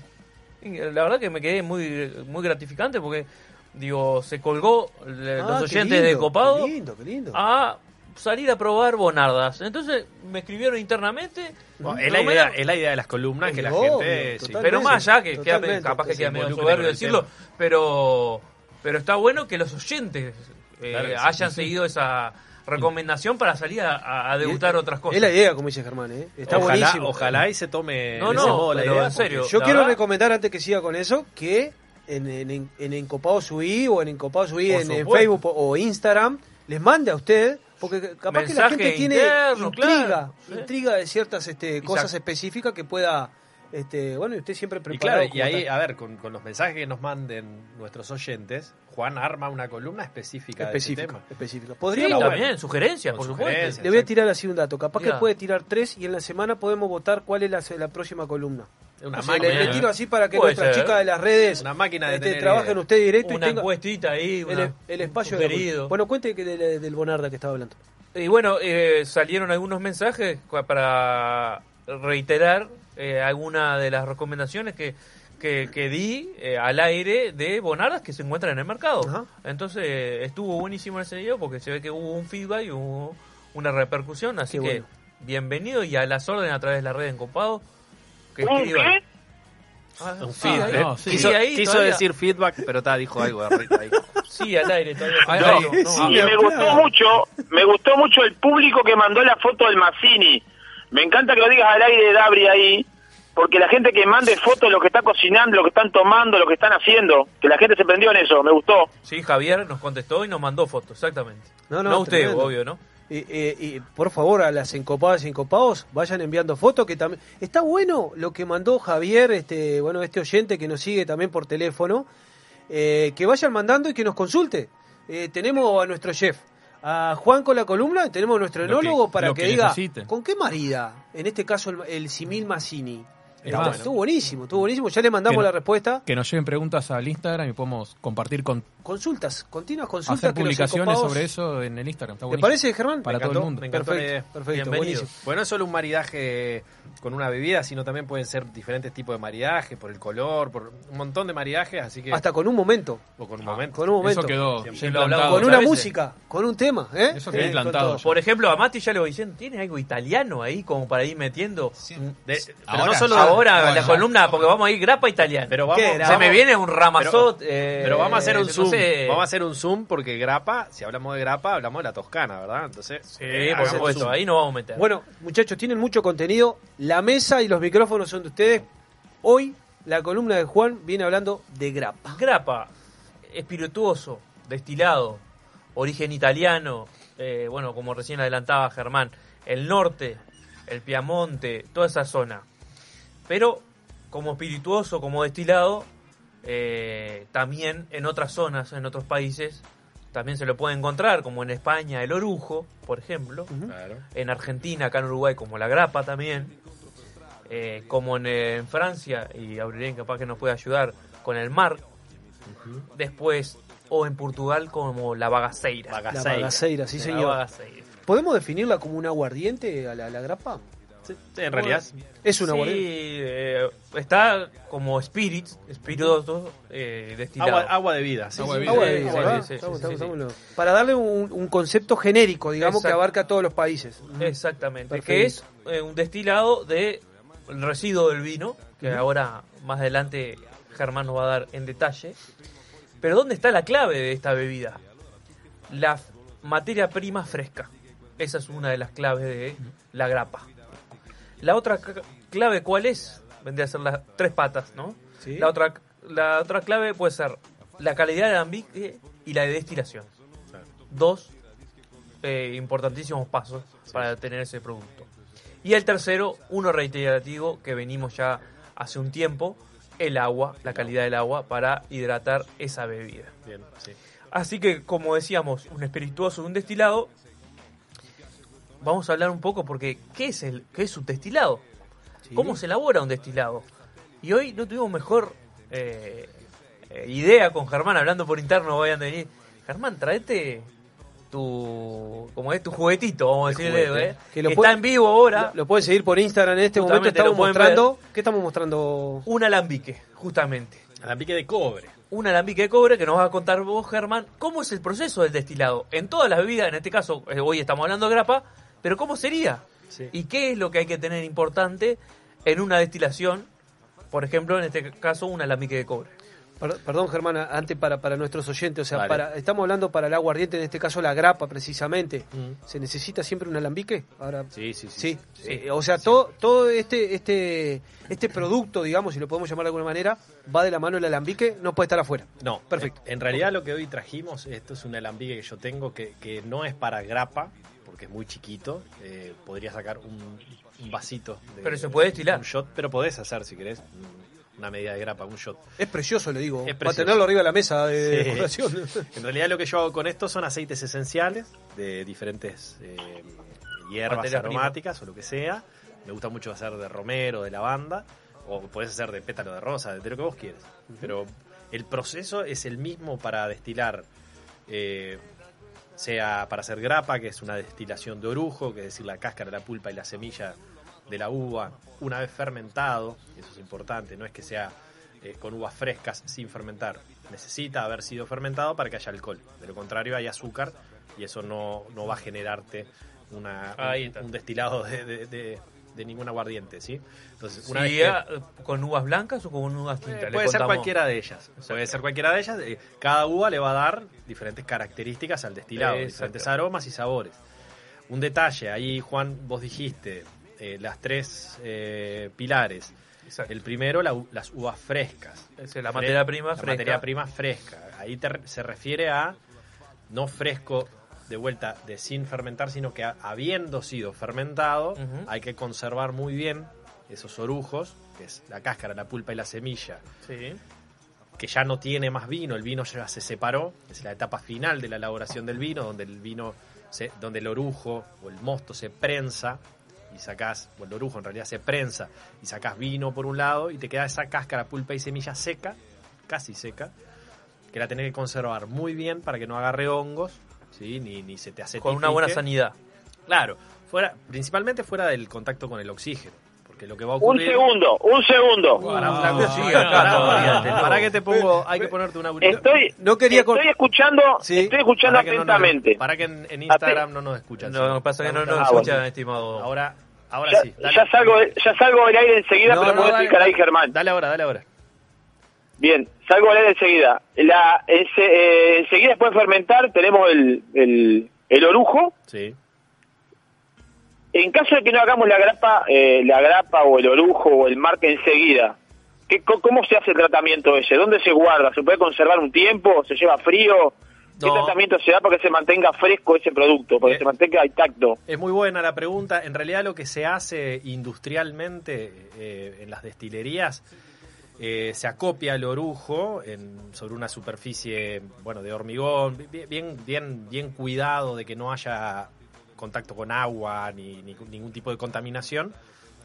Y La verdad que me quedé muy, muy gratificante porque digo, se colgó eh, Ah, los oyentes lindo, de Copado qué lindo, qué lindo. a salir a probar bonardas. Entonces me escribieron internamente. Bueno, es, la idea, es la idea de las columnas que la obvio, gente... sí. pero más allá, que queda, capaz que queda medio soberbio decirlo, pero, pero está bueno que los oyentes eh, Claro que sí, hayan sí, sí. seguido esa recomendación para salir a, a- debutar otras cosas. Es la idea, como dice Germán, ¿eh? Está ojalá, buenísimo. Ojalá y se tome No, no, modo la idea. en serio. Yo la quiero verdad- recomendar, antes que siga con eso, que en, en, en, en Encopado Subí o en Encopado Subí en. Facebook o Instagram, les mande a usted, porque capaz que la gente tiene intriga, claro. intriga de ciertas este, cosas Exacto. específicas que pueda, este, bueno, y usted siempre Y preparado. claro, y ahí, tal. a ver, con, con los mensajes que nos manden nuestros oyentes, Juan arma una columna específica, de específica, tema. específica. Sí, también, sugerencias, Con por sugerencias. supuesto. le voy a tirar así un dato, capaz que puede tirar tres y en la semana podemos votar cuál es la, la próxima columna. Una O sea, le, máquina, le tiro así para que Puede nuestras ser. chicas de las redes Una máquina de este, trabajen ideas. usted directo Una y tenga encuestita ahí, el, una- el espacio de. Bueno, cuente que del, del Bonarda que estaba hablando. Y bueno, eh, salieron algunos mensajes para reiterar eh, alguna de las recomendaciones que, que, que di eh, al aire de Bonardas que se encuentran en el mercado. Ajá. Entonces eh, estuvo buenísimo ese video porque se ve que hubo un feedback y hubo una repercusión. Así Qué que bueno. bienvenido y a las órdenes a través de la red Encopado. Que ¿Un escriban. qué? Ah, Un sí, feedback. ahí- no, sí. sí, Quiso, ahí quiso todavía- decir feedback, pero está, dijo algo de ahí. [LAUGHS] Sí, al aire todavía. No, no, no, sí, ah, Y me gustó mucho, me gustó mucho el público que mandó la foto del Mazzini. Me encanta que lo digas al aire, Dabri, ahí, porque la gente que mande fotos de lo que está cocinando, lo que están tomando, lo que están haciendo, que la gente se prendió en eso, me gustó. Sí, Javier nos contestó y nos mandó fotos, exactamente. No, No, no, usted, tremendo. obvio, ¿no? Y, eh, y, por favor, a las encopadas y encopados, vayan enviando fotos que también... Está bueno lo que mandó Javier, este bueno este oyente que nos sigue también por teléfono, eh, que vayan mandando y que nos consulte. Eh, tenemos a nuestro chef, a Juan con la columna, tenemos a nuestro que- enólogo para que, que diga con qué marida, en este caso el, el simil Mazzini. Bueno. Estuvo buenísimo, estuvo buenísimo, ya le mandamos no- la respuesta. Que nos lleven preguntas al Instagram y podemos compartir con Consultas, continuas consultas. hacer que los publicaciones sobre eso en el Instagram. Está ¿Te parece, Germán? Para todo el mundo. me encantó la Perfecto, perfecto, Bienvenido. buenísimo. Bueno, no es solo un maridaje con una bebida, sino también pueden ser diferentes tipos de maridaje, por el color, por un montón de maridajes, así que... Hasta con un momento. o con un momento. Con un momento. Eso quedó implantado. con una música, con un tema, ¿eh? Eso quedó implantado. Por ejemplo, a Mati ya le voy diciendo, ¿tiene algo italiano ahí como para ir metiendo? De- pero Ahora, no solo... ya. Ahora, la columna, porque vamos a ir grapa italiana. Pero vamos, ¿Qué, Se me viene un ramazot. Pero, eh, pero vamos a hacer un no zoom. sé. [LAUGHS] Vamos a hacer un zoom porque grapa, si hablamos de grapa, hablamos de la toscana, ¿verdad? Entonces, Sí, eh, por supuesto, ahí no vamos a meter. Bueno, muchachos, tienen mucho contenido. La mesa y los micrófonos son de ustedes. Hoy, la columna de Juan viene hablando de grapa. Grapa, espirituoso, destilado, origen italiano, eh, bueno, como recién adelantaba Germán, el norte, el Piamonte, toda esa zona. Pero como espirituoso, como destilado, eh, también en otras zonas, en otros países, también se lo puede encontrar, como en España el orujo, por ejemplo, Claro. en Argentina, acá en Uruguay, como la grapa también, eh, como en, en Francia, y Aurelien capaz que nos puede ayudar, con el mar, después, o en Portugal como la bagaceira. La bagaceira, sí, La señor. bagaceira. ¿Podemos definirla como un aguardiente a la, la grapa? Sí, en realidad. Es un Sí, aguardiente. eh, está como spirit, espirituoso, eh, destilado. Agua, agua de vida. sí, Agua de vida. Para darle un, un concepto genérico, digamos, que abarca a todos los países. Exactamente, Perfecto. que es eh, un destilado de el residuo del vino, que ahora más adelante Germán nos va a dar en detalle. Pero ¿dónde está la clave de esta bebida? La materia prima fresca. Esa es una de las claves de la grapa. La otra clave, ¿cuál es? Vendría a ser las tres patas, ¿no? Sí. La, otra, la otra clave puede ser la calidad del ambiente y la de destilación. Dos eh, importantísimos pasos para tener ese producto. Y el tercero, uno reiterativo que venimos ya hace un tiempo, el agua, la calidad del agua para hidratar esa bebida. Bien, sí. Así que, como decíamos, un espirituoso, un destilado. Vamos a hablar un poco porque ¿qué es el qué es un destilado? Sí. ¿Cómo se elabora un destilado? Y hoy no tuvimos mejor eh, eh, idea con Germán hablando por interno. Vayan a venir. Germán, traete tu como es tu juguetito, vamos a decirle, juguete. ¿eh? Que lo está puede- en vivo ahora. Lo, lo pueden seguir por Instagram en este momento. Estamos mostrando. ¿Qué estamos mostrando? Un alambique, justamente. Alambique de cobre. un alambique de cobre que nos va a contar vos, Germán, cómo es el proceso del destilado. En todas las bebidas, en este caso, eh, hoy estamos hablando de grapa, pero ¿cómo sería? Sí. ¿Y qué es lo que hay que tener importante en una destilación? Por ejemplo, en este caso, un alambique de cobre. Per- Perdón, Germán, antes para, para nuestros oyentes, o sea, para, estamos hablando para el aguardiente, en este caso la grapa precisamente. Mm. ¿Se necesita siempre un alambique? Ahora, Sí, sí, sí. sí. Eh, o sea, todo, todo este, este, este producto, digamos, si lo podemos llamar de alguna manera, va de la mano el alambique, no puede estar afuera. No, Perfecto. En, en realidad lo que hoy trajimos, esto es un alambique que yo tengo que, que no es para grapa, porque es muy chiquito. eh, podría sacar un, un vasito. de- Pero se puede destilar. Un shot, pero podés hacer si querés una medida de grapa, un shot. Es precioso, le digo. Es Para tenerlo arriba de la mesa de Sí. decoración. [LAUGHS] En realidad lo que yo hago con esto son aceites esenciales de diferentes eh, hierbas Materia prima. aromáticas o lo que sea. Me gusta mucho hacer de romero, de lavanda, o puedes hacer de pétalo de rosa, de lo que vos quieras. Pero el proceso es el mismo para destilar, eh, sea para hacer grapa, que es una destilación de orujo, que es decir, la cáscara, la pulpa y la semilla de la uva, una vez fermentado, eso es importante, no es que sea eh, con uvas frescas sin fermentar. Necesita haber sido fermentado para que haya alcohol. De lo contrario, hay azúcar y eso no, no va a generarte una, un, destilado de, de- de- de ningún aguardiente. ¿sí? Entonces, una Sí, vez que- ah, ¿Con uvas blancas o con uvas tintas? eh, puede ser cualquiera de ellas. Puede ser cualquiera de ellas. Eh, Cada uva le va a dar diferentes características al destilado, Exacto. diferentes aromas y sabores. Un detalle, ahí Juan, vos dijiste eh, las tres eh, pilares. El primero, la las uvas frescas. Es la materia prima La fresca. materia prima fresca. Ahí te- se refiere a no fresco de vuelta de sin fermentar, sino que a- habiendo sido fermentado, hay que conservar muy bien esos orujos, que es la cáscara, la pulpa y la semilla, Sí. que ya no tiene más vino, el vino ya se separó, es la etapa final de la elaboración del vino, donde el vino, se- donde el orujo o el mosto se prensa y sacás, o el orujo en realidad se prensa y sacás vino por un lado y te queda esa cáscara, pulpa y semilla seca, casi seca, que la tenés que conservar muy bien para que no agarre hongos, ¿sí? ni, ni se te hace Con una buena sanidad. Claro, fuera, principalmente fuera del contacto con el oxígeno. Porque lo que va a Un ocurrir. segundo, un segundo. Te pará lo- que te pongo, hay que ponerte una Estoy, No quería estoy escuchando, Sí. estoy escuchando Para que no nos- atentamente. para que en, en Instagram no nos escuchan. No, que pasa que no nos Ah, escuchan, bueno. estimado. Ahora, ahora ya, sí. Dale, ya salgo, ya salgo del aire enseguida, No, pero no, puedo explicar ahí. Germán. Dale ahora, dale ahora. Bien, salgo del aire enseguida. La, eh, enseguida después de fermentar tenemos el, el, el orujo. Sí. En caso de que no hagamos la grapa, eh, la grapa o el orujo o el marque enseguida, ¿qué, ¿cómo se hace el tratamiento ese? ¿Dónde se guarda? ¿Se puede conservar un tiempo? ¿Se lleva frío? ¿Qué No. tratamiento se da para que se mantenga fresco ese producto, para que Eh, se mantenga intacto? Es muy buena la pregunta. En realidad lo que se hace industrialmente eh, en las destilerías eh, se acopia el orujo en- sobre una superficie bueno de hormigón bi- bien bien bien cuidado de que no haya contacto con agua ni, ni ningún tipo de contaminación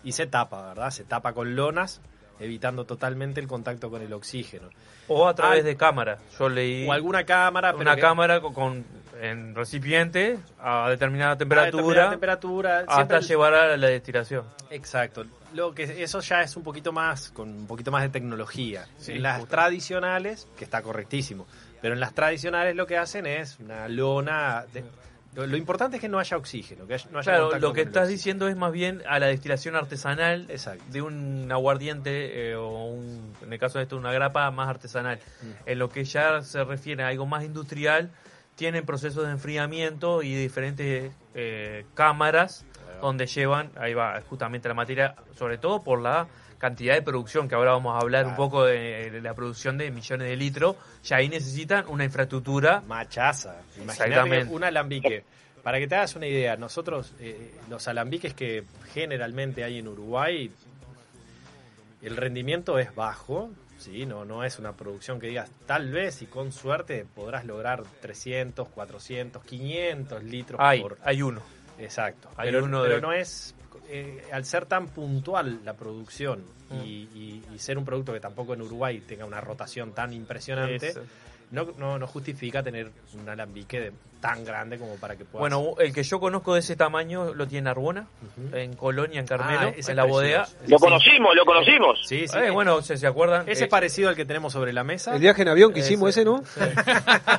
y se tapa verdad se tapa con lonas evitando totalmente el contacto con el oxígeno O a través Ah, de cámara. Yo leí o alguna cámara una cámara con, con- en recipiente a determinada temperatura, determinada temperatura, hasta el- llevar a la destilación. Exacto. Lo que eso ya es un poquito más con un poquito más de tecnología. Sí, en las justo. tradicionales, que está correctísimo, pero en las tradicionales lo que hacen es una lona. de- lo, lo importante es que no haya oxígeno, que haya- no haya Claro, lo que estás diciendo es más bien a la destilación artesanal Exacto. de un aguardiente eh, o un, en el caso de esto una grapa más artesanal. Mm. En lo que ya se refiere a algo más industrial, tienen procesos de enfriamiento y diferentes eh, cámaras donde llevan, ahí va justamente la materia, sobre todo por la cantidad de producción, que ahora vamos a hablar un poco de, de la producción de millones de litros, ya ahí necesitan una infraestructura Machaza. Imagínate Exactamente. un alambique. Para que te hagas una idea, nosotros, eh, los alambiques que generalmente hay en Uruguay, el rendimiento es bajo, ¿sí? no, no es una producción que digas, tal vez y con suerte podrás lograr 300, 400, 500 litros Hay, por... hay uno. Exacto. Hay pero uno pero de- no es, eh, al ser tan puntual la producción Mm. y, y- y ser un producto que tampoco en Uruguay tenga una rotación tan impresionante, Eso. no, no, no justifica tener un alambique de- tan grande como para que pueda Bueno, el que yo conozco de ese tamaño lo tiene Arbona, en Colonia, en Carmelo, Ah, en la bodega. Lo conocimos, lo conocimos. Sí, sí. Eh, bueno, ¿se, se acuerdan? Ese Eh, es parecido al que tenemos sobre la mesa. El viaje en avión que hicimos ese, ¿no?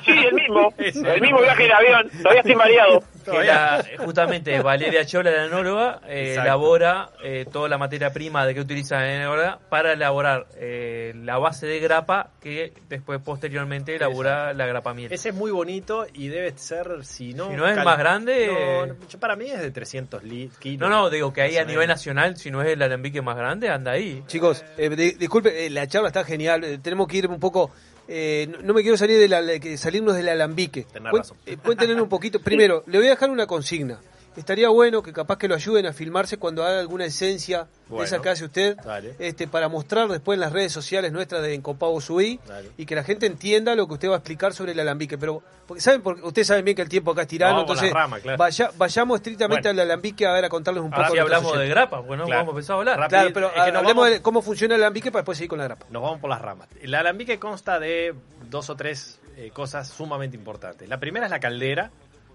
Sí, el mismo. [LAUGHS] El mismo viaje en avión. Todavía estoy mareado. [LAUGHS] que la- justamente Valeria Chola, la enóloga, eh, elabora eh, toda la materia prima de que utiliza la enóloga para elaborar eh, la base de grapa que después posteriormente elabora la grapa miel. Ese es muy bonito y debe ser, si no... Si no es cal- más grande, No, eh, para mí es de 300 li- kilos. No, no, digo que ahí a nivel nacional, si no es el alambique más grande, anda ahí. Chicos, eh, di- disculpe, eh, la charla está genial. eh, tenemos que ir un poco. Eh, no, no me quiero salir de la, salirnos del alambique. Tenés razón. eh, un poquito. Primero, le voy a dejar una consigna. Estaría bueno que capaz que lo ayuden a filmarse cuando haga alguna esencia Bueno. de esa que hace usted, Dale. este, para mostrar después en las redes sociales nuestras de Encopado Subí Dale. y que la gente entienda lo que usted va a explicar sobre el alambique. Pero, porque saben, porque ustedes saben bien que el tiempo acá es tirano, Vamos por entonces las ramas, claro. vaya- vayamos estrictamente Bueno. al alambique a ver a contarles un Ahora poco. a hablamos de grapa, bueno, Claro. vamos a empezar a hablar. Rápido. Claro, pero Es que nos hablemos vamos- de cómo funciona el alambique para después seguir con la grapa. Nos vamos por las ramas. El alambique consta de dos o tres eh, cosas sumamente importantes. La primera es la caldera,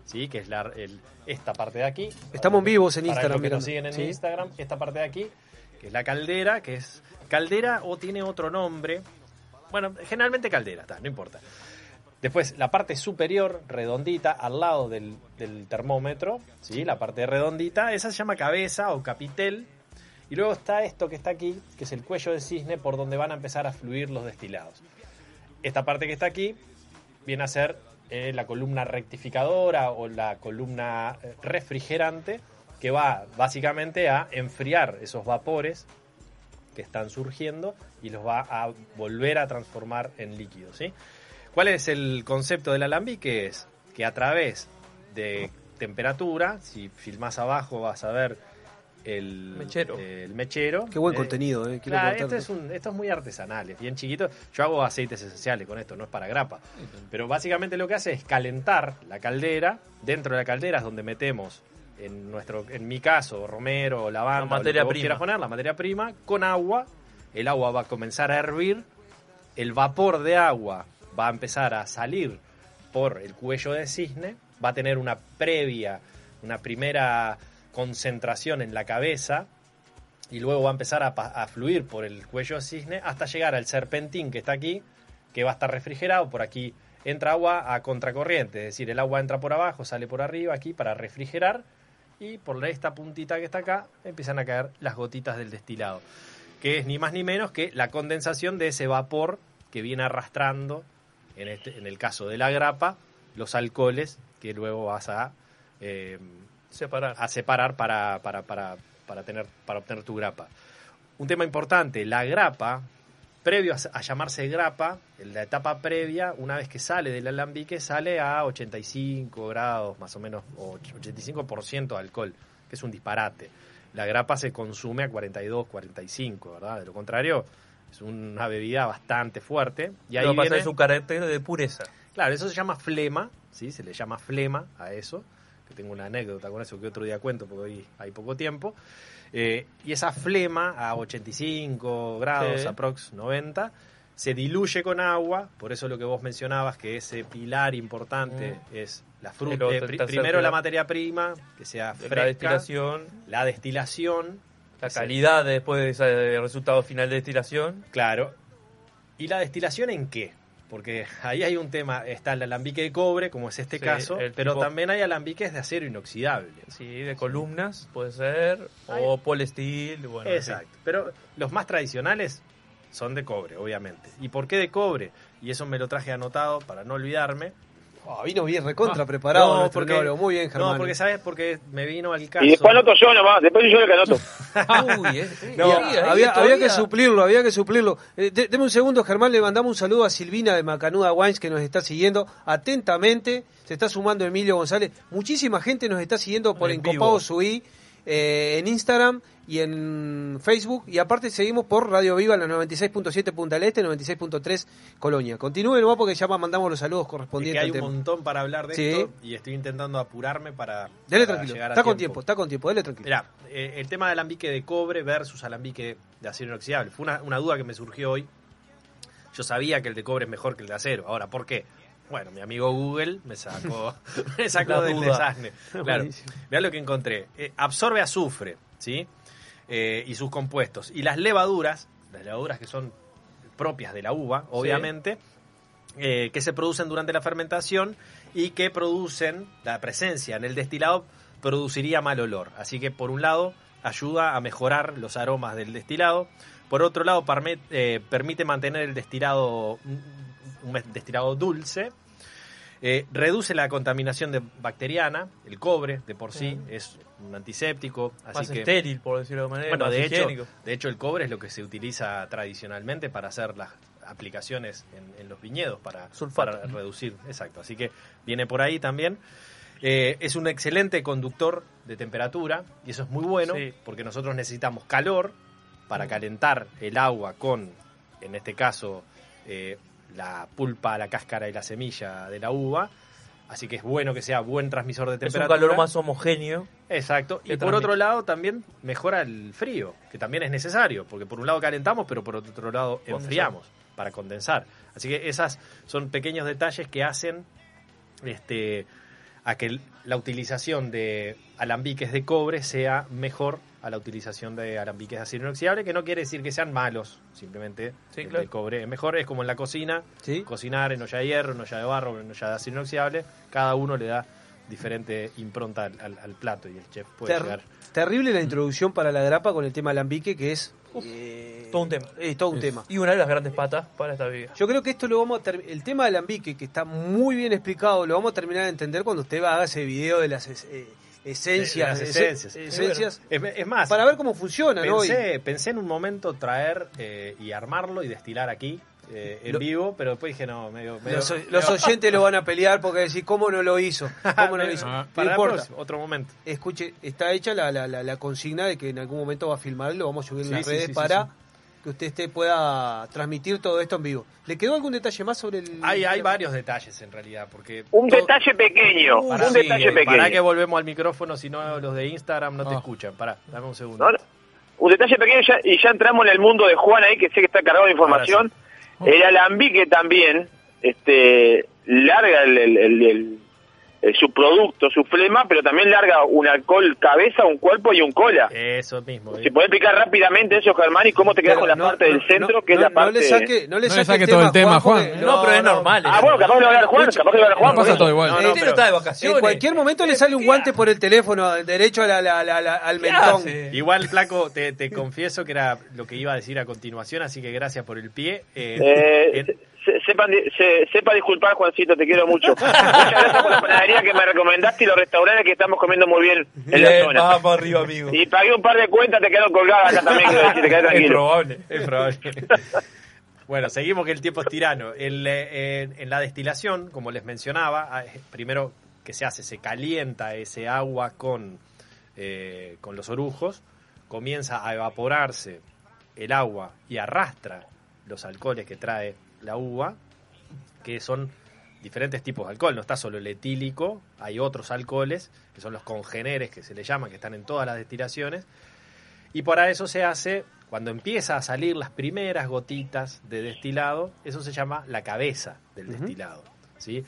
¿sí? que es la, el- esta parte de aquí. Estamos vivos en Para Instagram, los que nos siguen en Sí. Instagram, esta parte de aquí, que es la caldera, que es caldera o tiene otro nombre. Bueno, generalmente caldera, está, no importa. Después, la parte superior, redondita, al lado del, del termómetro, ¿sí? la parte redondita, esa se llama cabeza o capitel. Y luego está esto que está aquí, que es el cuello de cisne, por donde van a empezar a fluir los destilados. Esta parte que está aquí viene a ser eh, la columna rectificadora o la columna eh, refrigerante, que va básicamente a enfriar esos vapores que están surgiendo y los va a volver a transformar en líquidos. ¿sí? ¿Cuál es el concepto del alambique? Es que a través de temperatura, si filmas abajo vas a ver el Mechero. eh, el mechero. Qué buen Eh, contenido, eh. Quiero Claro, cortarte. esto es, un- esto es muy artesanal, es bien chiquito. Yo hago aceites esenciales con esto, no es para grapa. Pero básicamente lo que hace es calentar la caldera. Dentro de la caldera es donde metemos, en nuestro en mi caso, romero, lavanda, La o lo que materia prima. quieras poner, la materia prima, con agua. El agua va a comenzar a hervir. El vapor de agua va a empezar a salir por el cuello de cisne. Va a tener una previa, una primera concentración en la cabeza y luego va a empezar a, fluir por el cuello de cisne hasta llegar al serpentín que está aquí, que va a estar refrigerado. Por aquí entra agua a contracorriente, es decir, el agua entra por abajo, sale por arriba aquí para refrigerar y por esta puntita que está acá empiezan a caer las gotitas del destilado, que es ni más ni menos que la condensación de ese vapor que viene arrastrando, en, este, en el caso de la grapa, los alcoholes que luego vas a... eh, Separar. a separar para, para, para, para, tener, para obtener tu grapa. Un tema importante, la grapa, previo a, a llamarse grapa, en la etapa previa, una vez que sale del alambique, sale a 85 grados, más o menos, o 85% de alcohol, que es un disparate. La grapa se consume a 42, 45, ¿verdad? De lo contrario, es una bebida bastante fuerte. Y ahí pasa viene- es un carácter de pureza. Claro, eso se llama flema, ¿sí? Se le llama flema a eso. Que tengo una anécdota con eso que otro día cuento porque hoy hay poco tiempo. Eh, y esa flema a 85 grados, Sí. aprox 90, se diluye con agua. Por eso lo que vos mencionabas, que ese pilar importante es la fruta. eh, primero la materia prima, que sea fresca. La destilación, La destilación. la calidad después de ese resultado final de destilación. Claro. ¿Y la destilación en qué? Porque ahí hay un tema, está el alambique de cobre, como es este Sí, caso, pero tipo- también hay alambiques de acero inoxidable. Sí, de columnas, puede ser, o polestil, bueno. en Exacto. Pero los más tradicionales son de cobre, obviamente. ¿Y por qué de cobre? Y eso me lo traje anotado para no olvidarme. Ah, vino bien recontra preparado No, porque, enólogo. Muy bien, Germán. No, porque sabes, porque me vino al caso. Y después anoto yo nomás, después yo el que anoto. [LAUGHS] Uy, eh, eh, No, ahí, ahí había, que suplirlo, había que suplirlo. Eh, de- deme un segundo, Germán, le mandamos un saludo a Silvina de Macanuda Wines que nos está siguiendo atentamente. Se está sumando Emilio González. Muchísima gente nos está siguiendo por En Encopado. Subí eh, en Instagram y en Facebook. Y aparte seguimos por Radio Viva, la 96.7 Punta del Este, 96.3 Colonia. Continúen nomás porque ya mandamos los saludos Es correspondientes que hay un montón para hablar de Sí. esto y estoy intentando apurarme para, Dele para tranquilo, está con tiempo, está con tiempo, dele tranquilo. Mirá, eh, el tema de alambique de cobre versus alambique de acero inoxidable. Fue una, una duda que me surgió hoy. Yo sabía que el de cobre es mejor que el de acero. Ahora, ¿por qué? Bueno, mi amigo Google me sacó, [LAUGHS] me sacó del desasne. [LAUGHS] Claro. Mirá lo que encontré. Eh, absorbe azufre, ¿sí? Eh, y sus compuestos. Y las levaduras, las levaduras que son propias de la uva, obviamente, eh, que se producen durante la fermentación y que producen, la presencia en el destilado produciría mal olor. Así que por un lado ayuda a mejorar los aromas del destilado, por otro lado eh, permite mantener el destilado, un destilado dulce, eh, reduce la contaminación de- bacteriana, el cobre de por sí es un antiséptico, así Más que estéril, por decirlo de manera. bueno, más de hecho, higiénico. de hecho el cobre es lo que se utiliza tradicionalmente para hacer las aplicaciones en, en los viñedos para, para reducir, exacto. Así que viene por ahí también. Eh, es un excelente conductor de temperatura y eso es muy bueno Sí. porque nosotros necesitamos calor para calentar el agua con, en este caso, eh, la pulpa, la cáscara y la semilla de la uva. Así que es bueno que sea buen transmisor de Es un temperatura. calor más homogéneo. Exacto. Y por transmite. otro lado también mejora el frío, que también es necesario, porque por un lado calentamos, pero por otro lado enfriamos para condensar. Así que esas son pequeños detalles que hacen este a que la utilización de alambiques de cobre sea mejor a la utilización de alambiques de acero inoxidable, que no quiere decir que sean malos, simplemente Sí, el claro. cobre es mejor, es como en la cocina, ¿Sí? cocinar en olla de hierro, en olla de barro, en olla de acero inoxidable, cada uno le da diferente impronta al, al- al plato y el chef puede Ter- llegar. Terrible la introducción para la grapa con el tema alambique, que es eh, Todo un tema. es todo un tema. Y una de las grandes patas para esta vida. Yo creo que esto lo vamos a el tema del alambique, que está muy bien explicado, lo vamos a terminar de entender cuando usted haga ese video de las es- eh, esencias, las esencias. esencias, Es, es más, para ver cómo funciona, ¿no? Y- pensé, pensé en un momento traer eh, y armarlo y destilar aquí eh, en Lo- vivo, pero después dije no, medio, medio- los, los [LAUGHS] oyentes lo van a pelear porque decir cómo no lo hizo, [LAUGHS] cómo no lo hizo. Ah, No para la importa. próxima, otro momento. Escuche, está hecha la, la, la, la consigna de que en algún momento va a filmar y lo vamos a subir en Sí, las sí, redes sí, para. Que usted esté, pueda transmitir todo esto en vivo. ¿Le quedó algún detalle más sobre el...? Hay, hay varios detalles en realidad, porque... Un todo- detalle pequeño, Pará, un sí, detalle eh, pequeño. Pará que volvemos al micrófono, si no los de Instagram no te Ah. escuchan. Pará, dame un segundo. No, no. Un detalle pequeño ya- y ya entramos en el mundo de Juan ahí, que sé que está cargado de información. El alambique también este, larga el, el- el- el- el- su producto, su flema, pero también larga un alcohol cabeza, un cuerpo y un cola. Eso mismo. Si podés explicar rápidamente eso, Germán, y cómo te quedas Pero con la no, parte del centro, no, que es no, la parte... No le saque, no le No saque, le saque todo el tema, Juan. No, pero es normal. Ah, bueno, capaz que lo va a hablar Juan, capaz que lo va a hablar Juan. No pasa todo igual. No, pero- está de vacaciones. En cualquier momento le sale un guante por el teléfono, derecho a la- la- la- la- al ¿Qué mentón. hace? Igual, Flaco, te, te confieso que era lo que iba a decir a continuación, así que gracias por el pie. Eh, Eh, en- se- se- sepan se- sepa disculpar, Juancito, te quiero mucho. [LAUGHS] Muchas gracias por la panadería que me recomendaste y los restaurantes que estamos comiendo muy bien en la Bien, zona. vamos arriba, amigo. Y pagué un par de cuentas, te quedaron colgadas acá también, [LAUGHS] Es probable. Es probable. [LAUGHS] Bueno, seguimos que el tiempo es tirano. El, eh, en, la destilación, como les mencionaba, ah, eh, primero que se hace, se calienta ese agua con, eh, con los orujos, comienza a evaporarse el agua y arrastra los alcoholes que trae la uva, que son diferentes tipos de alcohol. No está solo el etílico, hay otros alcoholes, que son los congeneres que se le llama, que están en todas las destilaciones. Y para eso se hace, cuando empieza a salir las primeras gotitas de destilado, eso se llama la cabeza del destilado. ¿sí?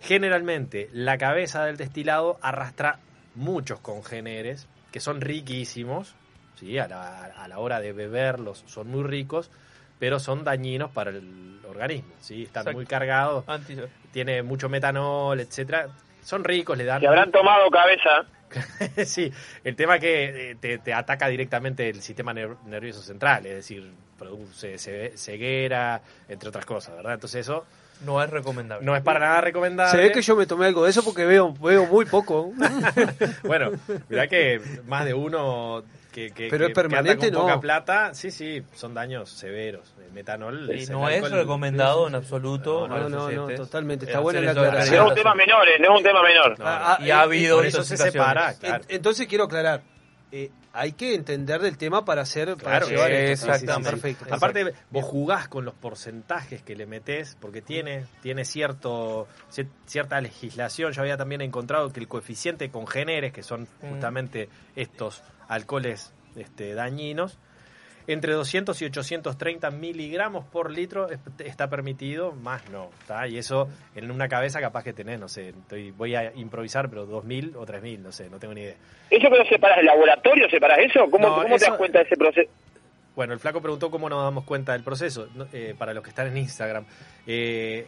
Generalmente, la cabeza del destilado arrastra muchos congéneres que son riquísimos, ¿sí? a, la, a la hora de beberlos son muy ricos, pero son dañinos para el organismo. ¿sí? Están Exacto. muy cargados, Anti- tiene mucho metanol, etcétera. Son ricos, le dan... Se habrán tomado cabeza. [LAUGHS] sí, el tema que eh, te, te ataca directamente el sistema ner- nervioso central, es decir, produce ce- ceguera, entre otras cosas, ¿verdad? Entonces eso No es recomendable. no es para nada recomendable. Se ve que yo me tomé algo de eso porque veo, veo muy poco. [LAUGHS] Bueno, mirá que más de uno que, que, Pero que- es permanente, que con no. poca plata, sí, sí, son daños severos. El metanol Y no el es recomendado en absoluto. No, no, no, totalmente. Está hacer buena la aclaración. No es un tema menor, eh, no es un tema menor. No, Ah, no. Y ha habido por eso se separa, claro. En- Entonces quiero aclarar. eh, hay que entender del tema para hacer para Claro, llevar que esto. sí, sí, sí, sí. perfecto. Aparte, vos jugás con los porcentajes que le metés, porque tiene, tiene cierto cier- cierta legislación. Yo había también encontrado que el coeficiente de congéneres, que son Mm. justamente estos alcoholes este, dañinos, entre 200 y 830 miligramos por litro es- está permitido, más no. Y eso en una cabeza capaz que tenés, no sé, estoy, voy a improvisar, pero 2.000 o 3.000, no sé, no tengo ni idea. ¿Eso que lo separas del laboratorio? ¿Separas eso? ¿Cómo, No, cómo te das cuenta de ese proceso? Bueno, el flaco preguntó cómo nos damos cuenta del proceso, eh, para los que están en Instagram. Eh,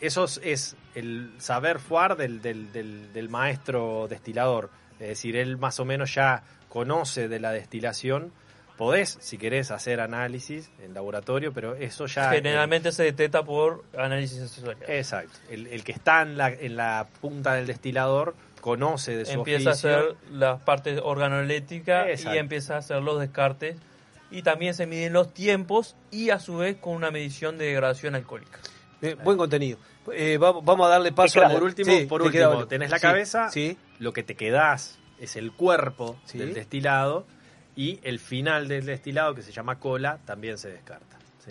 eso es- es el saber fuar del, del, del- del maestro destilador. Es decir, él más o menos ya conoce de la destilación. Podés, si querés, hacer análisis en laboratorio, pero eso ya... Generalmente se detecta por análisis sensorial. Exacto. El, el que está en la, en la punta del destilador conoce de su empieza a hacer las partes organoléticas Exacto. y empieza a hacer los descartes y también se miden los tiempos y a su vez con una medición de degradación alcohólica. Eh, buen contenido. Eh, vamos, vamos a darle paso Por al último, Sí, por último tenés la Sí, cabeza, Sí. lo que te quedás es el cuerpo Sí. del destilado y el final del destilado, que se llama cola, también se descarta. ¿sí?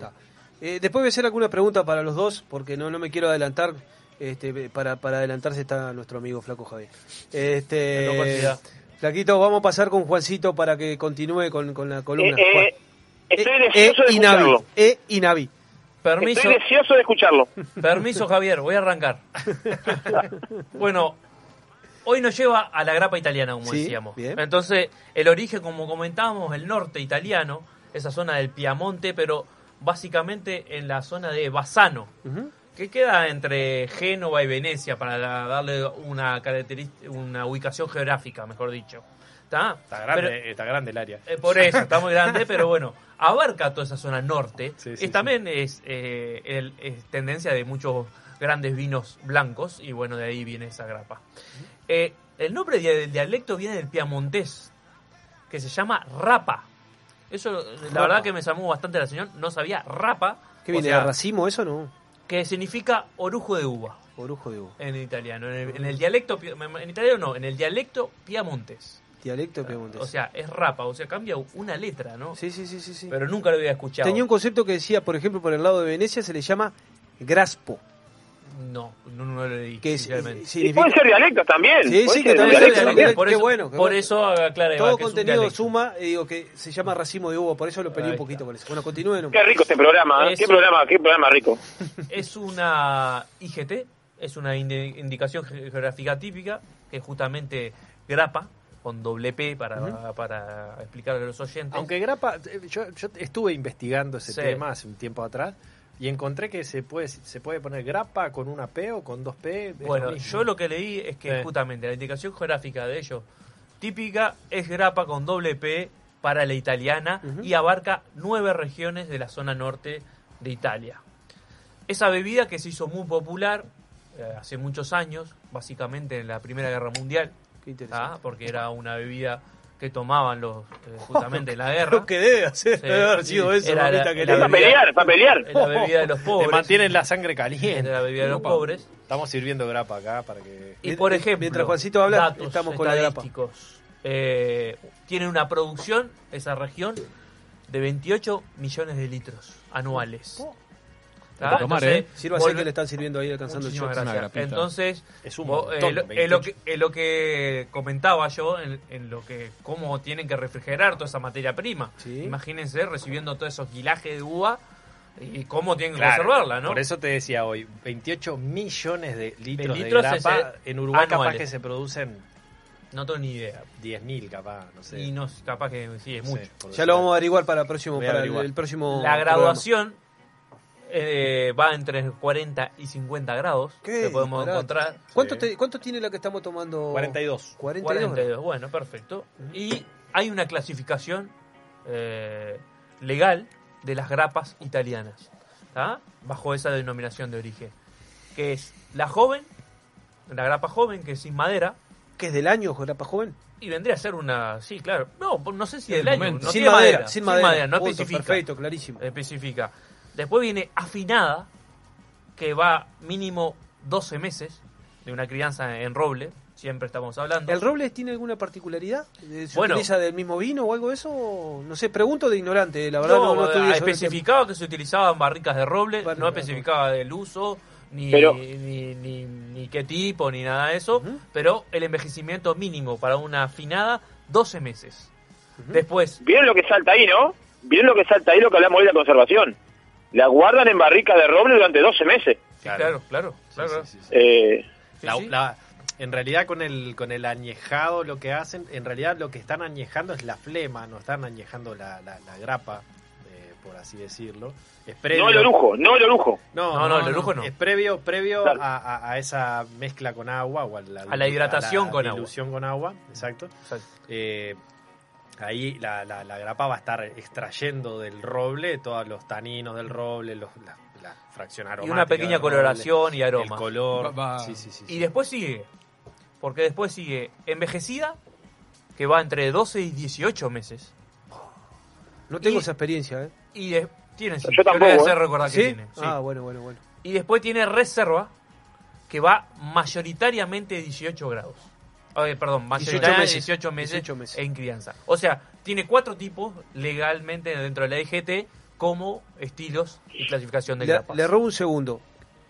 Eh, después voy a hacer alguna pregunta para los dos, porque no, no me quiero adelantar. Este, para, para adelantarse está nuestro amigo Flaco Javier. Este. Flaquito, vamos a pasar con Juancito para que continúe con, con la columna. Eh, eh, Juan. estoy Eh, deseoso de Inavi, escucharlo. eh, Inavi. Permiso, Estoy deseoso de escucharlo. permiso Javier, voy a arrancar. [LAUGHS] bueno, hoy nos lleva a la grapa italiana, como Sí, decíamos. bien. Entonces, el origen, como comentábamos, el norte italiano, esa zona del Piamonte, pero básicamente en la zona de Bassano, que queda entre Génova y Venecia para da- darle una característica, una ubicación geográfica, mejor dicho. ¿Está? Está grande, Pero- está grande el área. eh, por eso, está muy grande, [LAUGHS] pero bueno, abarca toda esa zona norte. Sí, también es, eh, el- es tendencia de muchos grandes vinos blancos, y bueno, de ahí viene esa grapa. Eh, el nombre del dialecto viene del piamontés, que se llama rapa. Eso, la Rapa. verdad que me llamó bastante la señora, no sabía rapa, ¿Qué o viene? sea, ¿De racimo eso no? que significa orujo de uva Orujo de uva. en italiano. En el, en el dialecto, en italiano no, en el dialecto piamontés. Dialecto piemontés. O sea, es rapa, o sea, cambia una letra, ¿no? Sí, sí, sí, sí. sí. Pero nunca lo había escuchado. Tenía un concepto que decía, por ejemplo, por el lado de Venecia se le llama graspo. No, no, no lo leí. Que es- sinceramente. Y pueden ser dialectos también. Sí, sí, que también dialectos dialectos. por Qué eso, bueno, qué por bueno. eso aclara Eva, Todo que es un contenido suma, y digo que se llama racimo de uva, por eso lo peleé Ahí un poquito con eso. Bueno, continúen. Qué rico este programa, ¿eh? Es qué un- programa, qué programa rico. [LAUGHS] Es una IGT, es una indi- indicación ge- geográfica típica, que es justamente grapa, con doble P para, para explicarle a los oyentes. Aunque grapa, eh, yo, yo estuve investigando ese Sí. tema hace un tiempo atrás y encontré que se puede se puede poner grapa con una P o con dos P. lo Bueno, yo lo que leí es que Sí. justamente la indicación geográfica de ellos típica es grapa con doble P para la italiana y abarca nueve regiones de la zona norte de Italia. Esa bebida que se hizo muy popular eh, hace muchos años, básicamente en la Primera Guerra Mundial, Qué interesante. ¿ah? porque era una bebida que tomaban los eh, [LAUGHS] justamente en la guerra. Lo que debe hacer, Sí. debe haber sido eso, Era la- querida. la Para pelear, para pelear. Es la bebida de los [LAUGHS] Te pobres. mantienen la sangre caliente. Era la bebida de los Opa. pobres. Estamos sirviendo grapa acá para que. Y por ejemplo, Mientras Juancito habla, datos estamos con la grapa. Eh, tiene una producción, esa región, de 28 millones de litros anuales. Para tomar, ¿eh? Sírvase que le están sirviendo ahí alcanzando el shot. Entonces, Es un vos, montón, eh, lo, 28. eh, lo que, eh, lo que comentaba yo en, en lo que cómo tienen que refrigerar toda esa materia prima. Sí. Imagínense recibiendo todos esos quilajes de uva y cómo tienen que Claro, conservarla, ¿no? Por eso te decía hoy, 28 millones de litros de, litros grapa. eh, en Uruguay capaz que se producen No tengo ni idea. 10.000 capaz, no sé. Y no, capaz que sí, es No mucho. Ya lo vamos a averiguar para el próximo, para el, próximo La programa. Eh, va entre 40 y 50 grados ¿Qué? que podemos Disparate. encontrar. ¿Cuánto, Sí. te- ¿Cuánto tiene la que estamos tomando? 42. 42. 42, bueno, perfecto. Y hay una clasificación eh, legal de las grapas italianas, ¿tá? bajo esa denominación de origen, que es la joven, la grapa joven, que es sin madera, ¿Qué es del año, grapa joven? y vendría a ser una, sí, claro, no, no sé si El del año, no sin, tiene madera, madera, sin madera, no Punto, especifica. Perfecto, clarísimo. especifica. Después viene afinada, que va mínimo 12 meses de una crianza en roble, siempre estamos hablando. ¿El roble tiene alguna particularidad? ¿Se Bueno. utiliza del mismo vino o algo de eso? No sé, pregunto de ignorante, la verdad no, no, no especificaba que se utilizaban barricas de roble, Vale, no vale. especificaba del uso, ni, Pero- ni, ni, ni qué tipo, ni nada de eso, pero el envejecimiento mínimo para una afinada, 12 meses. Después, ¿Vieron lo que salta ahí, no? miren lo que salta ahí, lo que hablamos hoy de la conservación. La guardan en barricas de roble durante 12 meses. Claro, claro, claro. Eh, La- la- en realidad con el con el añejado lo que hacen, en realidad lo que están añejando es la flema, no están añejando la, la- la grapa, eh, por así decirlo. Es previo- no el orujo, no el orujo. No, No, no, el orujo no. Es previo, previo Claro. a, a- a esa mezcla con agua o a la, A la hidratación con agua. dilución con agua, exacto. Eh, ahí la, la- la grapa va a estar extrayendo del roble todos los taninos del roble, los, la, la fracción aromática. Y una pequeña del roble, coloración y aroma. El color. Va- va- Sí, sí, sí, sí. Y después sigue, porque después sigue envejecida, que va entre 12 y 18 meses. No tengo Y- esa experiencia, ¿eh? Y de- tiene, sí, Yo tampoco, le voy a hacer ¿eh? recordar ¿Sí? que tiene. sí. Ah, bueno, bueno, bueno. Y después tiene reserva, que va mayoritariamente 18 grados. Ay, perdón, 18 mayoritariamente meses. 18 meses, 18 meses. en crianza. O sea, tiene cuatro tipos legalmente dentro de la IGT como estilos y clasificación de Le, grapas. le robo un segundo.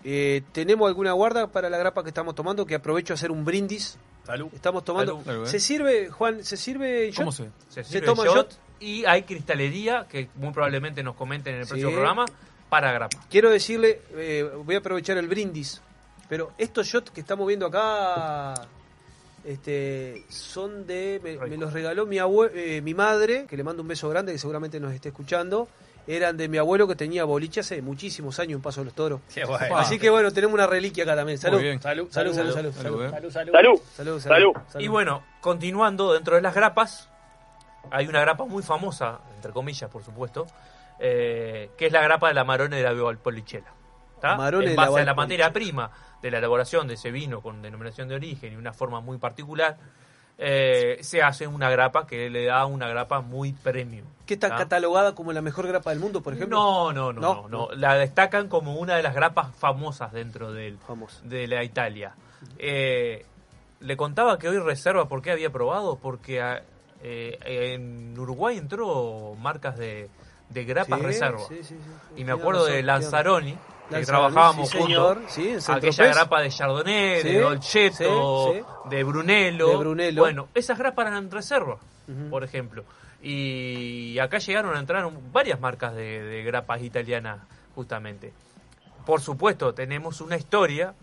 Eh, ¿Tenemos alguna guarda para la grapa que estamos tomando? Que aprovecho a hacer un brindis. Salud. Estamos tomando. Salud. Salud, ¿eh? ¿Se sirve, Juan? ¿Se sirve ¿Cómo shot? se? Se, ¿Se sirve toma shot, shot? y hay cristalería, que muy probablemente nos comenten en el Sí. próximo programa, para grapa. Quiero decirle, eh, voy a aprovechar el brindis, pero estos shots que estamos viendo acá este, son de. Me, me los regaló mi, abue- eh, mi madre, que le mando un beso grande, que seguramente nos esté escuchando. Eran de mi abuelo que tenía boliche hace muchísimos años en Paso de los Toros. Qué bueno. Así que bueno, tenemos una reliquia acá también. Salud. Salud, salud, salud, salud, Salud, ¿eh? Salud, salud. Salud. salud, Salud. Y bueno, continuando dentro de las grapas, hay una grapa muy famosa, entre comillas, por supuesto, eh, que es la grapa de la Marone de la Valpolicella. En base a la materia prima de la elaboración de ese vino con denominación de origen y una forma muy particular, eh, se hace una grapa que le da una grapa muy premium. ¿Qué está ¿tá? catalogada como la mejor grapa del mundo, por ejemplo? No, no, no, No. La destacan como una de las grapas famosas dentro del, Famosa. de la Italia. Eh, le contaba que hoy reserva, ¿por qué había probado? Porque ah, eh, en Uruguay entró marcas de, de grapas Sí, reserva. sí, sí, sí. Y me acuerdo de Lanzaroni, que trabajábamos sí, juntos. sí, en aquella grapa de Chardonnay, Sí, de Dolcetto, de Brunello. De Brunello. Bueno, esas grapas eran reserva, Ujú. por ejemplo. Y acá llegaron a entrar varias marcas de, de grapas italianas, justamente. Por supuesto, tenemos una historia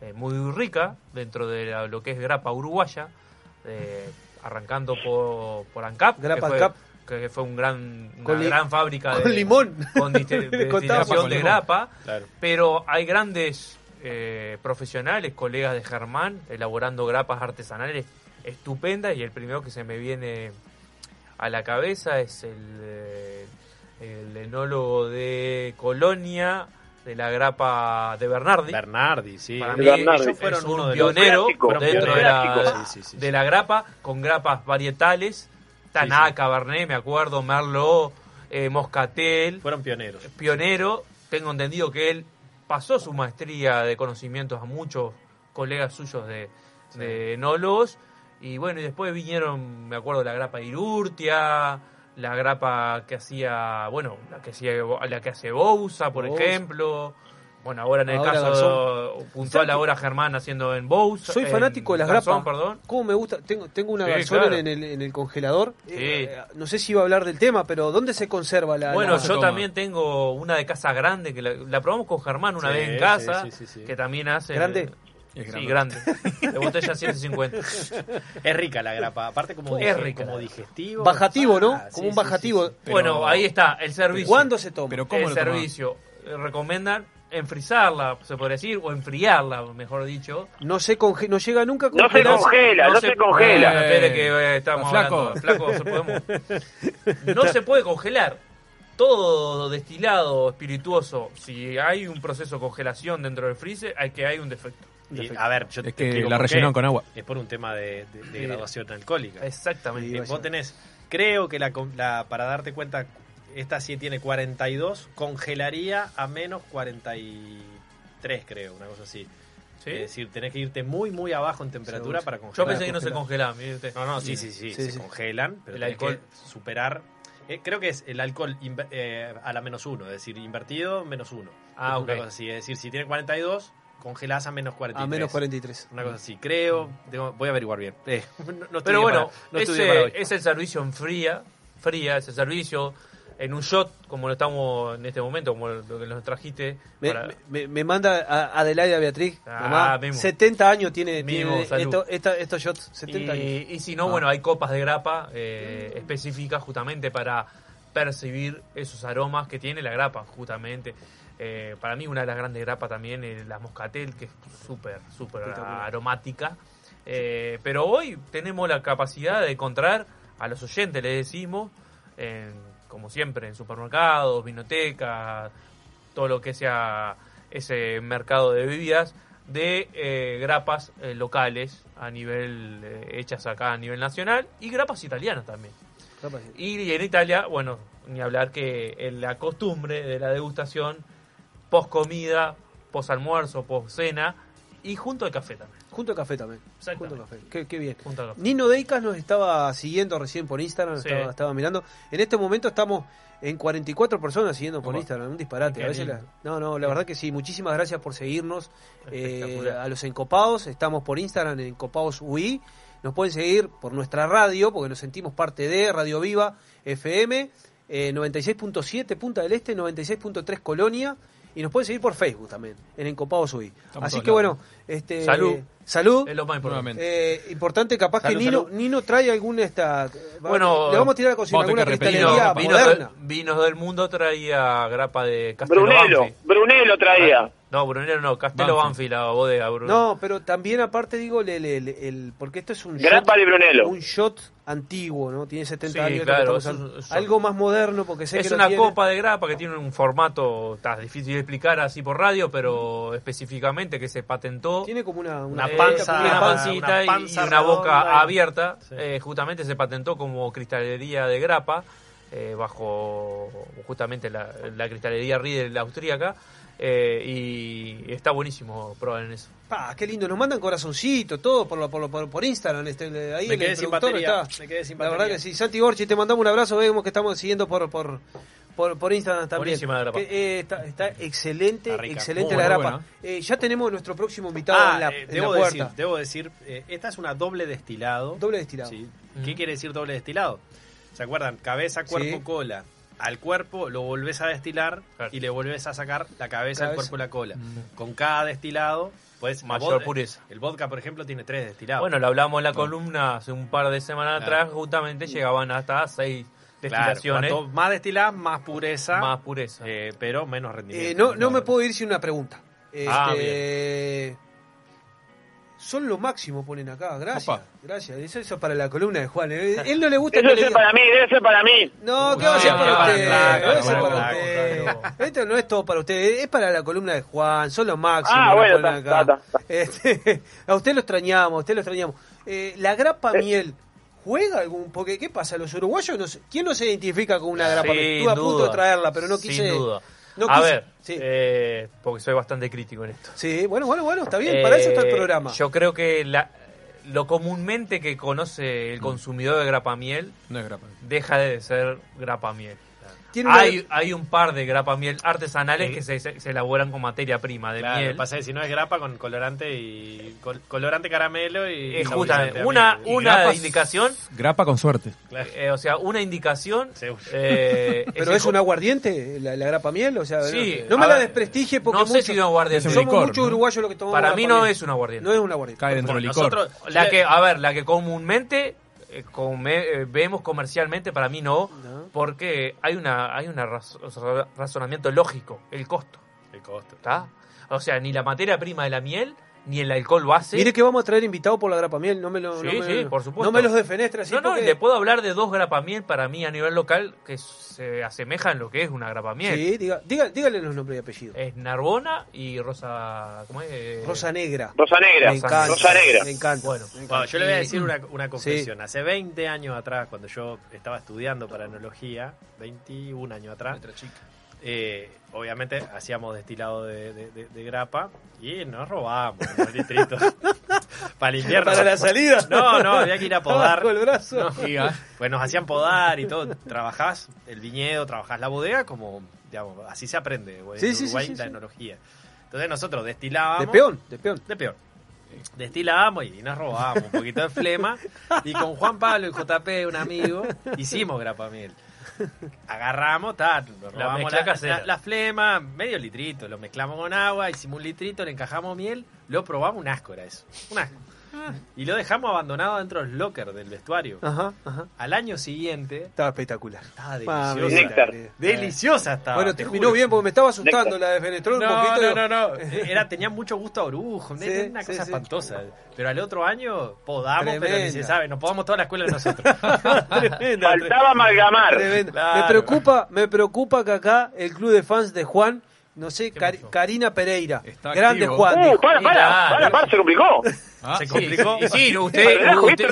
eh, muy rica dentro de la- lo que es grapa uruguaya, eh, arrancando por, por ANCAP, Grapa ANCAP. Que fue un gran, una Con gran fábrica con de, limón. [LAUGHS] [LAUGHS] con de destilación de grapa, Claro. pero hay grandes eh, profesionales, colegas de Germán, elaborando grapas artesanales estupendas y el primero que se me viene a la cabeza es el, eh, el enólogo de Colonia, de la grapa de Bernardi. Bernardi, sí. Para De mí Bernardi. ellos fueron Es un uno de los- pionero dentro de la, clásico. Sí, sí, sí, de sí. la grapa, con grapas varietales, Tanaka, Cabernet, me acuerdo, Merlot, eh, Moscatel, Fueron pioneros. pionero. Tengo entendido que él pasó su maestría de conocimientos a muchos colegas suyos de, de enólogos. Y bueno, y después vinieron, me acuerdo, la grapa Irurtia, la grapa que hacía, bueno, la que hacía la que hace Bousa, por Bousa. ejemplo. Bueno, ahora en el Ahora caso puntual ¿Sabes ahora Germán haciendo en Bousa. Soy fanático de las Garzón, grapas. perdón. ¿Cómo me gusta? Tengo, tengo una Sí, garzón claro. en, el, en el congelador. Sí. Eh, no sé si iba a hablar del tema, pero ¿dónde se conserva la Bueno, la- yo toma. también tengo una de casa grande que la, la probamos con Germán una Sí, vez en casa, sí, sí, sí. que también hace ¿Grande? Es Sí, grande. De botella [LAUGHS] 150. Es rica la grapa, aparte como, Es rica. como digestivo. Bajativo, ¿no? Ah, Como sí, un bajativo. sí, sí. Pero- bueno, ahí está, el servicio. ¿Cuándo se toma? Pero ¿cómo el servicio. Eh, Recomiendan enfrizarla, se podría decir, o enfriarla, mejor dicho. No se conge- no llega nunca a No se congela, no se congela. Eh, espere que eh, estamos Flaco. hablando. Flaco, se podemos- [LAUGHS] No se puede congelar. Todo destilado espirituoso, si hay un proceso de congelación dentro del freezer, hay que hay un defecto. Y, a ver, yo te Es que explico la rellenaron con agua. Es por un tema de, de- graduación alcohólica. Exactamente. Eh, Vos tenés, creo que la, con- la- para darte cuenta, esta sí tiene 42, congelaría a menos 43, creo, una cosa así. ¿Sí? Es decir, tenés que irte muy, muy abajo en temperatura Seguro. para congelar. Yo pensé que no se congelaban. No, no, sí, sí, sí, Sí, se sí. congelan, pero El tenés alcohol. que superar. eh, creo que es el alcohol inver- eh, a la menos uno, es decir, invertido menos uno. Ah, Es una cosa así, es decir, si tiene 42, congelás a menos 43. A menos 43. Una cosa así, creo. tengo- voy a averiguar bien. Eh, [LAUGHS] no, no Pero bueno, para- no para ese hoy. es el servicio en fría, fría, ese servicio. En un shot, como lo estamos en este momento, como lo que nos trajiste. Me, para- me- me manda a Adelaida Beatriz, Ah, mamá, Memo. 70 años tiene, Memo, tiene esto- esta- estos shots, 70 y, años. y si no, Ah. bueno, hay copas de grapa eh, específicas justamente para percibir esos aromas que tiene la grapa, justamente. Eh, para mí una de las grandes grapas también es la moscatel, que es súper, súper aromática. Eh, pero hoy tenemos la capacidad de encontrar a los oyentes, les decimos, en- como siempre, en supermercados, vinotecas, todo lo que sea ese mercado de bebidas, de eh, grapas eh, locales a nivel, eh, hechas acá a nivel nacional, y grapas italianas también. Y en Italia, bueno, ni hablar que en la costumbre de la degustación, post comida, post almuerzo, post cena, y junto al café también. Junto al café también. Junto al café. Qué, qué bien. Junto al café. Nino Deicas nos estaba siguiendo recién por Instagram, Sí. estaba, estaba mirando. En este momento estamos en 44 personas siguiendo por. Instagram, un disparate. Qué A veces la- lindo. no, no, la verdad que sí. Muchísimas gracias por seguirnos eh, a los encopados. Estamos por Instagram en Encopados UI. Nos pueden seguir por nuestra radio, porque nos sentimos parte de Radio Viva FM, eh, 96.7 Punta del Este, 96.3 Colonia. Y nos pueden seguir por Facebook también, en Encopados UI. Estamos Así que bueno, este, Salud. salud. Es lo más importante. Eh, importante, capaz Salud, que Nino, salud. Nino trae alguna esta. Bueno, le vamos a tirar a cocinar alguna cristalería vinos, moderna. del, vinos del mundo traía grapa de Castelo Brunello, Banfi. Brunello traía. No, Brunello no, Castelo Banfi. Banfi, la bodega Brunello. No, pero también aparte digo, le- le- le- el, porque esto es un Grappa shot, de Brunello. un shot antiguo, ¿no? Tiene 70 Sí, años. claro, es un- hablando. es un- Algo más moderno, porque sé es que una tiene. copa de grapa que tiene un formato, está difícil de explicar así por radio, pero específicamente que se patentó. Tiene como una, Una panza- una una- pancita una y- panza y una boca y- abierta. Eh, justamente se patentó como cristalería de grapa, eh, bajo justamente la, la cristalería Riedel, la austríaca. Eh, y está buenísimo probar en eso. Pa, qué lindo, nos mandan corazoncito, todo por, lo- por, lo- por, por Instagram. Este, el- ahí Me el quedé sin productor batería, está. me quedé sin La verdad que sí. Santi Gorchi, te mandamos un abrazo. Vemos que estamos siguiendo por, por, por, por Instagram también. Buenísima la grapa. Que, eh, está, está excelente, Está excelente muy la grapa. Eh, ya tenemos nuestro próximo invitado Ah, en la, eh, en debo, la decir, puerta. debo decir, eh, esta es una doble destilado. Doble destilado. Sí. ¿Qué quiere decir doble destilado? ¿Se acuerdan? Cabeza, cuerpo, Sí. cola. Al cuerpo lo volvés a destilar y le volvés a sacar la cabeza, el cuerpo y la cola. Con cada destilado, pues Mayor vodka- pureza. El vodka, por ejemplo, tiene tres destilados. Bueno, lo hablamos en la columna hace un par de semanas Claro. atrás, justamente llegaban hasta seis destilaciones. más destilás, más pureza. Más pureza. eh, pero menos rendimiento. Eh, no, no me puedo ir sin una pregunta. Ah, Este, son lo máximo, ponen acá. Gracias. Opa. Gracias. Eso, eso es para la columna de Juan. Eh, [LAUGHS] Él no le gusta debe ser para mí, debe ser para mí. No, ¿qué va a ser para usted? claro, ¿Qué va a ser para usted? Esto no es todo para usted, es para la columna de Juan, son los máximos. Ah, lo bueno, ponen está, acá. Este, [LAUGHS] a usted lo extrañamos, a usted lo extrañamos. Eh, la grapa miel, ¿juega algún? Porque, ¿qué pasa? Los uruguayos, no se- ¿quién no se identifica con una grapa miel? Sin Estuve a punto de traerla, pero no sin quise. duda. No a quise- ver, eh, porque soy bastante crítico en esto. Sí, bueno, bueno, bueno, está bien, para eso está el Eh, programa. Yo creo que la, lo comúnmente que conoce el consumidor de grapa miel No es grapa. deja de ser grapa miel. Tiene una- Hay, hay un par de grapa miel artesanales Sí. que se, se- se elaboran con materia prima de Claro, miel. lo que pasa es que si no es grapa con colorante y col- colorante caramelo y Es saborizante justamente a una, miel. una grapas- indicación, Grapa con suerte. eh, o sea, una indicación. eh, [LAUGHS] ¿Pero es co- un aguardiente la, la grapa miel? O sea, Sí, no, no me a la ver, desprestigie porque no sé muchos- si es un aguardiente. somos Es un licor, muchos ¿no? uruguayos los que tomamos Para mí no miel. es un aguardiente. No es un aguardiente. Cae dentro del licor. Nosotros, La que, a ver, la que comúnmente eh, come- eh, vemos comercialmente, para mí no, porque hay una hay un razonamiento lógico, el costo. el costo. ¿Está? O sea, ni la materia prima de la miel, ni el alcohol lo hace. Mire que vamos a traer invitado por la grapa miel, no me lo, Sí, no me, sí, por supuesto. No me los defenestre así no, no, y porque- le puedo hablar de dos grapamiel para mí a nivel local que se asemejan lo que es una grapamiel. Sí, diga, diga- dígale los nombres y apellidos. Es Narbona y Rosa. ¿Cómo es? Eh, Rosa Negra. Rosa Negra, Me encanta. Rosa Negra. Me encanta. Bueno, me encanta. Bueno, yo le voy a decir una, una confesión. Hace 20 años atrás, cuando yo estaba estudiando para enología, 21 años atrás, eh, obviamente hacíamos destilado de, de- de- de grapa y nos robábamos unos litritos [LAUGHS] para el invierno. ¿Para la salida? No, no, había que ir a podar. Bajo el brazo. No, pues nos hacían podar y todo. Trabajás el viñedo, trabajás la bodega, como, digamos, así se aprende güey, Sí, en sí, sí, Uruguay sí, la sí. enología. Entonces nosotros destilábamos. De peón, de peón. De peón. Destilábamos y nos robábamos un poquito de flema. Y con Juan Pablo y JP, un amigo, hicimos grapa miel. [LAUGHS] Agarramos, ta, La robamos la, casera. la- la flema, medio litrito, lo mezclamos con agua, hicimos un litrito, le encajamos miel, lo probamos, un asco era eso. Un asco. Y lo dejamos abandonado dentro del locker del vestuario. Ajá, ajá. Al año siguiente, Estaba espectacular. estaba deliciosa. néctar. Deliciosa estaba. Bueno, te terminó juro. bien porque me estaba asustando la de Fenestrol un No, poquito. no, no, no. [LAUGHS] Era, tenía mucho gusto a orujo, Sí, una sí, cosa sí. espantosa. Pero al otro año podamos, pero ni Tremenda. se sabe, nos podamos toda la escuela de nosotros. [LAUGHS] Tremenda, Faltaba amalgamar. Tremenda. Claro. Me preocupa, me preocupa que acá el club de fans de Juan, no sé, Cari- Karina Pereira, grande activo. Juan. Uh, para, para, para, para, se complicó. [LAUGHS] Ah, se Sí, complicó. Y sí, usted, ¿Relajo, usted-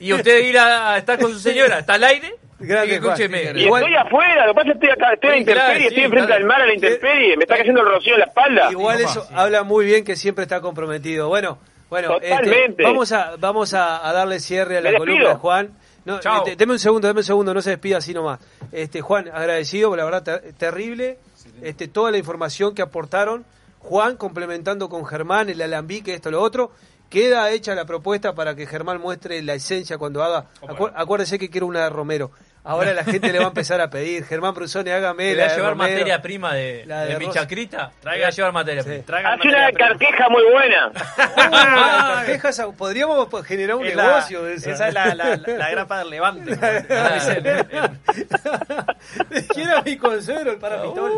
y usted ir a estar con su señora, ¿está al aire? Grande. Escúcheme. Y estoy afuera, lo que pasa es que estoy acá, estoy a la claro, intemperie, sí, estoy enfrente del mar a la intemperie, me está cayendo el rocío en la espalda. Igual eso habla muy bien que siempre está comprometido. Bueno, bueno, este, vamos a vamos a, a darle cierre a la columna de Juan. No, Chao. este, deme un segundo, deme un segundo, no se despida así nomás. Este Juan, agradecido, por la verdad ter- terrible. Este toda la información que aportaron Juan complementando con Germán el alambique esto lo otro. Queda hecha la propuesta para que Germán muestre la esencia cuando haga. Acu- acuérdese que quiero una de Romero. Ahora la gente le va a empezar a pedir. Germán Brusone, hágame la a de llevar Romero. materia prima de, La de de mi Rosa. chacrita. Traiga a llevar materia prima. Hace una materia carqueja muy buena. Ah, carqueja podríamos pues, generar un Es la- negocio de esa. Esa es la, la, la, la grapa del levante. como dicen en- en- ¿Quién era mi consuelo, el parapitol?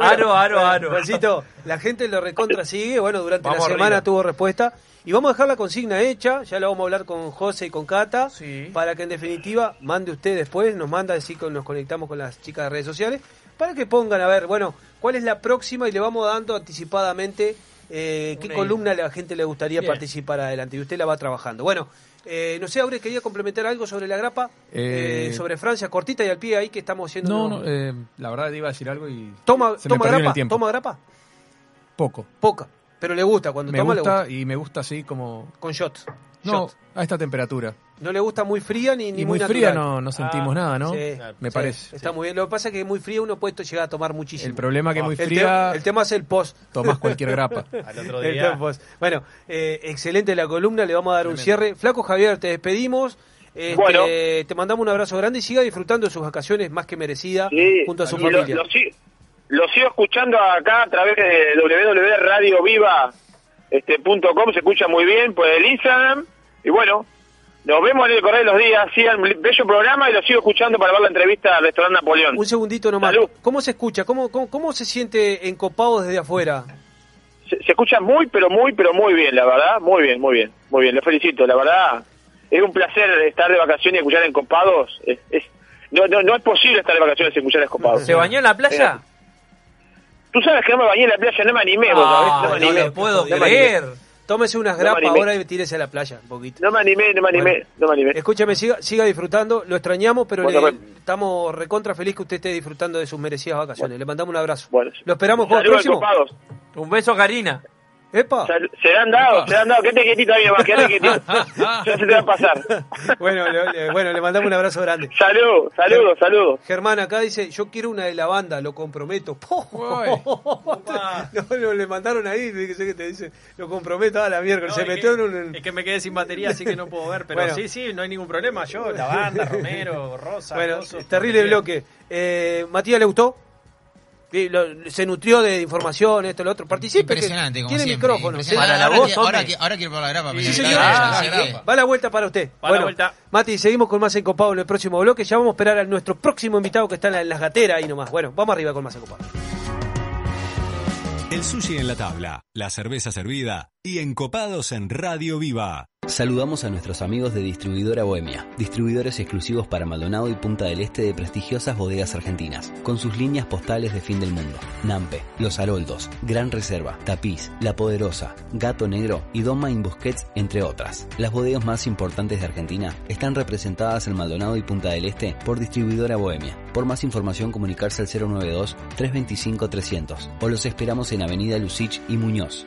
Aro, aro, aro. Juancito, la gente lo recontra sigue. Bueno, durante Vamos la semana arriba. tuvo respuesta. Y vamos a dejar la consigna hecha. Ya la vamos a hablar con José y con Cata. Sí. Para que en definitiva mande usted después. Nos manda así que nos conectamos con las chicas de redes sociales. Para que pongan a ver, bueno, cuál es la próxima. Y le vamos dando anticipadamente eh, qué Una columna a la gente le gustaría Bien. participar adelante. Y usted la va trabajando. Bueno. eh, no sé, Aure, quería complementar algo sobre la grapa, Eh, eh, sobre Francia, cortita y al pie ahí que estamos haciendo. No, eh, la verdad iba a decir algo y Toma, se me toma en grapa, el tiempo. toma grapa, Poco. poca, pero le gusta cuando Me toma le gusta gusta. y me gusta así como... Con shot. No, Shot. a esta temperatura. No le gusta muy fría ni, ni Y muy, muy fría no, no sentimos Ah, nada, ¿no? sí, Me sí, parece. Está muy bien. Lo que pasa es que muy fría uno puede llegar a tomar muchísimo. El problema que muy El fría- El, tema es el post. Tomás cualquier grapa. [LAUGHS] Al otro día. post. Bueno, eh, excelente la columna, le vamos a dar un cierre. Flaco Javier, te despedimos. Este, Bueno. Te mandamos un abrazo grande y siga disfrutando de sus vacaciones más que merecida Sí, junto a su lo, familia. lo lo sigo escuchando acá a través de www.radioviva.com, se escucha muy bien por el Instagram. Y bueno, nos vemos en el correo de los días. Sigan bello programa y lo sigo escuchando para ver la entrevista al restaurante Napoleón. Un segundito nomás. Salud. ¿Cómo se escucha? ¿Cómo, cómo, cómo se siente encopado desde afuera? Se, se escucha muy, pero muy, pero muy bien, la verdad. Muy bien, muy bien, muy bien. Le felicito, la verdad. Es un placer estar de vacaciones y escuchar encopados. Es, es- no, no, no es posible estar de vacaciones y escuchar encopados. ¿Se bañó en la playa? Tú sabes que no me bañé en la playa, no me animé, vos sabés, Ah, no me no animé. le puedo No creer. animé. Tómese unas No grapas ahora y tírese a la playa un poquito. No me animé, no me animé, Bueno. no me animé. Escúchame, siga, siga disfrutando. Lo extrañamos, pero Bueno, le- bueno. estamos recontra feliz que usted esté disfrutando de sus merecidas vacaciones. Le mandamos un abrazo. Bueno. Lo esperamos con el próximo. Un beso, Karina. Epa. Se le han dado, se le han dado. Quédate quietito ahí, nomás, quédate quietito. [LAUGHS] Ya se te va a pasar. Bueno, le, bueno, le mandamos un abrazo grande. Salud, saludos, saludos. Germán acá dice, yo quiero una de la banda, lo comprometo. [LAUGHS] no, no, le mandaron ahí, dice que te dice, lo comprometo a la miércoles. No, Se metió que- en un... Es que me quedé sin batería, así que no puedo ver. Pero Bueno. sí, sí, no hay ningún problema. Yo, la banda, Romero, Rosa. Bueno, terrible bloque. Eh, Matías, ¿le gustó? Lo- se nutrió de información, esto, lo otro. Participe. que Impresionante, como Tiene siempre. micrófono. impresionante. ¿sí? ahora, quiero- ahora, quiero- ahora quiero probar la grapa. Sí, señor. Ah. Va la vuelta para usted. Va la vuelta. Mati, seguimos con más encopado en el próximo bloque. Ya vamos a esperar a nuestro próximo invitado que está en, la- en las gateras ahí nomás. Bueno, vamos arriba con más encopado. El sushi en la tabla, la cerveza servida y encopados en Radio Viva. Saludamos a nuestros amigos de Distribuidora Bohemia, distribuidores exclusivos para Maldonado y Punta del Este de prestigiosas bodegas argentinas, con sus líneas postales de fin del mundo. Nampe, Los Haroldos, Gran Reserva, Tapiz, La Poderosa, Gato Negro y Doma in Busquets, entre otras. Las bodegas más importantes de Argentina están representadas en Maldonado y Punta del Este por Distribuidora Bohemia. Por más información comunicarse al 092-325-300 o los esperamos en Avenida Lucich y Muñoz.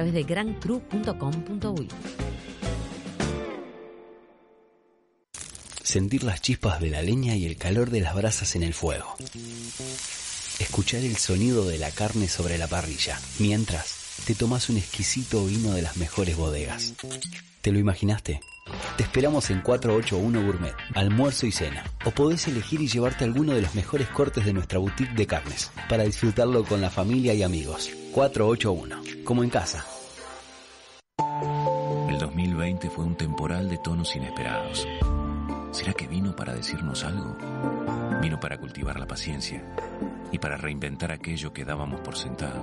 de grancru.com.uy. Sentir las chispas de la leña y el calor de las brasas en el fuego. Escuchar el sonido de la carne sobre la parrilla, mientras te tomas un exquisito vino de las mejores bodegas. ¿Te lo imaginaste? Te esperamos en 481 Gourmet, almuerzo y cena. O podés elegir y llevarte alguno de los mejores cortes de nuestra boutique de carnes, para disfrutarlo con la familia y amigos. 481, como en casa. El 2020 fue un temporal de tonos inesperados. ¿Será que vino para decirnos algo? Vino para cultivar la paciencia y para reinventar aquello que dábamos por sentado.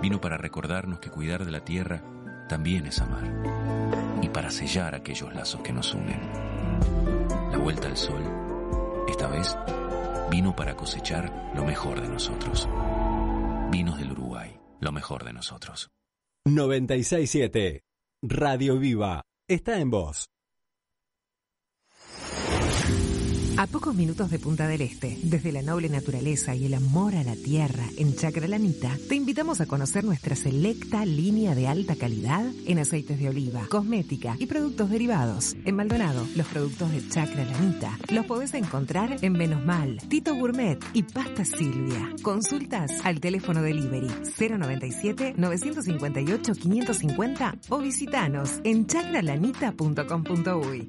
Vino para recordarnos que cuidar de la tierra también es amar y para sellar aquellos lazos que nos unen. La vuelta al sol, esta vez, vino para cosechar lo mejor de nosotros. Vinos del Uruguay, lo mejor de nosotros. 967 Radio Viva está en voz. A pocos minutos de Punta del Este, desde la noble naturaleza y el amor a la tierra en Chacralanita, te invitamos a conocer nuestra selecta línea de alta calidad en aceites de oliva, cosmética y productos derivados. En Maldonado, los productos de Chacralanita los podés encontrar en Menosmal, Tito Gourmet y Pasta Silvia. Consultas al teléfono delivery 097 958 550 o visitanos en chacralanita.com.uy.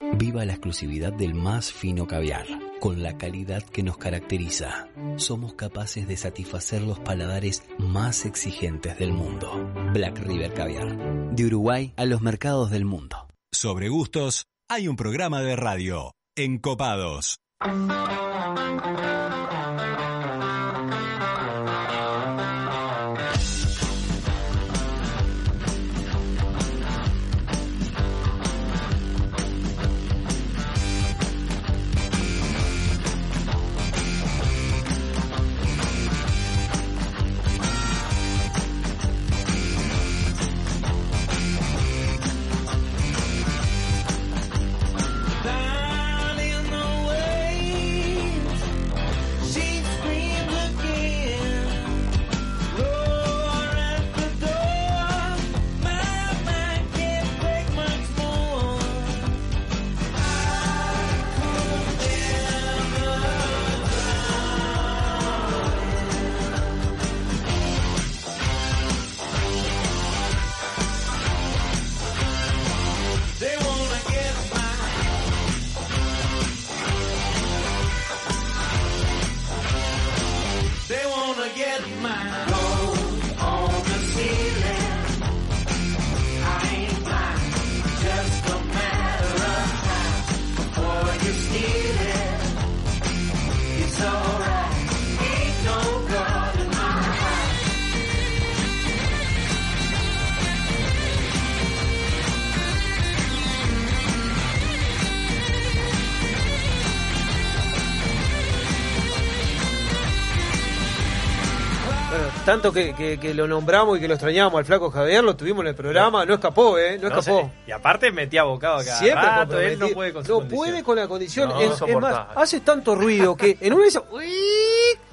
Viva la exclusividad del más fino caviar. Con la calidad que nos caracteriza, somos capaces de satisfacer los paladares más exigentes del mundo. Black River Caviar. De Uruguay a los mercados del mundo. Sobre gustos, hay un programa de radio. Encopados. Tanto que, que- que lo nombramos y que lo extrañamos al flaco Javier, lo tuvimos en el programa, no escapó, ¿eh? No, No escapó. sé, Y aparte metía bocado cada Siempre rato, él no puede con su No condición. puede con la condición. No, es, es más, hace tanto ruido que en una vez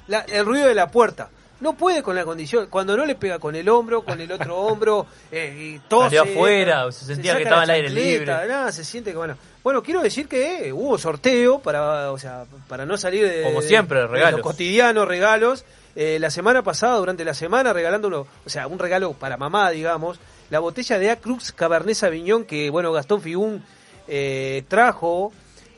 la- el ruido de la puerta. No puede con la condición. Cuando no le pega con el hombro, con el otro hombro, [LAUGHS] eh, y tose, afuera, se sentía que estaba al aire libre. nada, se siente que bueno. Bueno, quiero decir que eh, hubo sorteo para, o sea, para no salir de Como de- siempre, de regalos. los cotidianos regalos. Eh, la semana pasada, durante la semana, regalando uno, o sea, un regalo para mamá, digamos, la botella de Acrux Cabernet Sauvignon que, bueno, Gastón Figún eh, trajo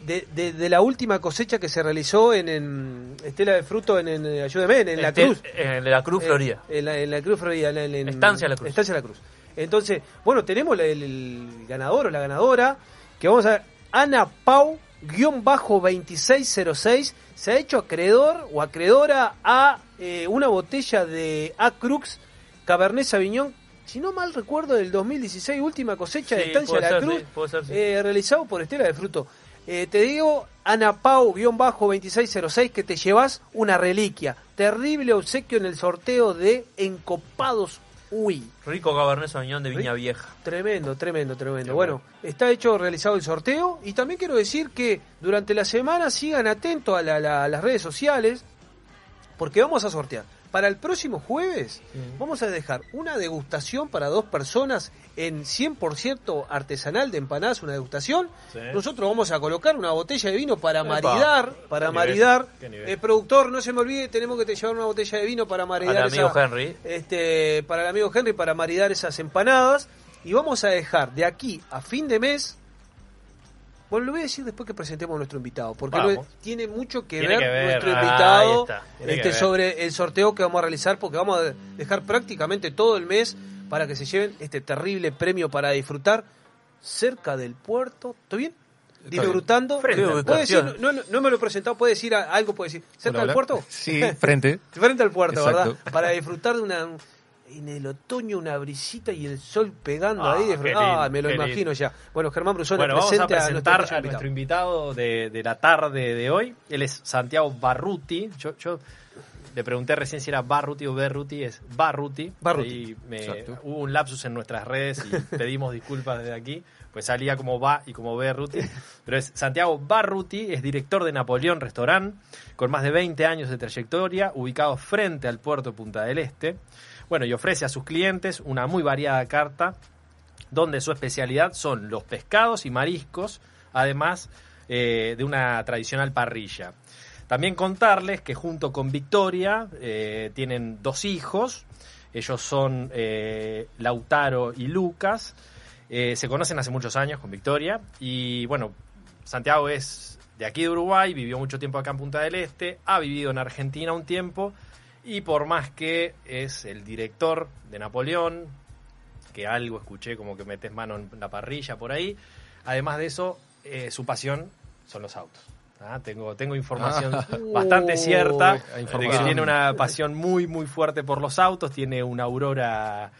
de, de- de la última cosecha que se realizó en, en Estela de Fruto, en, en ayúdeme, en, en La Cruz. En la Cruz Eh, Florida. En la, en la Cruz Florida. en- Estancia La Cruz. Estancia La Cruz. Entonces, bueno, tenemos el, el ganador o la ganadora, que vamos a ver, Ana Pau, guion bajo 2606, se ha hecho acreedor o acreedora a eh, una botella de Acrux Cabernet Sauvignon, si no mal recuerdo, del 2016, última cosecha de Sí, Estancia puede La Cruz, sí, puede ser, sí. eh, realizado por Estela de Fruto. Eh, te digo, Ana Pau, guion bajo 2606, que te llevas una reliquia. Terrible obsequio en el sorteo de Encopados Uy. Rico Cabernet Sauvignon de Viña Vieja. Tremendo, tremendo, tremendo. Bueno, está hecho, realizado el sorteo y también quiero decir que durante la semana sigan atentos a, la- la- a las redes sociales porque vamos a sortear. Para el próximo jueves vamos a dejar una degustación para dos personas en 100% artesanal de empanadas, una degustación. Sí. Nosotros vamos a colocar una botella de vino para Epa. maridar, para Qué nivel, maridar. qué nivel. El productor, no se me olvide, tenemos que te llevar una botella de vino para maridar Al amigo esa- Henry. este, para el amigo Henry para maridar esas empanadas y vamos a dejar de aquí a fin de mes bueno, lo voy a decir después que presentemos a nuestro invitado, porque lo- tiene mucho que Tiene ver, que ver, nuestro ah, invitado está, este, ver. sobre el sorteo que vamos a realizar, porque vamos a dejar prácticamente todo el mes para que se lleven este terrible premio para disfrutar cerca del puerto. ¿Está bien? Disfrutando. Frente al ¿Puede puerto. decir, no, no, no me lo he presentado, puede decir algo, puede decir, cerca Hola, del hola. puerto. Sí, frente. [LAUGHS] frente al puerto, Exacto. ¿verdad? Para disfrutar de una en el otoño una brisita y el sol pegando Ah, ahí. de ah, me lo imagino lindo. ya. Bueno, Germán Brusone Bueno, vamos a presentar nuestro a invitado. nuestro invitado de, de la tarde de hoy. Él es Santiago Barruti. Yo, yo le pregunté recién si era Barruti o Berruti. Es Barruti. Barruti. Y me- hubo un lapsus en nuestras redes y [LAUGHS] pedimos disculpas desde aquí. Pues salía como Va y como Berruti. Pero es Santiago Barruti, es director de Napoleón Restaurant, con más de 20 años de trayectoria, ubicado frente al puerto Punta del Este. Bueno, y ofrece a sus clientes una muy variada carta donde su especialidad son los pescados y mariscos, además eh, de una tradicional parrilla. También contarles que junto con Victoria eh, tienen dos hijos, ellos son eh, Lautaro y Lucas, se conocen hace muchos años con Victoria y bueno, Santiago es de aquí de Uruguay, vivió mucho tiempo acá en Punta del Este, ha vivido en Argentina un tiempo y por más que es el director de Napoleón, que algo escuché como que metes mano en la parrilla por ahí. Además de eso, eh, su pasión son los autos. Ah, Tengo, tengo información Ah. [LAUGHS] bastante cierta Hay de que tiene una pasión muy, muy fuerte por los autos. Tiene una Aurora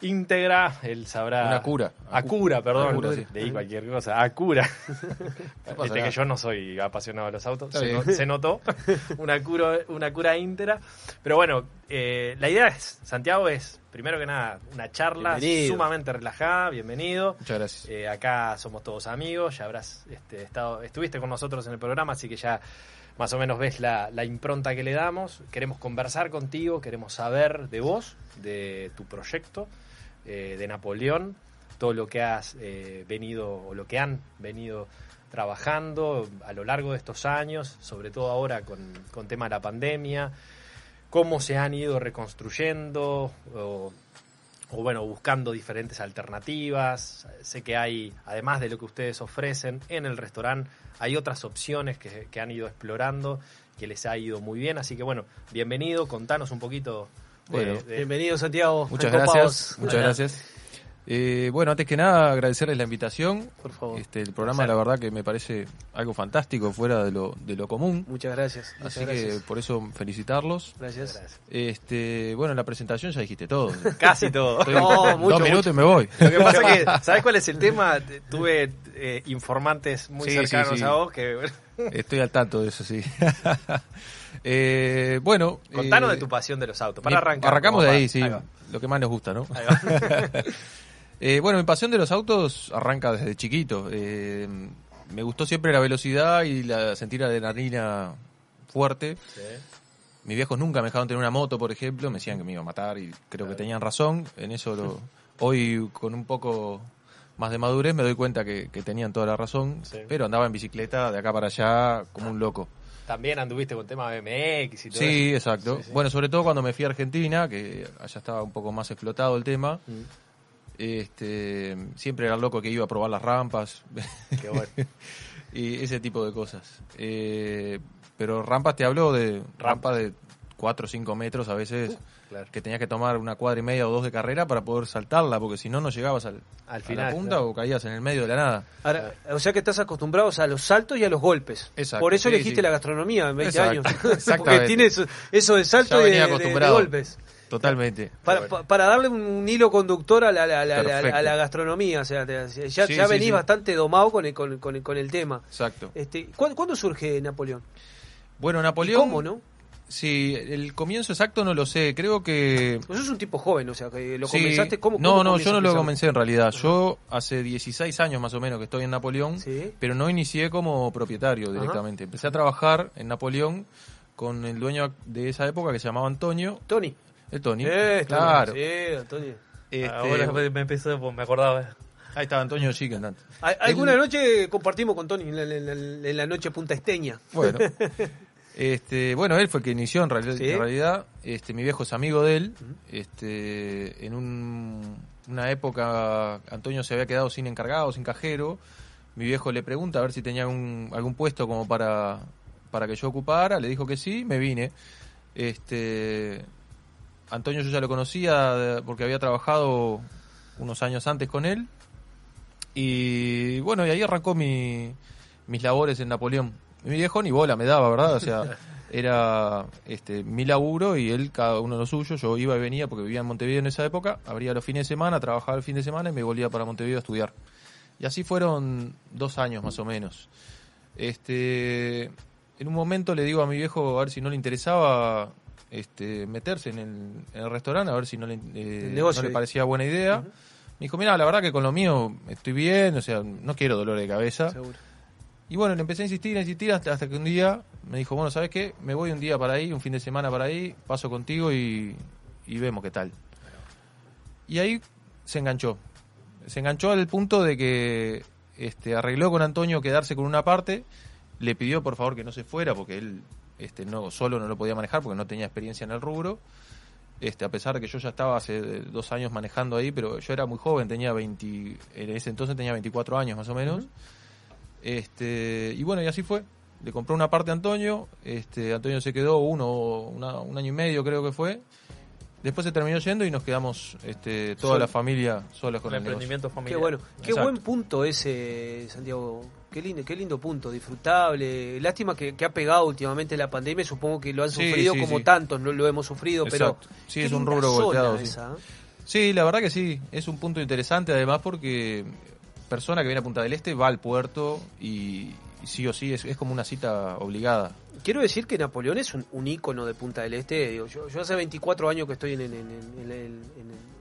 íntegra, él sabrá. Una Acura. Acura, perdón. Acura, sí. Leí cualquier cosa. Acura. [LAUGHS] pasa Viste que yo no soy apasionado de los autos. Se, bien. no- se notó. [LAUGHS] Una cura, una cura íntegra. Pero bueno, eh, la idea es, Santiago, es, primero que nada, una charla Bienvenido. sumamente relajada. Bienvenido. Muchas gracias. Eh, acá somos todos amigos, ya habrás este, estado, estuviste con nosotros en el programa, así que ya más o menos ves la, la impronta que le damos. Queremos conversar contigo, queremos saber de vos, de tu proyecto, eh, de Napoleón, todo lo que has eh, venido o lo que han venido trabajando a lo largo de estos años, sobre todo ahora con, con tema de la pandemia, cómo se han ido reconstruyendo o, o, bueno, buscando diferentes alternativas. Sé que hay, además de lo que ustedes ofrecen en el restaurante, hay otras opciones que, que han ido explorando, que les ha ido muy bien. Así que bueno, bienvenido, contanos un poquito. Bueno. de- Bienvenido, Santiago. Muchas gracias. Muchas gracias. Eh, bueno, antes que nada, agradecerles la invitación. Por favor. Este, el programa, la verdad, que me parece algo fantástico, fuera de lo, de lo común. Muchas gracias. Muchas Así gracias. que por eso felicitarlos. Gracias. Este, bueno, en la presentación ya dijiste todo. [LAUGHS] Casi todo. Estoy- No, mucho, dos minutos mucho. y me voy. Lo que pasa es que, [LAUGHS] ¿sabes cuál es el tema? Tuve eh, informantes muy Sí, cercanos sí, sí. a vos que Estoy al tanto de eso, sí. [LAUGHS] Eh, bueno. Contanos eh, de tu pasión de los autos. Para arrancar. Arrancamos de ahí, para- sí. ahí. Lo que más nos gusta, ¿no? Ahí va. Eh, bueno, mi pasión de los autos arranca desde chiquito. Eh, me gustó siempre la velocidad y la sentir adrenalina fuerte. Mis viejos nunca me dejaron tener una moto, por ejemplo. Me decían que me iba a matar y creo que tenían razón. En eso lo- [LAUGHS] hoy con un poco más de madurez me doy cuenta que, que tenían toda la razón. Sí. Pero andaba en bicicleta de acá para allá como un loco. También anduviste con tema BMX y todo Sí, eso. exacto. Sí, sí. Bueno, sobre todo cuando me fui a Argentina, que allá estaba un poco más explotado el tema. Mm. Este, siempre era loco que iba a probar las rampas. Qué bueno. [LAUGHS] y ese tipo de cosas. Eh, pero rampas te hablo de rampas de 4 o 5 metros a veces. claro. Que tenías que tomar una cuadra y media o dos de carrera para poder saltarla, porque si no, no llegabas al, Al a final, la punta claro. o caías en el medio de la nada. Ahora, o sea que estás acostumbrado a los saltos y a los golpes. Exacto, Por eso sí, elegiste sí. la gastronomía en 20 Exacto, años. [LAUGHS] Porque tiene eso, de salto y de, de- de golpes. Totalmente. Para, pa- para darle un hilo conductor a la, la- la- a la gastronomía, o sea, te- ya, Sí, ya sí, venís sí. bastante domado con el, con, con el- con el tema. Exacto. Este, ¿cuándo, cuándo surge Napoleón? Bueno, Napoleón. ¿Y cómo, no? Sí, el comienzo exacto no lo sé. Creo que. Vos sos un tipo joven, o sea, que lo Sí. comenzaste. ¿Cómo, no, cómo no, yo no lo comencé en realidad. Yo hace 16 años más o menos que estoy en Napoleón, pero no inicié como propietario Ajá. directamente. Empecé a trabajar en Napoleón con el dueño de esa época que se llamaba Antonio. Tony. El Tony. Eh, claro. Sí, Antonio. Este, Ahora me empezó, pues, me acordaba. Ahí estaba Antonio Chicken. antes. Al- Alguna noche compartimos con Tony en la, noche punta esteña. Bueno. [LAUGHS] Este, bueno, él fue el que inició en, reali- Sí. en realidad. Este, mi viejo es amigo de él. Este, en un- una época Antonio se había quedado sin encargado, sin cajero. Mi viejo le pregunta a ver si tenía un- algún puesto como para, para que yo ocupara. Le dijo que sí, me vine. Este, Antonio yo ya lo conocía de- porque había trabajado unos años antes con él. Y bueno, y ahí arrancó mi, mis labores en Napoleón. Mi viejo ni bola me daba, ¿verdad? O sea, [LAUGHS] era este mi laburo y él cada uno lo suyo. Yo iba y venía porque vivía en Montevideo en esa época, abría los fines de semana, trabajaba el fin de semana y me volvía para Montevideo a estudiar. Y así fueron dos años más o menos. Este, en un momento le digo a mi viejo a ver si no le interesaba este, meterse en el, en el restaurante, a ver si no le, eh, El negocio no le ahí. parecía buena idea. Me dijo, mira, la verdad que con lo mío estoy bien, o sea, no quiero dolor de cabeza. Seguro. Y bueno, le empecé a insistir, a insistir hasta, hasta que un día me dijo, bueno, ¿sabes qué? Me voy un día para ahí, un fin de semana para ahí, paso contigo y, y vemos qué tal. Y ahí se enganchó. Se enganchó al punto de que este, arregló con Antonio quedarse con una parte, le pidió por favor que no se fuera porque él este, no solo no lo podía manejar porque no tenía experiencia en el rubro. Este, a pesar de que yo ya estaba hace dos años manejando ahí, pero yo era muy joven, tenía 20, en ese entonces tenía 24 años más o menos. Este, y bueno, y así fue. Le compró una parte a Antonio, este, Antonio se quedó uno, una- un año y medio creo que fue. Después se terminó yendo y nos quedamos este, toda la familia solas con el negocio. emprendimiento Qué familiar. bueno, qué Exacto. buen punto ese, Santiago. Qué lindo, qué lindo punto, disfrutable. Lástima que, que ha pegado últimamente la pandemia. Supongo que lo han sufrido sí, como sí. tantos, no lo hemos sufrido, Exacto. pero Sí, es un rubro golpeado, esa, ¿eh? Sí, la verdad que sí, es un punto interesante además porque persona que viene a Punta del Este va al puerto y, y sí o sí es, es como una cita obligada. Quiero decir que Napoleón es un, un ícono de Punta del Este. Digo, yo, yo hace 24 años que estoy en, en- en- el, en el-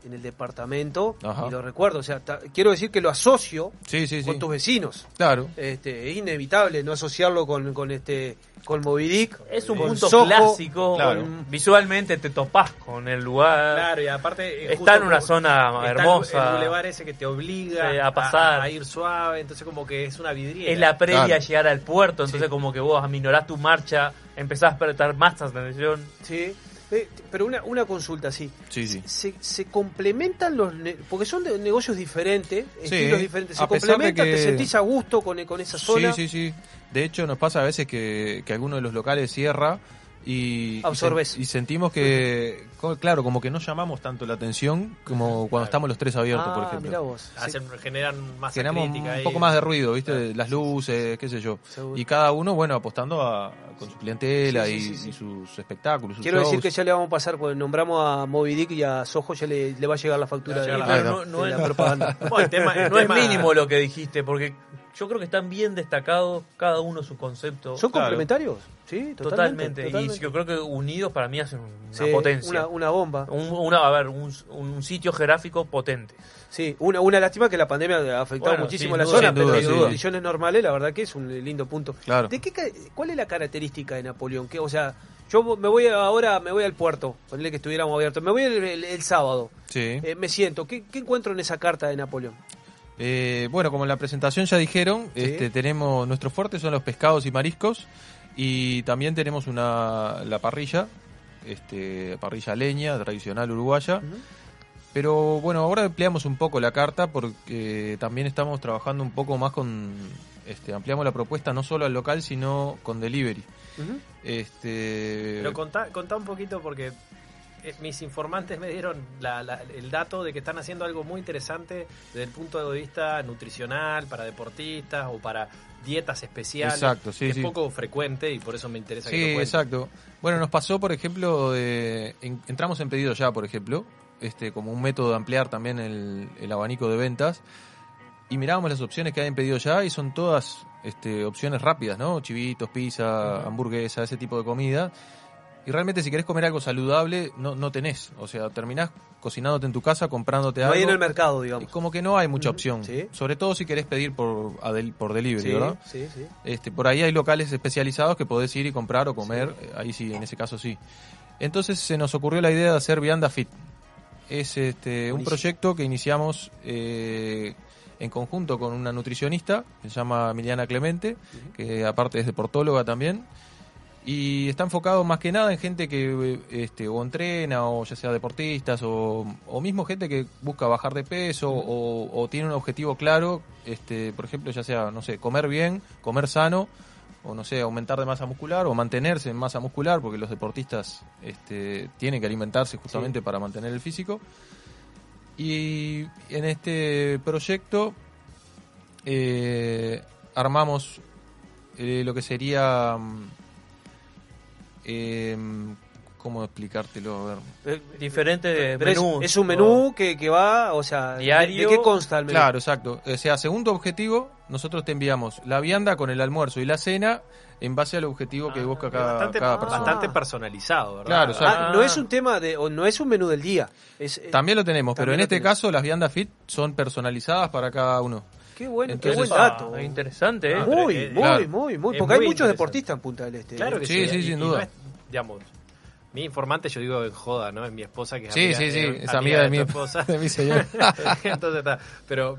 en el departamento Ajá. y lo recuerdo. O sea, ta- quiero decir que lo asocio Sí, sí, con sí. tus vecinos. Claro. Este, es inevitable no asociarlo con, con este con Moby Dick. Es un con punto Soho, clásico. con- visualmente te topás con el lugar. Claro, y aparte. eh, Está en una zona está el- hermosa. El bulevar ese que te obliga Sí, a pasar. A, ir suave, entonces como que es una vidriera. Es la previa Claro. a llegar al puerto, entonces como que vos aminorás tu marcha, empezás a prestar más atención. Sí. Eh, pero una, una consulta, sí. Sí, sí. Se, se complementan los... ne- porque son de negocios diferentes, Sí, estilos diferentes. Se complementan, que- te sentís a gusto con, con esa zona. Sí, sí, sí. De hecho, nos pasa a veces que, que alguno de los locales cierra y, Absorbes. y, sen- y sentimos que, claro, como que no llamamos tanto la atención como cuando estamos los tres abiertos, por Ah, ejemplo. mirá vos. Hacen, generan más Generamos crítica un ahí. poco más de ruido, ¿viste? Las luces, qué sé yo. Seguro. Y cada uno, bueno, apostando a, con su clientela Sí, sí, y, sí, sí. y sus espectáculos. sus Quiero decir que ya le vamos a pasar, cuando nombramos a Moby Dick y a Soho, ya le, le va a llegar la factura de, la- de no, no la es- propaganda. El tema- [LAUGHS] no es mínimo lo que dijiste, porque yo creo que están bien destacados cada uno su concepto. ¿Son Claro. complementarios? Sí, totalmente. Totalmente. totalmente. Y yo creo que unidos para mí hacen una Sí, potencia. Una, una bomba. Un, una- a ver, un, un sitio geográfico potente. Sí, una, una lástima que la pandemia ha afectado Bueno, muchísimo sin la duda, zona, pero en condiciones normales la verdad que es un lindo punto. Claro. ¿De qué, ¿Cuál es la característica de Napoleón? ¿Qué, o sea, yo me voy ahora, me voy al puerto, ponerle que estuviéramos abiertos, me voy el, el- el sábado, Sí. eh, me siento, ¿qué, qué encuentro en esa carta de Napoleón? Eh, bueno, como en la presentación ya dijeron, Sí. este, tenemos nuestros fuertes son los pescados y mariscos y también tenemos una la parrilla, este, parrilla leña tradicional uruguaya. Pero bueno, ahora ampliamos un poco la carta porque también estamos trabajando un poco más con, este, ampliamos la propuesta no solo al local sino con delivery. Este, Pero contá, contá un poquito porque mis informantes me dieron la- la- el dato de que están haciendo algo muy interesante desde el punto de vista nutricional para deportistas o para dietas especiales. Exacto, sí, que sí. Es poco frecuente y por eso me interesa que Sí, lo cuentes. exacto. Bueno, nos pasó, por ejemplo, de, en- entramos en pedido ya, por ejemplo, este, como un método de ampliar también el, el abanico de ventas. Y mirábamos las opciones que hay en pedido ya y son todas este, opciones rápidas, ¿no? Chivitos, pizza, hamburguesa, ese tipo de comida. Y realmente si querés comer algo saludable, no, no tenés. O sea, terminás cocinándote en tu casa, comprándote No algo. hay en el mercado, digamos. Como que no hay mucha opción. Sobre todo si querés pedir por, por delivery, Sí, ¿verdad? sí, sí. Este, por ahí hay locales especializados que podés ir y comprar o comer, eh, ahí sí, en ese caso sí. Entonces se nos ocurrió la idea de hacer Vianda Fit. Es este, un proyecto que iniciamos eh, en conjunto con una nutricionista, que se llama Emiliana Clemente, que aparte es deportóloga también. Y está enfocado más que nada en gente que eh, este, o entrena, o ya sea deportistas, o, o mismo gente que busca bajar de peso, o, o tiene un objetivo claro, este, por ejemplo, ya sea, no sé, comer bien, comer sano, o no sé, aumentar de masa muscular, o mantenerse en masa muscular, porque los deportistas este, tienen que alimentarse justamente para mantener el físico. Y en este proyecto eh, armamos eh, lo que sería... em, ¿Cómo explicártelo? A ver. Diferentes Pero es, menús. es un menú que, que va, o sea, ¿de- Diario. ¿de qué consta el menú? Claro, exacto. O sea, según tu objetivo, nosotros te enviamos la vianda con el almuerzo y la cena en base al objetivo que busca cada, bastante, cada persona. bastante personalizado, ¿verdad? Claro, exacto. Ah, no es un tema de, o no es un menú del día. Es, eh, También lo tenemos, pero en este tenés. caso las viandas fit son personalizadas para cada uno. Qué bueno, Entonces- qué buen dato. Ah, interesante, ¿eh? Muy, muy, Claro. muy, muy. Porque hay muchos deportistas en Punta del Este. Claro que Sí, sí. sí, sin y duda. no es, digamos, mi informante, yo digo en joda, ¿no? Es mi esposa que es Sí, amiga, sí, sí, eh, es amiga de mi- esposa. [LAUGHS] de mi señora. [LAUGHS] Entonces está. Pero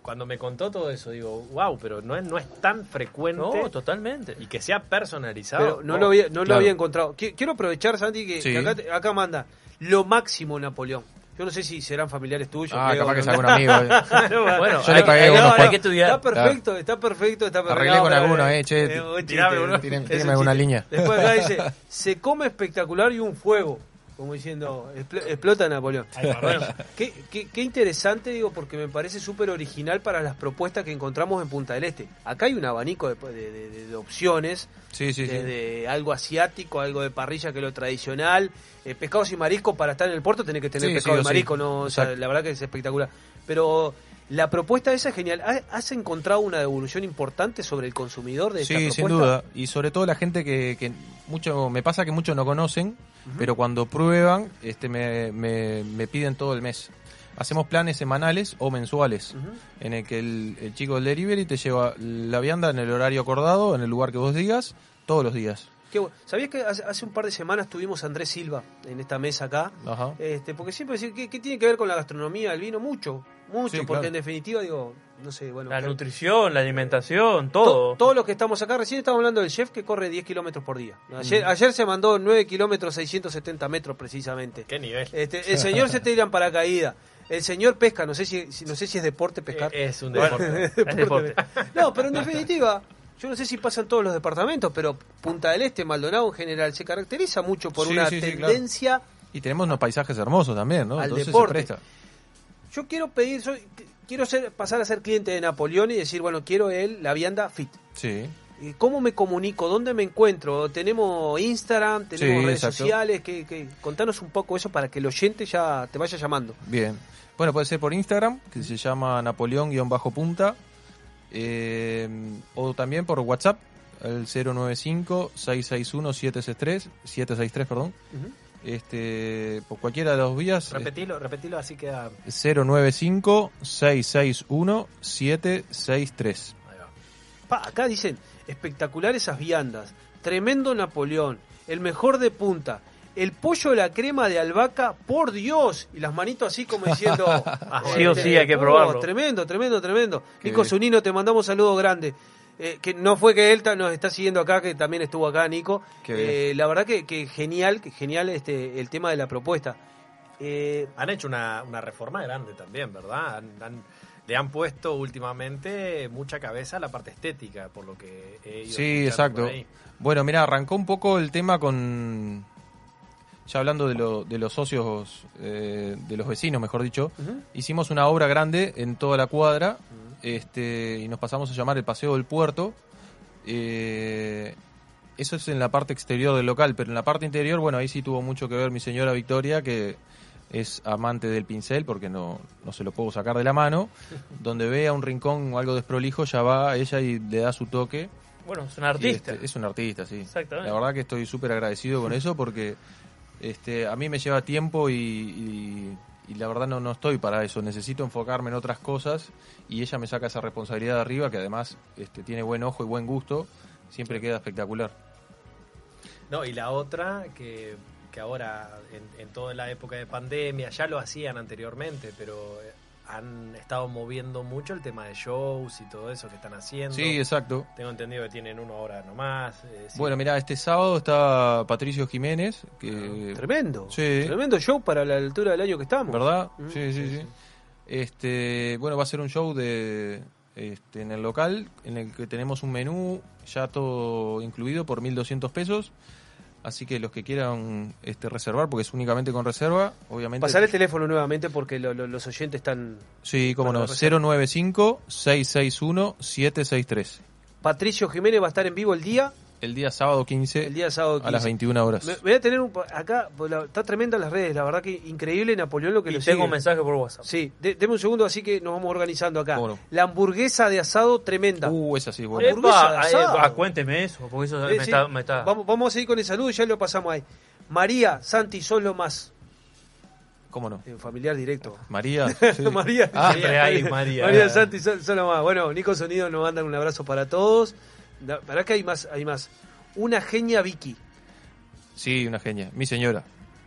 cuando me contó todo eso, digo, wow, pero no es, no es tan frecuente. No, totalmente. Y que sea personalizado. Pero no, lo había, no lo había encontrado. Qui- Quiero aprovechar, Santi, que, Sí. que acá, te- acá manda lo máximo Napoleón. Yo no sé si serán familiares tuyos. Ah, creo, capaz que es algún amigo. [LAUGHS] Bueno, Yo le hay- pagué hay- unos hay cuantos. que estudiar. Está perfecto, está perfecto, está perfecto. Arreglé No, con alguno, eh, che, eh, un alguna línea. Después acá [LAUGHS] dice, se come espectacular y un fuego. Como diciendo, "Expl- explota Napoleón. Bueno, [LAUGHS] qué, qué- qué interesante, digo, porque me parece súper original para las propuestas que encontramos en Punta del Este. Acá hay un abanico de, de- de- de opciones, Sí, sí, sí. desde algo asiático, algo de parrilla que es lo tradicional, eh, pescados y mariscos para estar en el puerto tenés que tener Sí, pescado sí y sí. marisco, no, O sea, la verdad que es espectacular. Pero la propuesta esa es genial. ¿Ha- ¿Has encontrado una devolución importante sobre el consumidor de esta Sí, propuesta? sin duda. Y sobre todo la gente que, que mucho me pasa que muchos no conocen, pero cuando prueban este me, me, me piden todo el mes. Hacemos planes semanales o mensuales en el que el, el chico del delivery te lleva la vianda en el horario acordado, en el lugar que vos digas, todos los días. Qué ¿Sabías que hace, hace un par de semanas tuvimos a Andrés Silva en esta mesa acá? Ajá. Este, porque siempre decir, ¿qué, qué tiene que ver con la gastronomía, el vino? Mucho, mucho, Sí, porque claro. en definitiva, digo, no sé, bueno. La nutrición, la alimentación, to- todo. Todos los que estamos acá, recién estamos hablando del chef que corre 10 kilómetros por día. Ayer, Mm. ayer se mandó 9 kilómetros 670 metros precisamente. ¿Qué nivel? Este, el señor se tira en paracaídas. El señor pesca, no sé si, si- no sé si es deporte pescar. Es un Bueno, deporte. [LAUGHS] Es deporte. No, pero en definitiva, yo no sé si pasa en todos los departamentos, pero Punta del Este, Maldonado en general, se caracteriza mucho por Sí, una sí, sí, claro. tendencia Y tenemos unos paisajes hermosos también, ¿no? Al Entonces se deporte. presta. Yo quiero pedir, soy, quiero ser, pasar a ser cliente de Napoleón y decir, bueno, quiero él, la vianda fit. Sí. ¿Y ¿Cómo me comunico? ¿Dónde me encuentro? ¿Tenemos Instagram? ¿Tenemos Sí, redes exacto. sociales? ¿Qué, qué? Contanos un poco eso para que el oyente ya te vaya llamando. Bien. Bueno, puede ser por Instagram, que se llama Napoleón-punta. Eh, o también por WhatsApp, el 095-661-763, 763, perdón. Ujú. Este, por cualquiera de los vías. Repetilo, repetilo, así queda. 095-661-763. Pa, acá dicen, espectacular esas viandas, tremendo Napoleón, el mejor de punta, el pollo de la crema de albahaca, por Dios, y las manitos así como diciendo... [LAUGHS] Sí o sí, hay que oh, probarlo. Tremendo, tremendo, tremendo. Qué Nico. Zunino, te mandamos saludos grandes. Eh, que no fue que él nos está siguiendo acá, que también estuvo acá, Nico. Qué bien. Eh, la verdad que, que genial, que genial este el tema de la propuesta. Eh, Han hecho una, una reforma grande también, ¿verdad? Han- han- le han puesto últimamente mucha cabeza a la parte estética, por lo que he ido Sí, exacto. por ahí. Bueno, mira, arrancó un poco el tema con. Ya hablando de, lo- de los socios, eh, de los vecinos, mejor dicho, hicimos una obra grande en toda la cuadra este, y nos pasamos a llamar el Paseo del Puerto. Eh, eso es en la parte exterior del local, pero en la parte interior, bueno, ahí sí tuvo mucho que ver mi señora Victoria, que es amante del pincel, porque no, no se lo puedo sacar de la mano. [LAUGHS] Donde vea un rincón o algo desprolijo, ya va ella y le da su toque. Bueno, es un artista. este, es un artista, sí. Exactamente. La verdad que estoy súper agradecido con [LAUGHS] eso porque este, a mí me lleva tiempo y, la verdad no, no estoy para eso. Necesito enfocarme en otras cosas y ella me saca esa responsabilidad de arriba que además este, tiene buen ojo y buen gusto. Siempre queda espectacular. No, y la otra, que, que ahora, en, en toda la época de pandemia, ya lo hacían anteriormente, pero eh, han estado moviendo mucho el tema de shows y todo eso que están haciendo. Sí, exacto. Tengo entendido que tienen uno ahora nomás. eh, sí. Bueno, mira, este sábado está Patricio Jiménez. Que, tremendo. Sí. Tremendo show para la altura del año que estamos. ¿Verdad? Mm. Sí, sí, sí. Este, bueno, va a ser un show de este, en el local en el que tenemos un menú ya todo incluido por 1200 pesos. Así que los que quieran este, reservar, porque es únicamente con reserva, obviamente. Pasar el teléfono nuevamente porque lo- lo- los oyentes están... Sí, cómo no. la reserva. 095-661-763. Patricio Jiménez va a estar en vivo el día. El día sábado 15. El día sábado A las 15. 21 horas. Me- Voy a tener un, acá, la- está tremenda las redes, la verdad que increíble Napoleón lo que Y lo tengo sigue. un mensaje por WhatsApp. Sí, de- deme un segundo, así que nos vamos organizando acá. La hamburguesa de asado tremenda. Uh, esa sí, bueno. Hamburguesa de Epa, asado. eh, ah, cuénteme eso, porque eso Sí, me, sí. Está, me está- Vamos, vamos a seguir con el saludo y ya lo pasamos ahí. María, Santi, sos lo más. ¿Cómo no? Eh, familiar directo. María. [LAUGHS] sí. María. Ah, hay María. María, Santi, son, son lo más. Bueno, Nico Sonido nos mandan un abrazo para todos. Verdad que hay más, hay más. Una genia Vicky. Sí, una genia. Mi señora.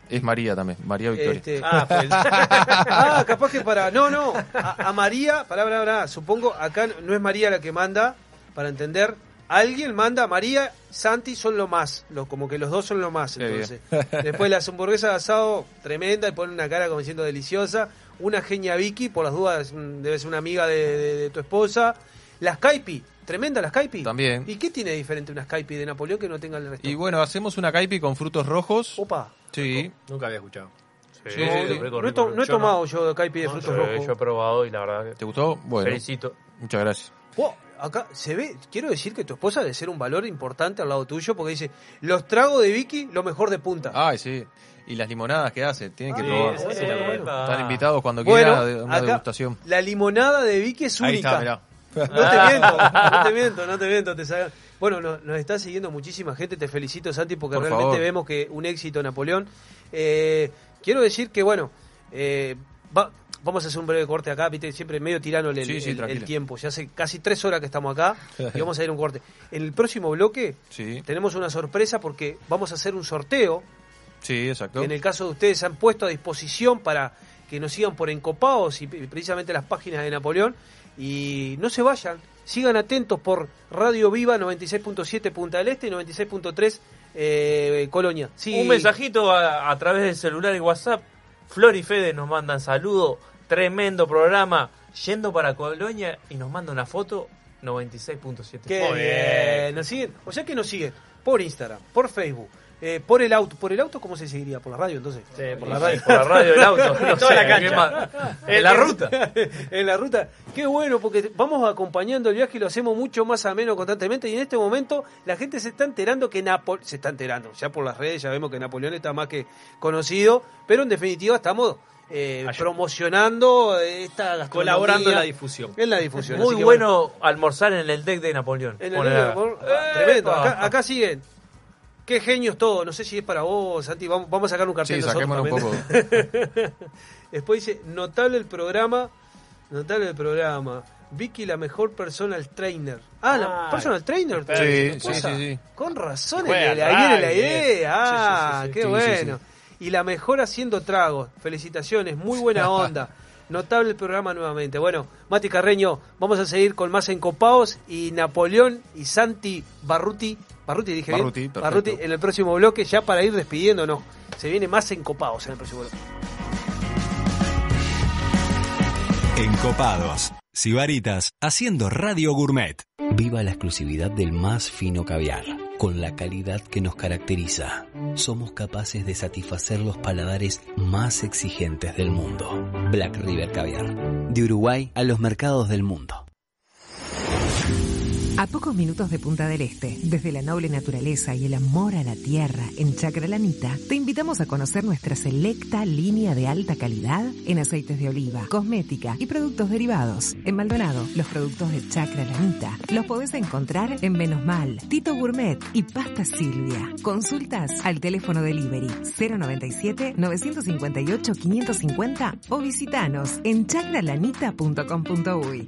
Es María también. María Victoria. Este, ah, [LAUGHS] pues. Ah, capaz que para. No, no. A, a María, pará, pará, pará. Supongo, acá no es María la que manda, para entender. Alguien manda, María, Santi son lo más. Lo, como que los dos son lo más. Entonces. [LAUGHS] Después las hamburguesas de asado, tremenda, y pone una cara como diciendo deliciosa. Una genia Vicky, por las dudas, mm, debe ser una amiga de, de- de tu esposa. Las Caipi, tremenda las Caipi. También. ¿Y qué tiene de diferente unas Caipi de Napoleón que no tenga el resto? Y bueno, hacemos una caipi con frutos rojos. Opa. Sí. Nunca había escuchado. Sí, Sí, sí, sí. rico, No he, rico, to- rico. no he Yo tomado yo Caipi de no, frutos rojos. Yo he probado y la verdad que... ¿Te gustó? Bueno. Felicito. Muchas gracias. Wow, acá se ve, quiero decir que tu esposa debe ser un valor importante al lado tuyo porque dice, los tragos de Vicky, lo mejor de punta. Ay, sí. Y las limonadas que hace, tienen que Ah, probar. Están invitados cuando Bueno, quieran de una acá, degustación. La limonada de Vicky es Ahí única. está, mirá. No te [LAUGHS] miento, no te miento, no te miento. Te sacan- Bueno, no- nos está siguiendo muchísima gente, te felicito Santi porque Por realmente favor. vemos que un éxito Napoleón. Eh, quiero decir que bueno, eh, va- vamos a hacer un breve corte acá, viste, siempre medio tirándole el, Sí, sí, el- tiempo. Ya hace casi tres horas que estamos acá y vamos a ir a un corte. En el próximo bloque Sí, tenemos una sorpresa porque vamos a hacer un sorteo sí, exacto. que en el caso de ustedes se han puesto a disposición para que nos sigan por encopados y precisamente las páginas de Napoleón. Y no se vayan, sigan atentos por Radio Viva 96.7 Punta del Este y 96.3 eh, Colonia. Sí, Un mensajito a, a través del celular y WhatsApp. Flor y Fede nos mandan saludos. Tremendo programa. Yendo para Colonia y nos manda una foto 96.7. Qué bien. Nos siguen, o sea que nos siguen por Instagram, por Facebook, eh, por el auto. ¿Por el auto cómo se seguiría? ¿Por la radio entonces? Sí, por la radio, por la radio, el auto. [LAUGHS] No En toda sé, la ¿qué cancha. más? En la ruta. [LAUGHS] en la ruta. Qué bueno, porque vamos acompañando el viaje y lo hacemos mucho más ameno constantemente. Y en este momento la gente se está enterando que Napoleón. Se está enterando, ya por las redes ya vemos que Napoleón está más que conocido. Pero en definitiva estamos eh, promocionando esta. Colaborando en la difusión. En la difusión. Muy bueno almorzar en el deck de Napoleón. En el deck de Napoleón. Tremendo. Acá, acá siguen. Qué genios todo. No sé si es para vos, Santi. Vamos, vamos a sacar un cartel Sí, nosotros un también. [LAUGHS] Después dice, notable el programa. Notable el programa. Vicky, la mejor personal trainer. Ah, la Ah, personal trainer. sí, ¿Qué sí, sí, sí. Con razón, ahí viene la idea. eh. Ah, Sí, sí, sí, sí. qué Sí, sí, bueno. Y la mejor haciendo tragos. Felicitaciones, muy buena [LAUGHS] onda. Notable el programa nuevamente. Bueno, Mati Carreño, vamos a seguir con más encopados y Napoleón y Santi Barruti, Barruti dije Barruti, bien, perfecto. Barruti en el próximo bloque ya para ir despidiéndonos. Se viene más encopados en el próximo bloque. Encopados. Sibaritas haciendo Radio Gourmet. Viva la exclusividad del más fino caviar, con la calidad que nos caracteriza. Somos capaces de satisfacer los paladares más exigentes del mundo. Black River Caviar. De Uruguay a los mercados del mundo. A pocos minutos de Punta del Este, desde la noble naturaleza y el amor a la tierra en Chacralanita, te invitamos a conocer nuestra selecta línea de alta calidad en aceites de oliva, cosmética y productos derivados. En Maldonado, los productos de Chacralanita los podés encontrar en Menos Mal, Tito Gourmet y Pasta Silvia. Consultas al teléfono delivery 097 958 550 o visitanos en chacralanita.com.uy.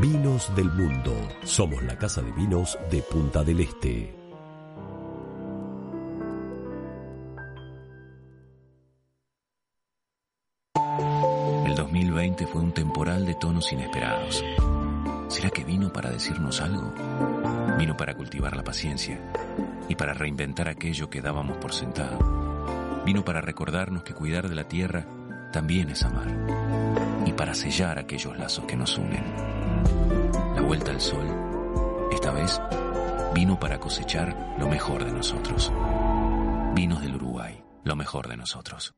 Vinos del Mundo. Somos la casa de vinos de Punta del Este. El 2020 fue un temporal de tonos inesperados. ¿Será que vino para decirnos algo? Vino para cultivar la paciencia y para reinventar aquello que dábamos por sentado. Vino para recordarnos que cuidar de la tierra también es amar y para sellar aquellos lazos que nos unen. La vuelta al sol, esta vez, vino para cosechar lo mejor de nosotros. Vinos del Uruguay, lo mejor de nosotros.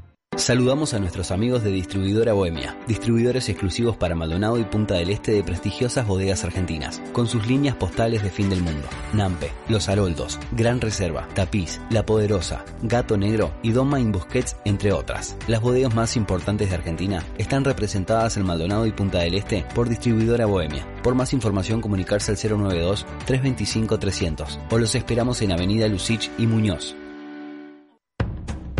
Saludamos a nuestros amigos de Distribuidora Bohemia, distribuidores exclusivos para Maldonado y Punta del Este de prestigiosas bodegas argentinas, con sus líneas postales de fin del mundo. Nampe, Los Haroldos, Gran Reserva, Tapiz, La Poderosa, Gato Negro y Doma in Busquets, entre otras. Las bodegas más importantes de Argentina están representadas en Maldonado y Punta del Este por Distribuidora Bohemia. Por más información comunicarse al 092-325-300 o los esperamos en Avenida Lucich y Muñoz.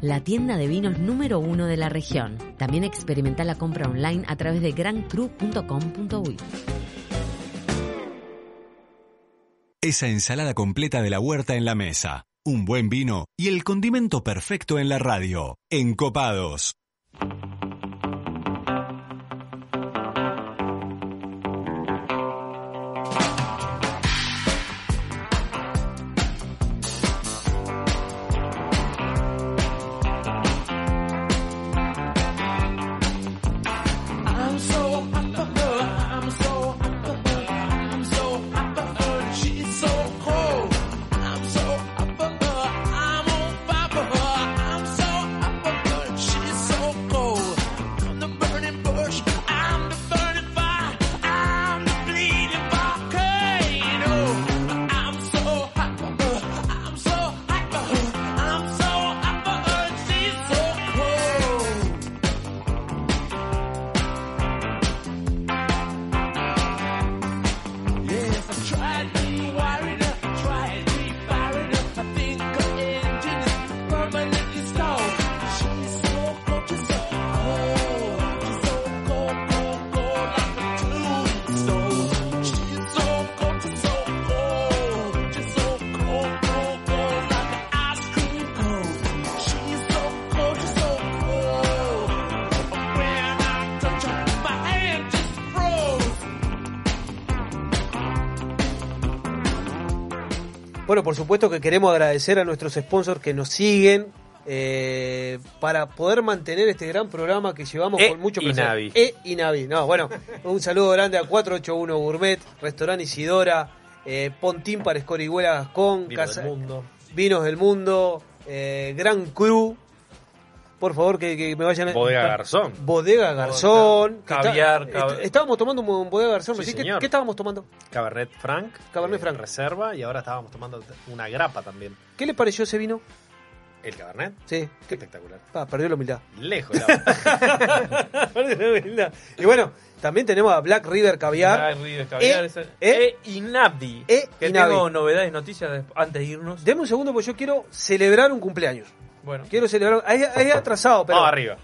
La tienda de vinos número uno de la región. También experimenta la compra online a través de grancru.com.uy. Esa ensalada completa de la huerta en la mesa, un buen vino y el condimento perfecto en la radio. Encopados. Por supuesto que queremos agradecer a nuestros sponsors que nos siguen eh, para poder mantener este gran programa que llevamos E con mucho placer. E y Navi. No, bueno, un saludo grande a 481 Gourmet, Restaurante Isidora, eh, Pontín para Escorihuela Gascón, Vinos Casa- del Mundo. Vinos del Mundo, eh, Gran Cru. Por favor, que, que me vayan a. Bodega Garzón. Bodega Garzón. Caviar, est- cab- estábamos tomando un Bodega Garzón. Sí, ¿sí? ¿Qué, señor. qué estábamos tomando? Cabernet Franc. Cabernet eh, Franc. Reserva y ahora estábamos tomando una grapa también. ¿Qué le pareció ese vino? El Cabernet. Sí. Qué espectacular. Ah, perdió la humildad. Lejos. la- [LAUGHS] Perdió la humildad. y bueno, también tenemos a Black River Caviar. Black River Caviar, E- ese- E- E Inabdi. E que Inabdi. tengo novedades, noticias de- antes de irnos. Deme un segundo porque yo quiero celebrar un cumpleaños. Bueno. Quiero celebrar. Ahí, ahí atrasado, pero. Vamos arriba.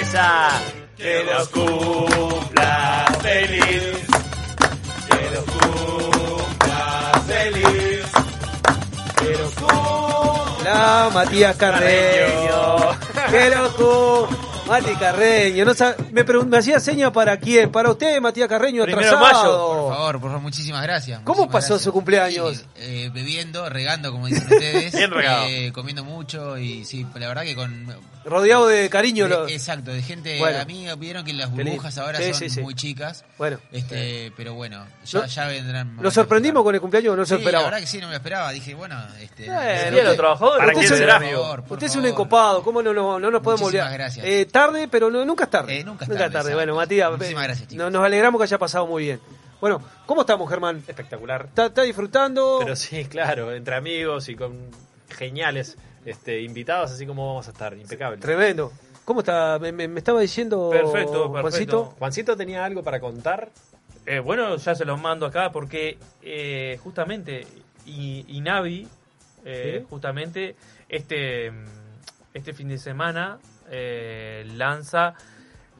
Esa. Que los cumpla feliz. Que los cumpla feliz. Que los La Matías Carreño. ¡Qué loco! Mati Carreño. No me, me hacía seña para quién. Para usted, Matías Carreño, atrasado. Por favor, por favor, muchísimas gracias. ¿Cómo muchísimas pasó gracias. su cumpleaños? Eh, bebiendo, regando, como dicen ustedes. [LAUGHS] Bien regado. Eh, comiendo mucho y sí, la verdad que con... Rodeado de cariño. de- lo- exacto, de gente Bueno. amiga. Vieron que las burbujas ahora Sí, son sí, muy chicas. Bueno. Este, pero bueno, ya, vendrán. ¿Lo sorprendimos con el cumpleaños o no se Sí, la esperaba? verdad que sí, no me esperaba. Dije, bueno, este... Bueno, Día de usted- los trabajadores. ¿Para usted quién es un- encopado, ¿cómo no, no, no nos podemos Muchísimas olvidar? gracias. Tarde, pero no- nunca es tarde. Eh, nunca es Nunca tarde, es tarde. exacto. Bueno, Matías, Muchísimas eh, gracias, chicos. nos, nos alegramos que haya pasado muy bien. Bueno, ¿cómo estamos, Germán? Espectacular. ¿Está, está disfrutando? Pero sí, claro, entre amigos y con geniales este, invitados, así como vamos a estar, impecable. Tremendo. ¿Cómo está? Me, me- me estaba diciendo Perfecto, Juancito. perfecto. Juancito tenía algo para contar. Eh, bueno, ya se los mando acá porque eh, justamente I- Inavi, eh, ¿Sí? justamente este, este fin de semana eh, lanza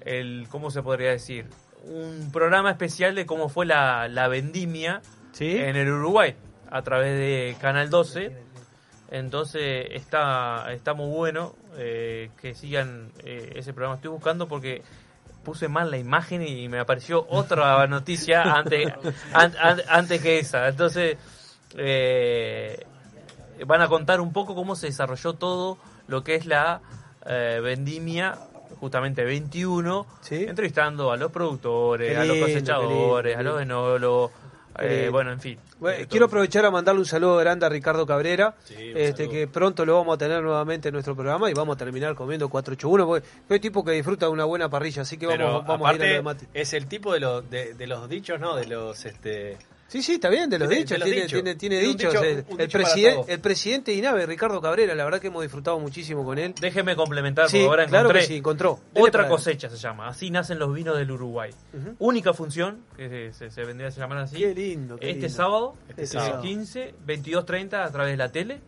el, ¿cómo se podría decir? Un programa especial de cómo fue la, la vendimia ¿Sí? en el Uruguay a través de Canal 12. Entonces está, está muy bueno eh, que sigan eh, ese programa. Estoy buscando porque puse mal la imagen y me apareció otra [LAUGHS] noticia antes, an- an- antes que esa. Entonces eh, van a contar un poco cómo se desarrolló todo lo que es la eh, vendimia justamente 21, ¿Sí? entrevistando a los productores, a los lindo, cosechadores, a los enólogos, eh, bueno, en fin. Bueno, quiero aprovechar a mandarle un saludo grande a Ricardo Cabrera, Sí, este, saludo. que pronto lo vamos a tener nuevamente en nuestro programa y vamos a terminar comiendo 481, porque soy tipo que disfruta de una buena parrilla, así que Pero vamos, vamos a ir a lo de Mati. es el tipo de, los de, de los dichos, ¿no? De los... este Sí, sí, está bien, de los De- de dichos, los tiene, dichos. tiene, tiene dichos. dicho- el, dicho presidente de INAVE, Ricardo Cabrera, la verdad que hemos disfrutado muchísimo con él. Déjeme complementar, Sí, porque ahora claro encontré que sí, encontró. Dele otra cosecha se llama. Así nacen los vinos del Uruguay. Única función, que se, se vendría a llamar así. Qué lindo, qué este lindo. sábado, Este este sábado. 15, 22.30 a través de la tele.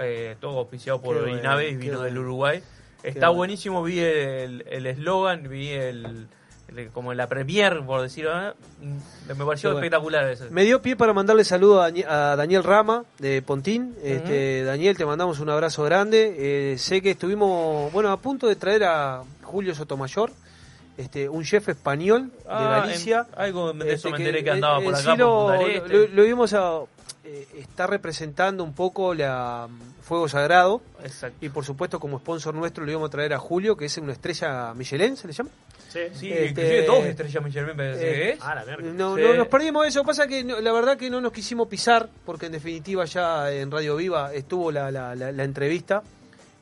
eh, todo auspiciado por Qué bueno, INAVE y Vino del. Uruguay. Está bueno. buenísimo, vi el el eslogan, vi el- como la premier, por decirlo, ¿eh? Mm, me pareció bueno. espectacular eso. Me dio pie para mandarle saludo a, Daniel Rama de Pontín. Este, Daniel, te mandamos un abrazo grande. Eh, sé que estuvimos, bueno, a punto de traer a Julio Sotomayor, este, un chef español de Ah, Galicia. en- algo de Este, eso me enteré que andaba eh, por acá, sí por lo, Este. lo- lo vimos a, eh, está representando un poco la mm, Fuego Sagrado. Exacto. Y por supuesto, como sponsor nuestro, le íbamos a traer a Julio, que es una estrella Michelin, ¿se le llama? Sí, Sí, Este, inclusive dos estrellas Michelin eh, que es. Ah, la mierda. No, Sí. no, nos perdimos eso. Pasa que no- la verdad que no nos quisimos pisar, porque en definitiva ya en Radio Viva estuvo la, la- la- la entrevista.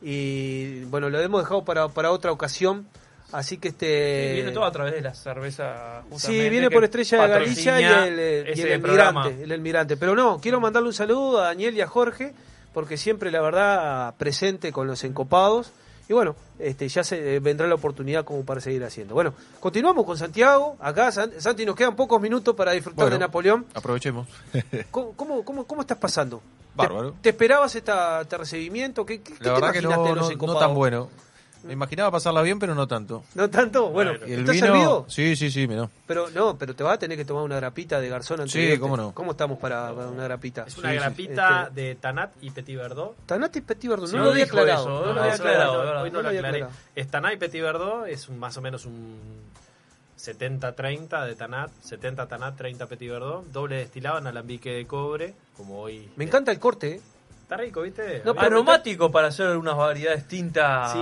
Y bueno, lo hemos dejado para, para otra ocasión. Así que este. Sí, viene todo a través de la cerveza. Sí, viene que por Estrella de Galicia y el, eh, y el. Almirante, el Almirante. Pero no, quiero mandarle un saludo a Daniel y a Jorge, porque siempre, la verdad, presente con los encopados. Y bueno, este, ya se eh, vendrá la oportunidad como para seguir haciendo. Bueno, continuamos con Santiago. Acá, San- Santi, nos quedan pocos minutos para disfrutar Bueno, de Napoleón. Aprovechemos. [LAUGHS] ¿Cómo, cómo, cómo, cómo estás pasando? Bárbaro. ¿Te, te esperabas esta, este recibimiento? ¿Qué, qué- qué La te verdad que imaginaste no, de los no, tan bueno. Me imaginaba pasarla bien, pero no tanto. ¿No tanto? Bueno, el ¿estás vino, servido? sí, sí, sí, me no. Pero no, pero te vas a tener que tomar una grapita de garzón antes Sí, de cómo no. ¿Cómo estamos para, para una grapita? Es una Sí, sí. grapita Este, de Tanat y Petit Verdot. Tanat y Petit Verdot, Sí, no lo había dijo aclarado. eso, no no lo había eso aclarado. no, Hoy no no lo lo había aclaré. aclarado. Es Tanat y Petit Verdot, es un, más o menos un 70-30 de Tanat, 70 Tanat, 30 Petit Verdot, doble destilado en alambique de cobre, como hoy. Me encanta el corte, ¿eh? Está rico, ¿viste? No, aromático para hacer unas variedades tintas. Sí.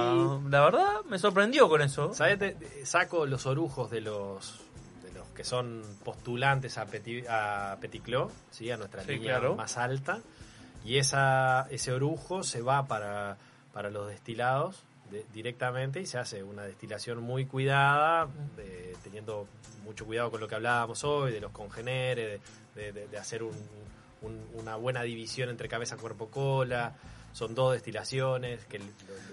La verdad, me sorprendió con eso. ¿Sabes? Saco los orujos de los de los que son postulantes a Petit, a Petit Clos, ¿sí? a nuestra Sí, línea claro. más alta. Y esa, ese orujo se va para, para los destilados de- directamente y se hace una destilación muy cuidada, de- teniendo mucho cuidado con lo que hablábamos hoy, de los congeneres, de hacer un- un- una buena división entre cabeza, cuerpo, cola. Son dos destilaciones. que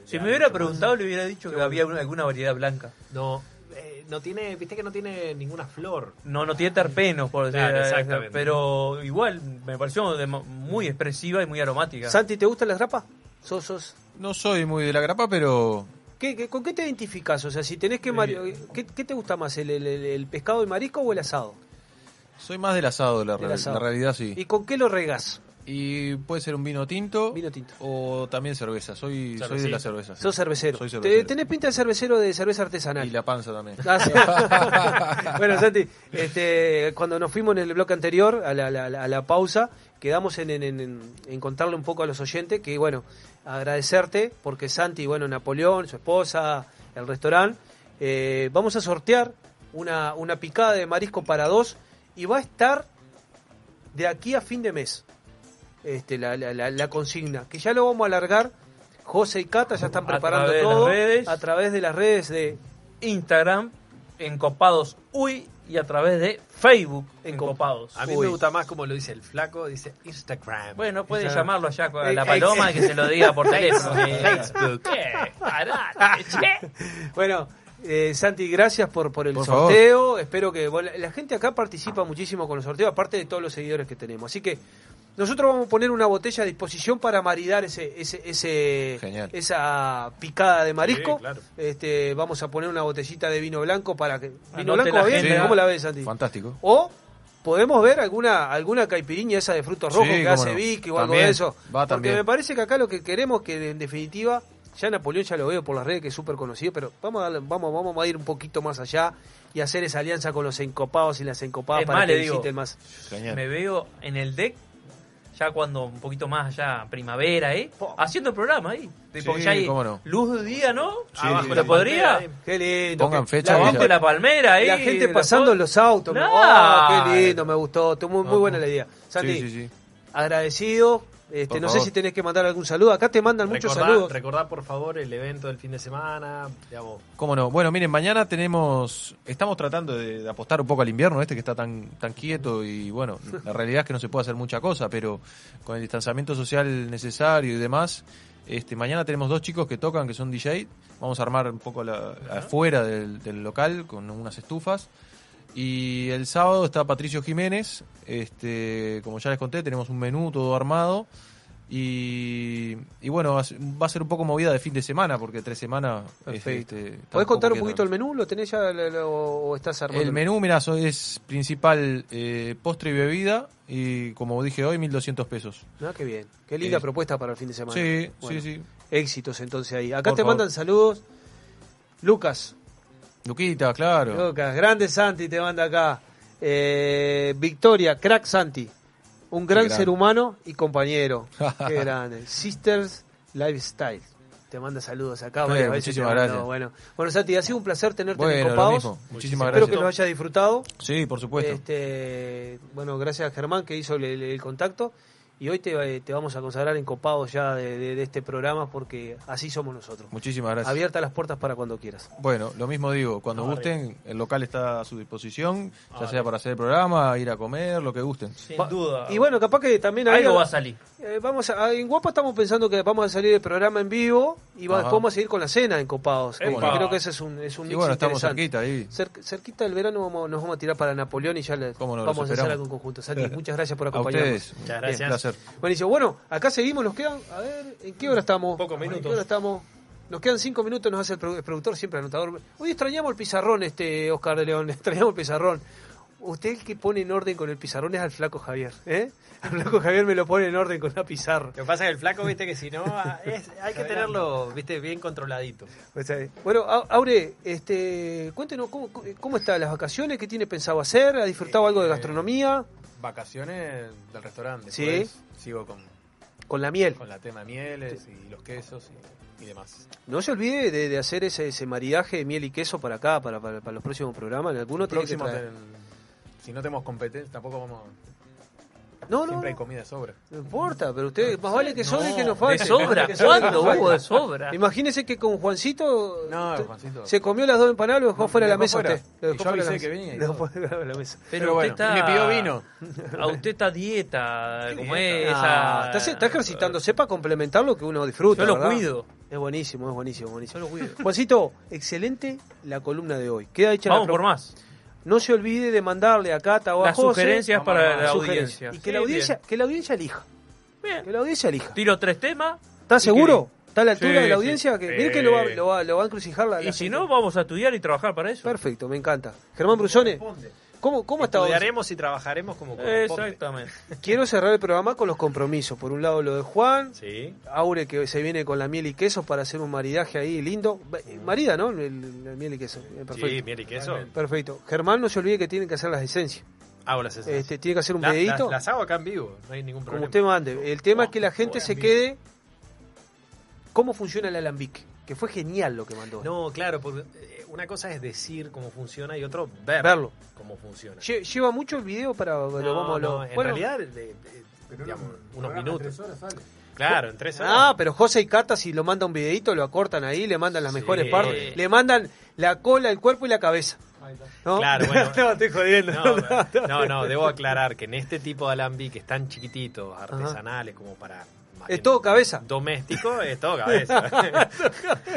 Si me hubiera más. preguntado, le hubiera dicho que había una- alguna variedad blanca. No, eh, no tiene, viste que no tiene ninguna flor. No, no tiene terpenos, por decir. Claro, exactamente. Pero igual me pareció de- muy expresiva y muy aromática. Santi, ¿te gustan las grapas? ¿Sos, sos- No soy muy de la grapa, pero ¿Qué, qué- con qué te identificas? O sea, si tenés que... mari- ¿qué, qué te gusta más, el, el- el- el pescado y marisco o el asado? Soy más del asado, la, Del re- asado. la realidad sí. ¿Y con qué lo regás? Y puede ser un vino tinto, Vino tinto. o también cerveza. Soy, soy de la cerveza. sí. Sos cervecero. Soy Te- cervecero. tenés pinta de cervecero de cerveza artesanal. Y la panza también. Ah, sí. [LAUGHS] bueno, Santi, este, cuando nos fuimos en el bloque anterior, a la, la- la- a la pausa, quedamos en, en- en- en contarle un poco a los oyentes que, bueno, agradecerte, porque Santi, bueno, Napoleón, su esposa, el restaurante, eh, vamos a sortear una, una picada de marisco para dos y va a estar de aquí a fin de mes este, la, la- la- la consigna, que ya lo vamos a alargar. José y Cata ya están A preparando las todo redes. a través de las redes de Instagram, Encopados Uy, y a través de Facebook, Encopados. A mí me gusta más como lo dice el flaco, dice Instagram. Bueno, puede Instagram. llamarlo allá con Eh, la eh, paloma y que se lo diga por [LAUGHS] teléfono. Facebook. [LAUGHS] Eh, pará, che. [LAUGHS] Bueno, eh, Santi, gracias por, por el Por sorteo. Espero que bueno, la gente acá participa muchísimo con los sorteos, aparte de todos los seguidores que tenemos. Así que nosotros vamos a poner una botella a disposición para maridar ese, ese, ese esa picada de marisco. Sí, claro. Este, vamos a poner una botellita de vino blanco para que. ¿Vino Anote blanco la bien? agenda. ¿Cómo la ves, Santi? Fantástico. O podemos ver alguna alguna caipiriña esa de frutos rojos Sí, que hace no. Vicky o algo de eso. va Porque también. me parece que acá lo que queremos que en definitiva ya Napoleón ya lo veo por las redes que es súper conocido, pero vamos a darle- vamos vamos a ir un poquito más allá y hacer esa alianza con los encopados y las encopadas Es para más, que digo, visiten más. Genial. Me veo en el deck, ya cuando un poquito más allá, primavera, ¿eh? Haciendo el programa ahí. Tipo, Sí, ya hay cómo no. luz de día, ¿no? Sí, Abajo sí, la podría. Qué lindo. Pongan fecha la gente, la palmera ahí. la gente pasando en los autos. me- Claro. ¡Ah, qué lindo, me gustó. Estuvo muy, muy buena la idea. Santi, Sí, sí, sí. agradecido. Este, no sé si tenés que mandar algún saludo. Acá te mandan muchos Recordá, saludos. recordá, por favor el evento del fin de semana. Digamos, ¿Cómo no? Bueno, miren, mañana tenemos, estamos tratando de, de apostar un poco al invierno este que está tan, tan quieto y bueno, [LAUGHS] la realidad es que no se puede hacer mucha cosa, pero con el distanciamiento social necesario y demás, este, mañana tenemos dos chicos que tocan que son DJ, vamos a armar un poco la, afuera del, del local con unas estufas y el sábado está Patricio Jiménez, este, como ya les conté, tenemos un menú todo armado. Y, y bueno, va a ser- un poco movida de fin de semana, porque tres semanas. Perfecto. este, ¿Podés contar un poquito el menú? ¿Lo tenés ya lo- lo- o estás armando? El menú, mira, so- es principal eh, postre y bebida, y como dije hoy, 1200 pesos. Ah, qué bien. Qué linda Eh, propuesta para el fin de semana. Sí, Bueno, sí, sí. Éxitos entonces ahí. Acá Por te favor. mandan saludos. Lucas. Luquita, claro. Lucas. Grande Santi te manda acá. Eh, Victoria, crack Santi. Un gran ser humano y compañero. [LAUGHS] Qué grande. Sisters Lifestyle. Te manda saludos acá. Veces te muchísimas gracias. Bueno, bueno, Santi, ha sido un placer tenerte en Bueno, lo Copados. Muchísimas Espero gracias. que lo hayas disfrutado. Sí, por supuesto. Este, bueno, gracias a Germán que hizo el contacto. Y hoy te, te vamos a consagrar en copados ya de, de- de este programa porque así somos nosotros. Muchísimas gracias. Abiertas las puertas para cuando quieras. Bueno, lo mismo digo, cuando No, gusten, el local está a su disposición, ya Ah, sea para hacer el programa, ir a comer, lo que gusten. Sin Va- duda. Y bueno, capaz que también ahí- Algo va a salir. Eh, vamos a, en Guapa estamos pensando que vamos a salir del programa en vivo y va- vamos a seguir con la cena en Copados. que- creo que ese es un, es un Y mix bueno, estamos cerquita ahí. Cer- cerquita del verano vamos- nos vamos a tirar para Napoleón y ya le, no, vamos a hacer algo en conjunto. Santi, [LAUGHS] muchas gracias por A acompañarnos. ustedes, Muchas gracias. Placer. Buenísimo. Bueno, acá seguimos, nos quedan, a ver, ¿en qué hora estamos? Pocos ¿En qué minutos. hora estamos? Nos quedan cinco minutos, nos hace el, produ- el productor siempre anotador. Hoy extrañamos el pizarrón, este Oscar de León, [LAUGHS] extrañamos el pizarrón. usted el que pone en orden con el pizarrón es al flaco Javier, ¿eh? [LAUGHS] Al flaco Javier me lo pone en orden con la pizarra. Lo que pasa es que el flaco, viste, que si no, ah, [LAUGHS] es- hay que tenerlo, viste, bien controladito. O sea, Bueno, Au- Aure, este, cuéntenos cómo, cómo están las vacaciones, qué tiene pensado hacer, ha disfrutado algo de gastronomía, Vacaciones del restaurante. Sí. Sigo con, con la miel. con la tema de mieles y los quesos y, y demás. No se olvide de, de hacer ese, ese maridaje de miel y queso para acá, para, para, para los próximos programas. En alguno tiene que Próximo, traer. ten- si no tenemos competencia, tampoco vamos. No, Siempre hay no. comida de sobra. No importa, pero usted más vale que sobre No, que no de falte. sobra. [LAUGHS] Que no ¿Cuándo falte. hubo de sobra? Imagínese que con Juancito No, Juancito. se comió las dos empanadas, lo dejó No, fuera de la mesa usted. Y yo fuera de avisé mesa. que venía y [LAUGHS] Lo dejó fuera de la mesa. Pero, Pero usted bueno, está. y me pidió vino. A usted está dieta. ¿Cómo es? Ah, Esa- está, está ejercitándose para complementar lo que uno disfruta. Yo lo ¿verdad? cuido. Es buenísimo, es buenísimo, buenísimo. Yo lo cuido. Juancito, excelente la columna de hoy. Queda hecha Vamos la por más. No se olvide de mandarle a Cata o a Las José sugerencias para la audiencia. Y que, Sí, la audiencia, bien. que la audiencia elija. Bien. Que la audiencia elija. Tiro tres temas. ¿Estás seguro? que- ¿Está a la altura Sí, de la sí. audiencia? Que, Sí. que lo va, lo, va, lo va a encrucijar la, la Y si gente. no, vamos a estudiar y trabajar para eso. Perfecto, me encanta. Germán Brusone, ¿cómo, cómo está? Estudiaremos y trabajaremos como corresponde. Exactamente. [LAUGHS] Quiero cerrar el programa con los compromisos. Por un lado lo de Juan, Sí. Aure que se viene con la miel y queso para hacer un maridaje ahí lindo. Marida, ¿no? El, el miel y queso. Eh, Perfecto. Sí, miel y queso. Perfecto. Germán, no se olvide que tienen que hacer las esencias. Hago las esencias. Este, tiene que hacer un La- videito. Las, las hago acá en vivo, no hay ningún como problema. usted mande. El tema es que la gente se quede cómo funciona el alambique, que fue genial lo que mandó. No, claro, porque eh, una cosa es decir cómo funciona y otro ver Verlo. cómo funciona. Lle- Lleva mucho el video para lo No, vamos a lo- no, en bueno. realidad, de- de- digamos, unos minutos. Claro, en tres horas. Ah, pero José y Cata si lo manda un videito lo acortan ahí, le mandan las Sí. mejores partes, le mandan la cola, el cuerpo y la cabeza. ¿No? Claro, [LAUGHS] bueno. no, estoy jodiendo. No, no, no, debo aclarar que en este tipo de alambiques tan chiquititos, artesanales, como para Es todo cabeza. doméstico, [LAUGHS] es todo cabeza.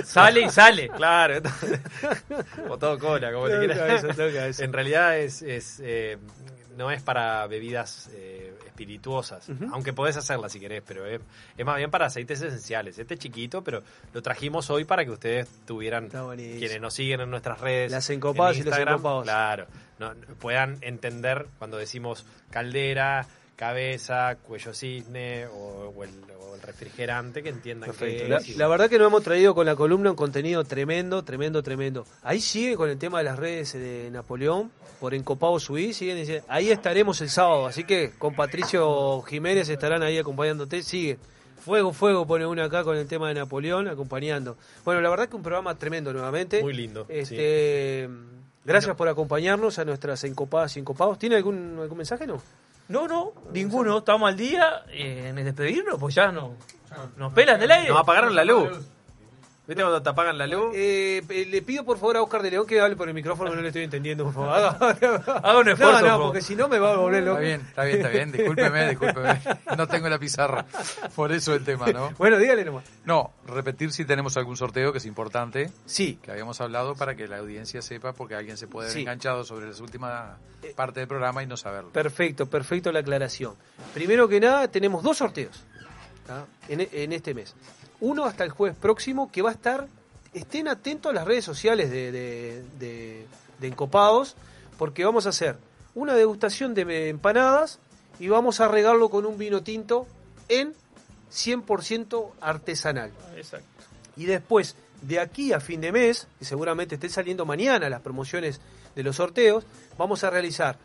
Sale y sale. Claro, [LAUGHS] o todo cola, como Todo le quieras. cabeza, todo cabeza. En realidad es, es eh, no es para bebidas eh, espirituosas, aunque podés hacerlas si querés, pero es, es más bien para aceites esenciales. Este es chiquito, pero lo trajimos hoy para que ustedes tuvieran, quienes nos siguen en nuestras redes, Las encopadas en y los encopados. Claro, no- puedan entender cuando decimos caldera, cabeza, cuello cisne o, o el, o el refrigerante, que entiendan Perfecto. que La, es- la verdad que nos hemos traído con la columna un contenido tremendo, tremendo, tremendo. Ahí sigue con el tema de las redes de Napoleón, por Encopado Suí, siguen diciendo, ahí estaremos el sábado, así que con Patricio Jiménez estarán ahí acompañándote, sigue. Fuego, fuego, pone uno acá con el tema de Napoleón, acompañando. Bueno, la verdad que un programa tremendo nuevamente. Muy lindo, Este, Gracias por acompañarnos a nuestras encopadas y encopados. ¿Tiene algún, algún mensaje, no? No, no, ninguno. Estamos al día eh, en despedirnos, pues ya no. Nos pelan del aire. Nos apagaron la luz. ¿Viste cuando te apagan la luz? Eh, eh, le pido por favor a Oscar de León que hable por el micrófono, no le estoy entendiendo, por favor. [LAUGHS] Haga, un esfuerzo, No, no, po. porque si no me va a volver loco. Está bien, está bien, está bien. Discúlpeme, discúlpeme. No tengo la pizarra. Por eso el tema, ¿no? Bueno, dígale nomás. No, repetir si tenemos algún sorteo que es importante. Sí. Que habíamos hablado para que la audiencia sepa, porque alguien se puede haber Sí. enganchado sobre la última parte del programa y no saberlo. Perfecto, perfecto la aclaración. Primero que nada, tenemos dos sorteos ¿tá? en, en este mes. Uno hasta el jueves próximo que va a estar, estén atentos a las redes sociales de, de, de- de Encopados, porque vamos a hacer una degustación de empanadas y vamos a regarlo con un vino tinto en 100% artesanal. Exacto. Y después, de aquí a fin de mes, que seguramente esté saliendo mañana las promociones de los sorteos, vamos a realizar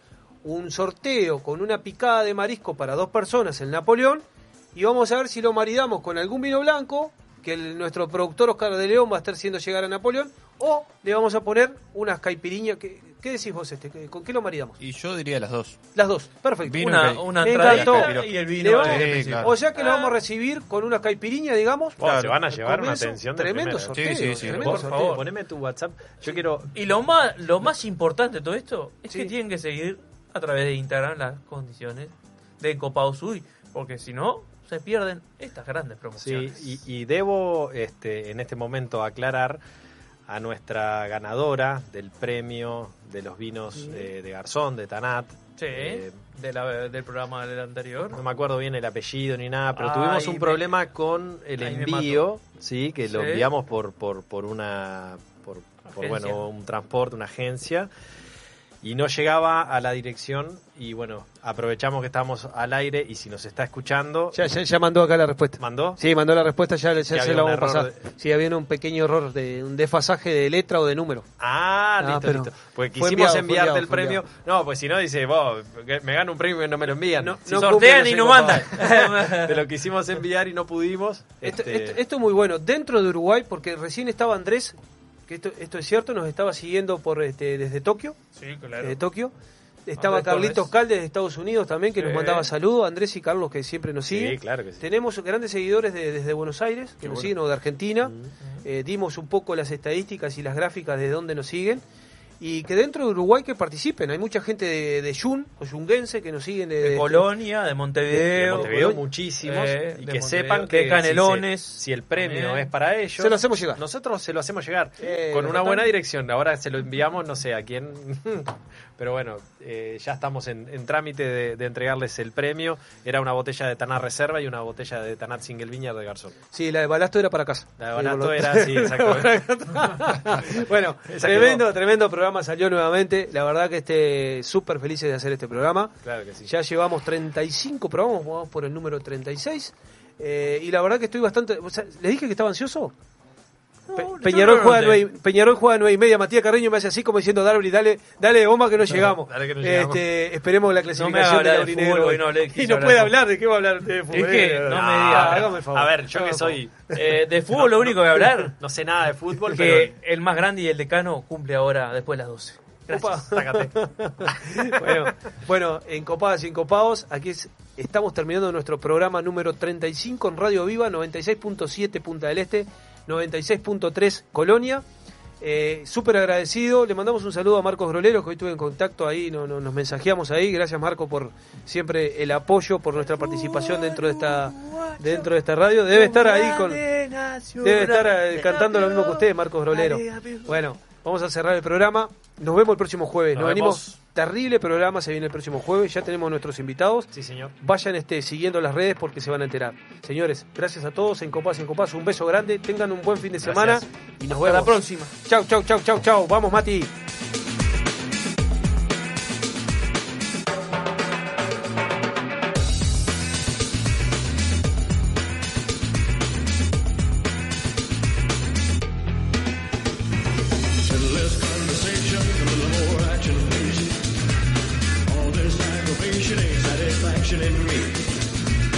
un sorteo con una picada de marisco para dos personas en Napoleón y vamos a ver si lo maridamos con algún vino blanco que el- nuestro productor Oscar de León va a estar haciendo llegar a Napoleón o le vamos a poner unas caipiriñas. que- ¿Qué decís vos, este? ¿Qué- ¿Con qué lo maridamos? Y yo diría las dos. Las dos, perfecto. Vino Una, una Me entradita encantó. y el vino. vamos- eh, Sí, claro. O sea que lo vamos a recibir con una caipiriña, digamos. Oh, se van a llevar una atención de Tremendo sorteo. Sí, sí, sí. tremendo Por sorteo. favor, poneme tu WhatsApp. Yo quiero. Y lo más, lo más importante de todo esto es Sí. que tienen que seguir a través de Instagram las condiciones de Copado Sui, porque si no, se pierden estas grandes Sí, promociones. y, y debo este, en este momento aclarar a nuestra ganadora del premio de los vinos eh, de Garzón, de Tanat. Sí, Eh, de la- del programa del anterior. no me acuerdo bien el apellido ni nada, pero tuvimos un me- problema con el envío, sí, que lo Sí. enviamos por por por una por, por, bueno, un transporte, una agencia. Y no llegaba a la dirección y bueno, aprovechamos que estamos al aire y si nos está escuchando... Ya, ya, ya mandó acá la respuesta. ¿Mandó? Sí, mandó la respuesta, ya, ya se la vamos a pasar. Sí, había un pequeño error, de un desfasaje de letra o de número. Ah, Ah, listo, listo. Pues fue quisimos enviado, enviarte enviado, el premio. No, pues si no, dice, vos, me gano un premio y no me lo envían. No, Si no sortean y no mandan. Te lo [LAUGHS] [LAUGHS] quisimos enviar y no pudimos. Esto, Este, esto- esto es muy bueno. Dentro de Uruguay, porque recién estaba Andrés, que esto, esto es cierto, nos estaba siguiendo por este, desde Tokio. Sí, claro. Desde Tokio. Estaba Andrés Carlitos Torres. Caldes de Estados Unidos también, que Sí. nos mandaba saludos. Andrés y Carlos, que siempre nos siguen. Sí, claro que sí. Tenemos grandes seguidores de- desde Buenos Aires, que Qué nos bueno. siguen, o de Argentina. Eh, dimos un poco las estadísticas y las gráficas de dónde nos siguen. Y que dentro de Uruguay que participen. Hay mucha gente de, de Yun o yunguense que nos siguen de, De Colonia, de Montevideo. de Montevideo muchísimos Eh, y de que sepan de que Canelones. Si, se- si el premio también. es para ellos, Se lo hacemos llegar. Nosotros se lo hacemos llegar Eh, con ¿lo una buena dirección. Ahora se lo enviamos, no sé a quién, [LAUGHS] pero bueno, eh, ya estamos en, en trámite de, de entregarles el premio. Era una botella de Tanat Reserva y una botella de Tanat Single Viña de Garzón. Sí, la de Balasto era para casa. La de Balasto era, sí, [LAUGHS] exactamente. [LAUGHS] bueno, [LAUGHS] tremendo, tremendo programa salió nuevamente. La verdad que esté súper felices de hacer este programa. Claro que sí. Ya llevamos 35 programas, vamos por el número 36. Eh, y la verdad que estoy bastante... o sea, ¿Les dije que estaba ansioso? Pe- Peñarol, juega nueve, Peñarol juega nueve y media. Matías Carreño me hace así como diciendo, Darby, dale, dale bomba que no llegamos. dale que no llegamos. Este, esperemos la No me clasificación de [LAUGHS] de fútbol, no le Y no puede de hablar, ¿de qué va a hablar de fútbol? Es que no me diga. hágame el favor. A ver, yo que soy... Eh, de fútbol lo único que voy a hablar No sé nada de fútbol, que pero... el más grande y el decano cumple ahora después de las 12. Gracias. [LAUGHS] Bueno, bueno, en Copadas y en Copados, aquí es- estamos terminando nuestro programa número 35 en Radio Viva, 96.7 Punta del Este, 96.3 Colonia. Eh, Súper agradecido, le mandamos un saludo a Marcos Grolero, que hoy tuve en contacto ahí, no, no- nos mensajeamos ahí. Gracias Marco por siempre el apoyo, por nuestra participación dentro de esta dentro de esta radio. Debe estar ahí con... Debe estar eh, cantando lo mismo que usted, Marcos Grolero. Bueno, vamos a cerrar el programa. Nos vemos el próximo jueves. Nos Nos, venimos. Terrible programa se viene el próximo jueves. Ya tenemos nuestros invitados. Sí, señor. Vayan este, siguiendo las redes porque se van a enterar. Señores, gracias a todos en Copas en Copas. Un beso grande. Tengan un buen fin de semana. Y nos Hasta vemos. la próxima. Chau, chau, chau, chau, chau. Vamos, Mati.